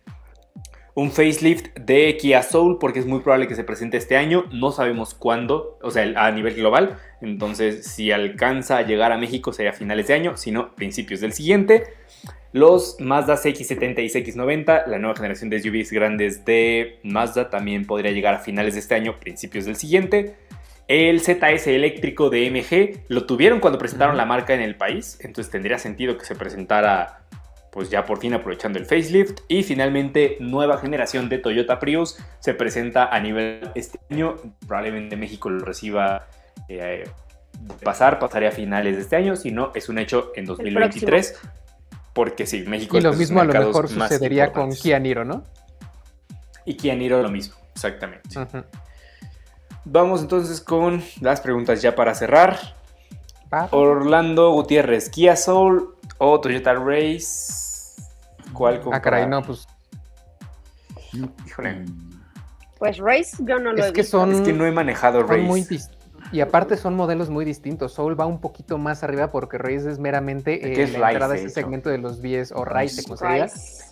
un facelift de Kia Soul porque es muy probable que se presente este año. No sabemos cuándo, o sea, a nivel global. Entonces, si alcanza a llegar a México sería a finales de año, si no, principios del siguiente. Los Mazda CX70 y CX90, la nueva generación de SUVs grandes de Mazda, también podría llegar a finales de este año, principios del siguiente. El ZS eléctrico de MG lo tuvieron cuando presentaron la marca en el país, entonces tendría sentido que se presentara pues ya por fin aprovechando el facelift. Y finalmente, nueva generación de Toyota Prius se presenta a nivel este año. Probablemente México lo reciba eh, pasar, pasaría a finales de este año. Si no, es un hecho en 2023. Porque sí, México Y lo mismo a lo mejor sucedería con Kia Niro, ¿no? Y Kia Niro lo mismo, exactamente. Vamos entonces con las preguntas ya para cerrar. Orlando Gutiérrez, Kia Soul o Toyota Race ¿Cuál Ah, caray, no, pues. Híjole. Pues Race yo no lo es he que visto. Son, es que no he manejado Race. y aparte son modelos muy distintos. Soul va un poquito más arriba porque Race es meramente eh, la entrada a ese segmento de los 10 o Rice, como se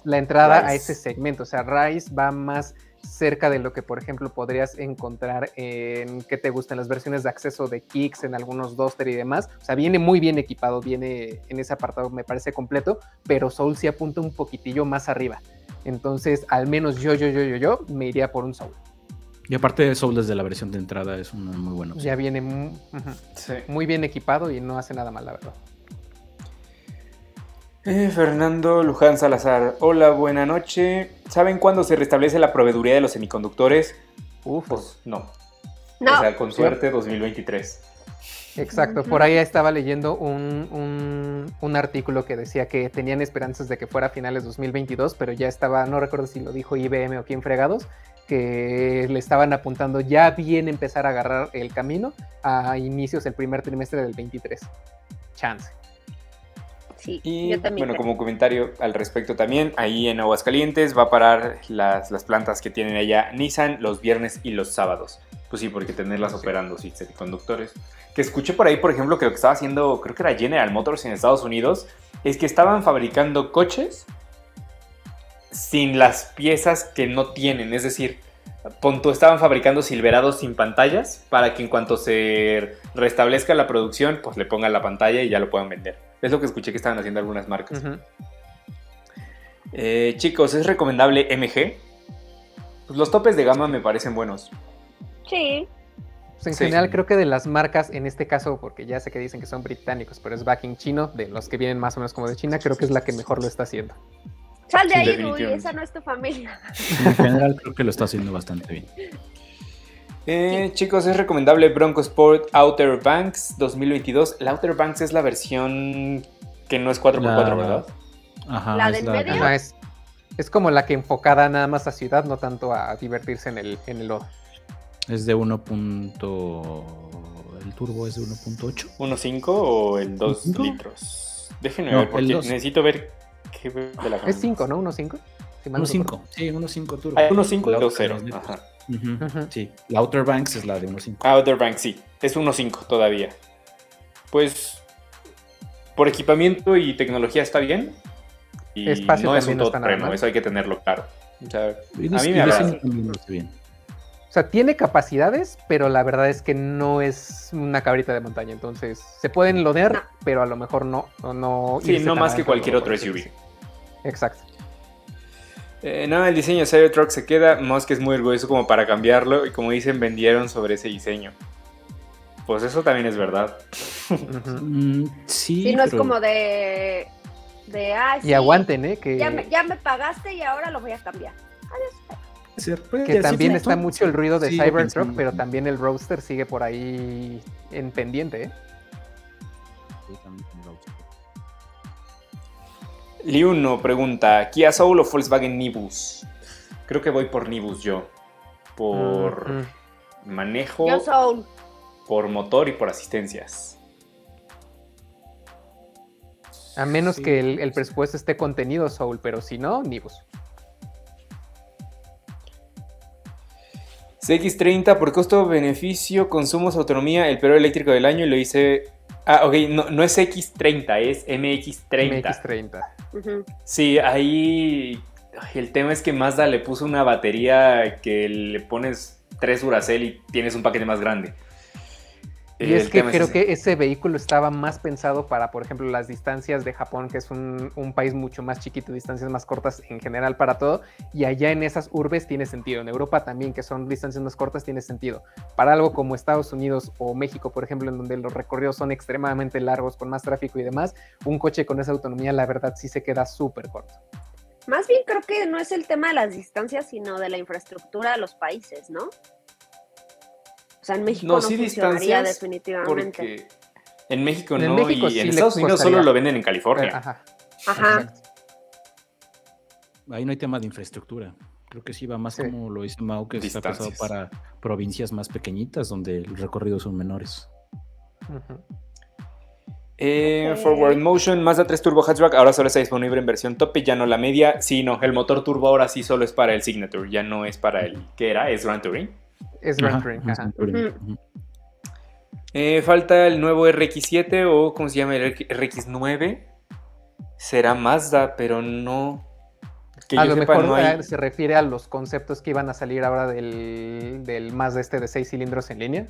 La entrada a ese segmento. O sea, Rice va más cerca de lo que, por ejemplo, podrías encontrar en que te gustan las versiones de acceso de Kicks, en algunos Duster y demás. O sea, viene muy bien equipado, viene en ese apartado, me parece completo, pero Soul sí apunta un poquitillo más arriba. Entonces, al menos yo, yo, yo, yo, yo, me iría por un Soul. Y aparte de Soul desde la versión de entrada es una muy buena Ya viene muy bien equipado y no hace nada mal, la verdad. Eh, Fernando Luján Salazar. Hola, buena noche. ¿Saben cuándo se restablece la proveeduría de los semiconductores? Uf, pues no. no. O sea, con suerte 2023. Exacto, por ahí estaba leyendo un, un, artículo que decía que tenían esperanzas de que fuera a finales 2022, pero ya estaba, no recuerdo si lo dijo IBM o quién fregados, que le estaban apuntando ya bien empezar a agarrar el camino a inicios del primer trimestre del 23. Chance y bueno, como comentario al respecto también, ahí en Aguascalientes va a parar las, plantas que tienen allá Nissan los viernes y los sábados. Pues sí, porque tenerlas operando, sí, conductores. Que escuché por ahí, por ejemplo, que lo que estaba haciendo, creo que era General Motors en Estados Unidos, es que estaban fabricando coches sin las piezas que no tienen. Es decir, Ponto, estaban fabricando silverados sin pantallas para que en cuanto se restablezca la producción, pues le pongan la pantalla y ya lo puedan vender. Es lo que escuché que estaban haciendo algunas marcas. Eh, chicos, ¿es recomendable MG? Pues los topes de gama me parecen buenos. Sí. Pues en general creo que de las marcas, en este caso, porque ya sé que dicen que son británicos, pero es backing chino, de los que vienen más o menos como de China, creo que es la que mejor lo está haciendo. Sal de ahí, Rui, esa no es tu familia. En general creo que lo está haciendo bastante bien. Eh, chicos, es recomendable Bronco Sport Outer Banks 2022. La Outer Banks es la versión que no es 4x4, ¿verdad? Ajá, ¿La del medio? es, es, como la que enfocada nada más a ciudad, no tanto a divertirse en el, en el lodo. Es de 1. ¿El turbo es de 1.8? ¿1.5 o el 2 litros? Déjenme ver, porque necesito ver qué de la Es 5, ¿no? 1.5. 1.5, sí, 1.5 turbo. Hay 1.5 y 2.0. Ajá. Sí, la Outer Banks es la de 1.5. Outer Banks, sí, es 1.5 todavía. Pues por equipamiento y tecnología está bien. Y Espacio no es un todoterreno, eso hay que tenerlo claro. O sea, a mí me agrada. Bien. O sea, tiene capacidades, pero la verdad es que no es una cabrita de montaña. Entonces, se pueden lodear, pero a lo mejor no. no sí, no más que cualquier otro SUV. Exacto. Eh, no, el diseño de Cybertruck se queda. Musk es muy orgulloso como para cambiarlo. Y como dicen, vendieron sobre ese diseño. Pues eso también es verdad. Mm, sí. Sí, no es como de. de y aguanten, ¿eh? Que... Ya, me, pagaste y ahora lo voy a cambiar. Adiós. que también está mucho el ruido de Cybertruck, pero también el Roadster sigue por ahí en pendiente, ¿eh? Liuno pregunta, ¿Kia Soul o Volkswagen Nibus? Creo que voy por Nibus yo. Por manejo. Por motor y por asistencias. A menos que el, presupuesto esté contenido, Soul, pero si no, Nibus. CX30 por costo-beneficio, consumos, autonomía, el peor eléctrico del año y lo hice Ah, ok, no, no es X30, es MX30. MX30. Sí, ahí el tema es que Mazda le puso una batería que le pones tres Duracell y tienes un paquete más grande. Y es que creo que ese vehículo estaba más pensado para, por ejemplo, las distancias de Japón, que es un, país mucho más chiquito, distancias más cortas en general para todo, y allá en esas urbes tiene sentido. En Europa también, que son distancias más cortas, tiene sentido. Para algo como Estados Unidos o México, por ejemplo, en donde los recorridos son extremadamente largos, con más tráfico y demás, un coche con esa autonomía, la verdad, sí se queda súper corto. Más bien creo que no es el tema de las distancias, sino de la infraestructura de los países, ¿no? O sea, en México no, sí funcionaría definitivamente. en México no, y en Estados Unidos solo lo venden en California. Ajá. Ajá. Ahí no hay tema de infraestructura. Creo que sí va más como lo dice Mau, que está pensado para provincias más pequeñitas donde los recorridos son menores. Eh, Forward Motion, Mazda 3 Turbo Hatchback, ahora solo está disponible en versión tope, ya no la media. Sí, no, el motor turbo ahora sí solo es para el Signature, ya no es para el. ¿Qué era? ¿Es Grand Touring? Es eh, falta el nuevo RX7 o ¿cómo se llama? El RX9. Será Mazda, pero no. a lo mejor se refiere a los conceptos que iban a salir ahora del, del Mazda este de seis cilindros en línea.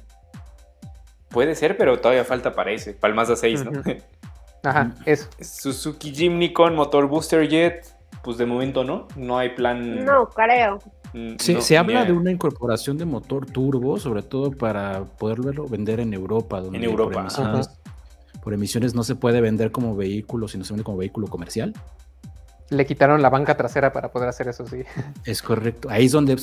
Puede ser, pero todavía falta para ese, para el Mazda 6, ¿no? <laughs> Ajá, eso. Suzuki Jimny con motor Booster Jet, pues de momento no, no hay plan. No, creo. Mm, se habla de una incorporación de motor turbo, sobre todo para poderlo vender en Europa. Donde en Europa. por emisiones no se puede vender como vehículo, sino se vende como vehículo comercial. Le quitaron la banca trasera para poder hacer eso, sí. <laughs> Es correcto. Ahí es donde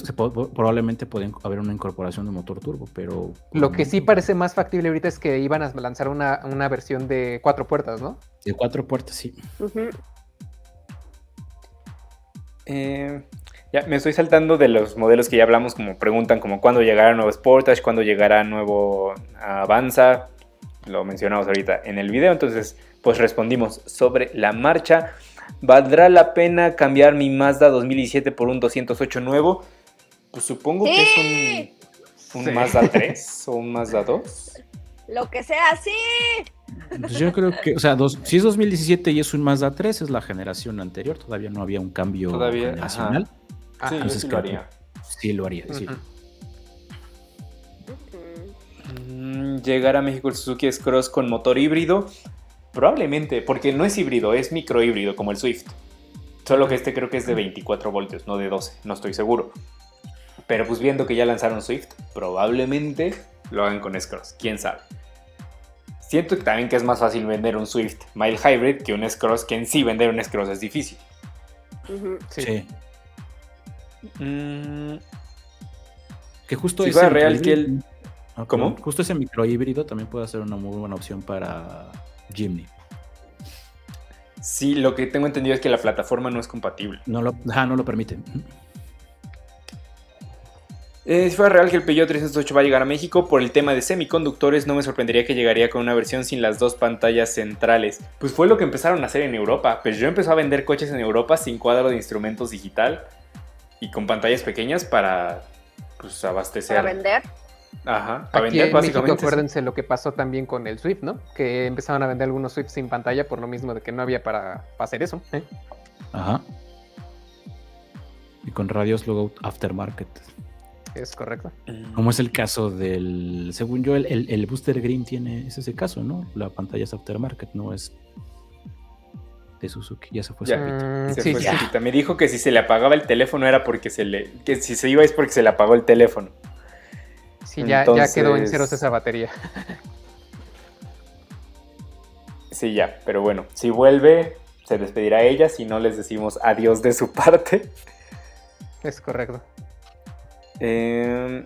probablemente puede haber una incorporación de motor turbo, pero... Lo que sí parece más factible ahorita es que iban a lanzar una, versión de cuatro puertas, ¿no? De cuatro puertas, sí. Eh, ya, me estoy saltando de los modelos que ya hablamos, como preguntan como cuándo llegará nuevo Sportage, cuándo llegará nuevo Avanza. Lo mencionamos ahorita en el video, entonces pues respondimos sobre la marcha. ¿Valdrá la pena cambiar mi Mazda 2017 por un 208 nuevo? Pues supongo que es un, Mazda 3 o un Mazda 2. Lo que sea, sí. Pues yo creo que, o sea, si es 2017 y es un Mazda 3, es la generación anterior, todavía no había un cambio todavía, generacional. Sí, sí lo haría. Sí, lo haría, sí. Mm, llegar a México el Suzuki S-Cross con motor híbrido. Probablemente, porque no es híbrido, es microhíbrido como el Swift. Solo que este creo que es de 24 voltios, no de 12, no estoy seguro. Pero pues viendo que ya lanzaron Swift, probablemente lo hagan con S-Cross, quién sabe. Siento también que es más fácil vender un Swift Mild Hybrid que un S-Cross, que en sí vender un S-Cross es difícil. sí. Mm. Que justo ese real que el... Ah, ¿Cómo? Justo ese microhíbrido también puede ser una muy buena opción para Jimny. Sí, lo que tengo entendido es que la plataforma no es compatible. No lo, no lo permite. Eh, si fuera real que el Peugeot 308 va a llegar a México, por el tema de semiconductores no me sorprendería que llegaría con una versión sin las dos pantallas centrales. Pues fue lo que empezaron a hacer en Europa. Pues yo empezó a vender coches en Europa sin cuadro de instrumentos digital y con pantallas pequeñas para pues, abastecer. Para vender. Ajá, para vender básicamente. acuérdense lo que pasó también con el Swift, ¿no? Que empezaron a vender algunos Swift sin pantalla por lo mismo de que no había para, hacer eso. ¿eh? Ajá. Y con radios luego aftermarket. Es correcto. Mm. Como es el caso del, según yo, el, el, Booster Green tiene, es ese caso, ¿no? La pantalla es aftermarket, no es de Suzuki. Ya se fue ya, se fue Me dijo que si se le apagaba el teléfono era porque se le. que si se iba es porque se le apagó el teléfono. Sí, ya, ya quedó en ceros esa batería. sí, ya, pero bueno, si vuelve, se despedirá ella, si no les decimos adiós de su parte. Es correcto. Em,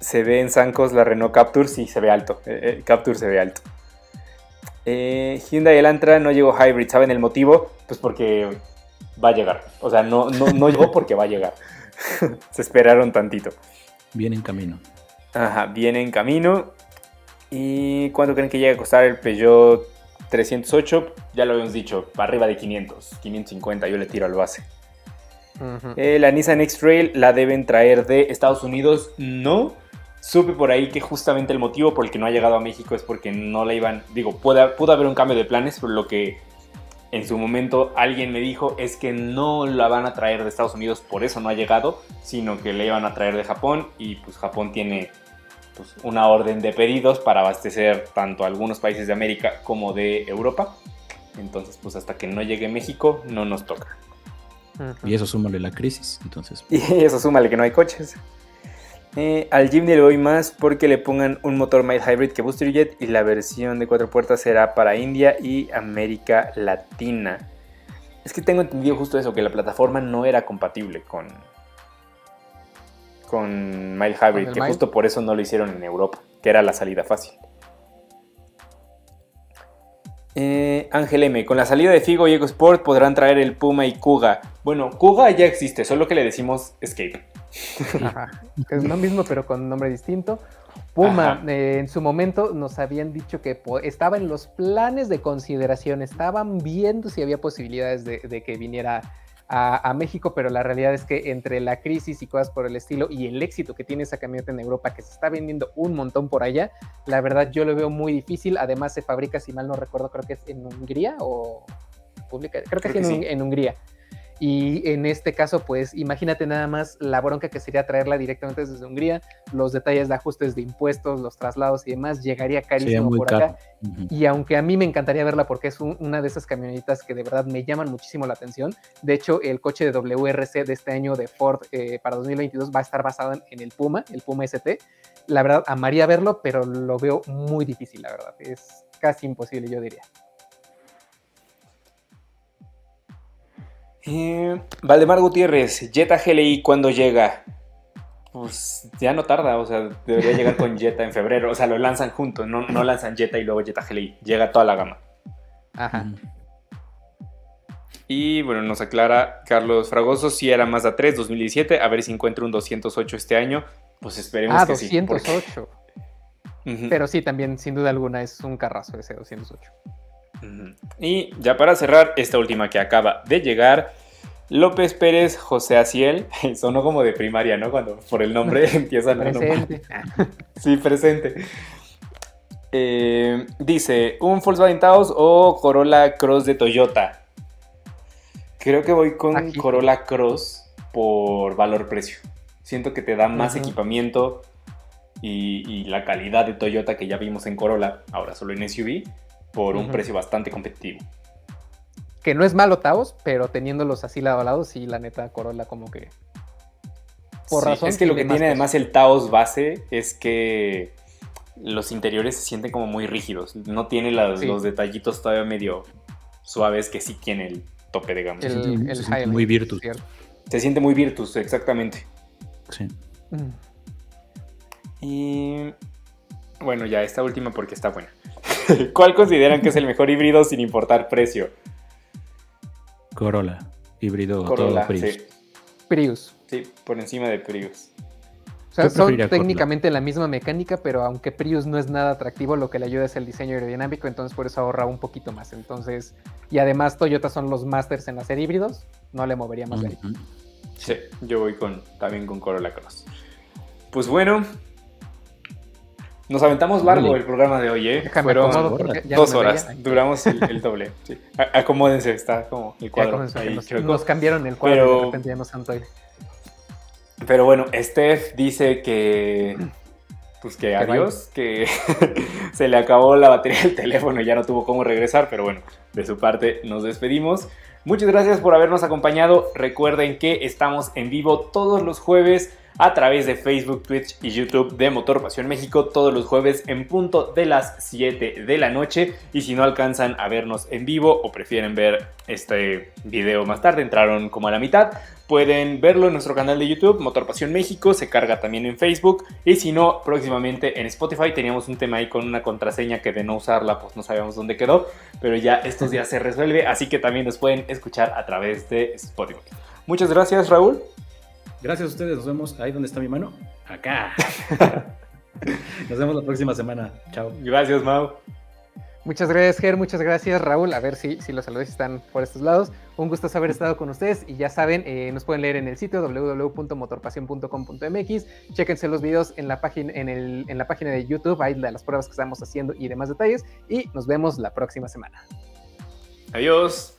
se ve en Sancos la Renault Capture, sí, se ve alto. Eh, eh, Capture se ve alto. Eh, Hyundai Elantra no llegó hybrid, ¿saben el motivo? Pues porque va a llegar. O sea, no, no, llegó porque va a llegar. <laughs> Se esperaron tantito. Viene en camino. Ajá, viene en camino. ¿Y cuánto creen que llega a costar el Peugeot 308? Ya lo habíamos dicho, arriba de 500, 550, yo le tiro al base. Eh, la Nissan X-Trail la deben traer de Estados Unidos, no. Supe por ahí que justamente el motivo por el que no ha llegado a México es porque no la iban, digo, pudo, pudo haber un cambio de planes, pero lo que en su momento alguien me dijo es que no la van a traer de Estados Unidos, por eso no ha llegado, sino que la iban a traer de Japón y pues Japón tiene pues, una orden de pedidos para abastecer tanto a algunos países de América como de Europa. Entonces, pues hasta que no llegue México, no nos toca. Y eso súmale la crisis, entonces. <laughs> Y eso súmale que no hay coches. Eh, al Jimny le doy más porque le pongan un motor mild hybrid que Booster Jet y la versión de cuatro puertas será para India y América Latina. Es que tengo entendido justo eso, que la plataforma no era compatible con, con mild hybrid, que justo por eso no lo hicieron en Europa, que era la salida fácil. Eh, Ángel M, con la salida de Figo y EcoSport podrán traer el Puma y Kuga. Bueno, Kuga ya existe, solo que le decimos Escape. Es lo mismo, pero con nombre distinto. Puma, eh, en su momento nos habían dicho que estaba en los planes de consideración, estaban viendo si había posibilidades de, que viniera a, México, pero la realidad es que entre la crisis y cosas por el estilo y el éxito que tiene esa camioneta en Europa, que se está vendiendo un montón por allá, la verdad yo lo veo muy difícil. Además se fabrica, si mal no recuerdo, creo que es en Hungría o publica, creo que, es en, Hungría. Y en este caso, pues imagínate nada más la bronca que sería traerla directamente desde Hungría, los detalles de ajustes de impuestos, los traslados y demás, llegaría carísimo por acá. Y aunque a mí me encantaría verla porque es una de esas camionetitas que de verdad me llaman muchísimo la atención, de hecho el coche de WRC de este año de Ford eh, para 2022 va a estar basado en el Puma, el Puma ST. La verdad, amaría verlo, pero lo veo muy difícil, la verdad. Es casi imposible, yo diría. Eh, Valdemar Gutiérrez, Jetta GLI, ¿cuándo llega? Pues ya no tarda, o sea, debería llegar con <laughs> Jetta en febrero. O sea, lo lanzan juntos, no, no lanzan Jetta y luego Jetta GLI. Llega toda la gama. Ajá. Y bueno, nos aclara Carlos Fragoso si era Mazda 3 2017, a ver si encuentra un 208 este año. Pues esperemos ah, que 208. <laughs> Pero sí, también, sin duda alguna, es un carrazo ese 208. Y ya para cerrar, esta última que acaba de llegar, López Pérez José Aciel, <laughs> sonó como de primaria, ¿no? Cuando por el nombre <laughs> empiezan a Presente. <laughs> sí, presente. Eh, dice, ¿un Volkswagen Taos o Corolla Cross de Toyota? Creo que voy con Corolla Cross por valor-precio. Siento que te da más equipamiento y, y, la calidad de Toyota que ya vimos en Corolla, ahora solo en SUV, por un precio bastante competitivo. Que no es malo Taos, pero teniéndolos así lado a lado, sí, la neta, Corolla como que... Por razón. Es que lo que tiene además el Taos base es que los interiores se sienten como muy rígidos. No tiene los detallitos todavía medio suaves que sí tiene el tope, digamos. El, se siente muy Virtus. Se siente muy Virtus, exactamente. Sí. Mm. Y bueno, ya esta última porque está buena. <laughs> ¿Cuál consideran que es el mejor híbrido sin importar precio? Corolla, híbrido Corolla, Prius. Sí. Prius. Sí, por encima de Prius. O sea, son técnicamente la misma mecánica, pero aunque Prius no es nada atractivo, lo que le ayuda es el diseño aerodinámico, entonces por eso ahorra un poquito más. Entonces, y además Toyota son los masters en hacer híbridos, no le movería más de ahí. Sí, yo voy con también con Corolla Cross. Pues bueno, nos aventamos largo el programa de hoy, ¿eh? Fueron dos horas. Duramos el, doble. <laughs> Acomódense, está como el cuadro. nos, cambiaron el cuadro pero, de repente ya no Pero bueno, Steph dice que. Pues que adiós, que <laughs> se le acabó la batería del teléfono y ya no tuvo cómo regresar, pero bueno, de su parte nos despedimos. Muchas gracias por habernos acompañado. Recuerden que estamos en vivo todos los jueves a través de Facebook, Twitch y YouTube de Motor Pasión México todos los jueves en punto de las 7 de la noche. Y si no alcanzan a vernos en vivo o prefieren ver este video más tarde, entraron como a la mitad, pueden verlo en nuestro canal de YouTube, Motor Pasión México, se carga también en Facebook. Y si no, próximamente en Spotify teníamos un tema ahí con una contraseña que de no usarla, pues no sabíamos dónde quedó, pero ya estos días se resuelve, así que también nos pueden escuchar a través de Spotify. Muchas gracias, Raúl. Gracias a ustedes, nos vemos ahí donde está mi mano. Acá. <laughs> nos vemos la próxima semana. Chao. Gracias, Mau. Muchas gracias, Ger. Muchas gracias, Raúl. A ver si, si los saludos están por estos lados. Un gusto haber estado con ustedes. Y ya saben, eh, nos pueden leer en el sitio www.motorpasión.com.mx. Chéquense los videos en la, página, en, el, en la página de YouTube, ahí las pruebas que estamos haciendo y demás detalles. Y nos vemos la próxima semana. Adiós.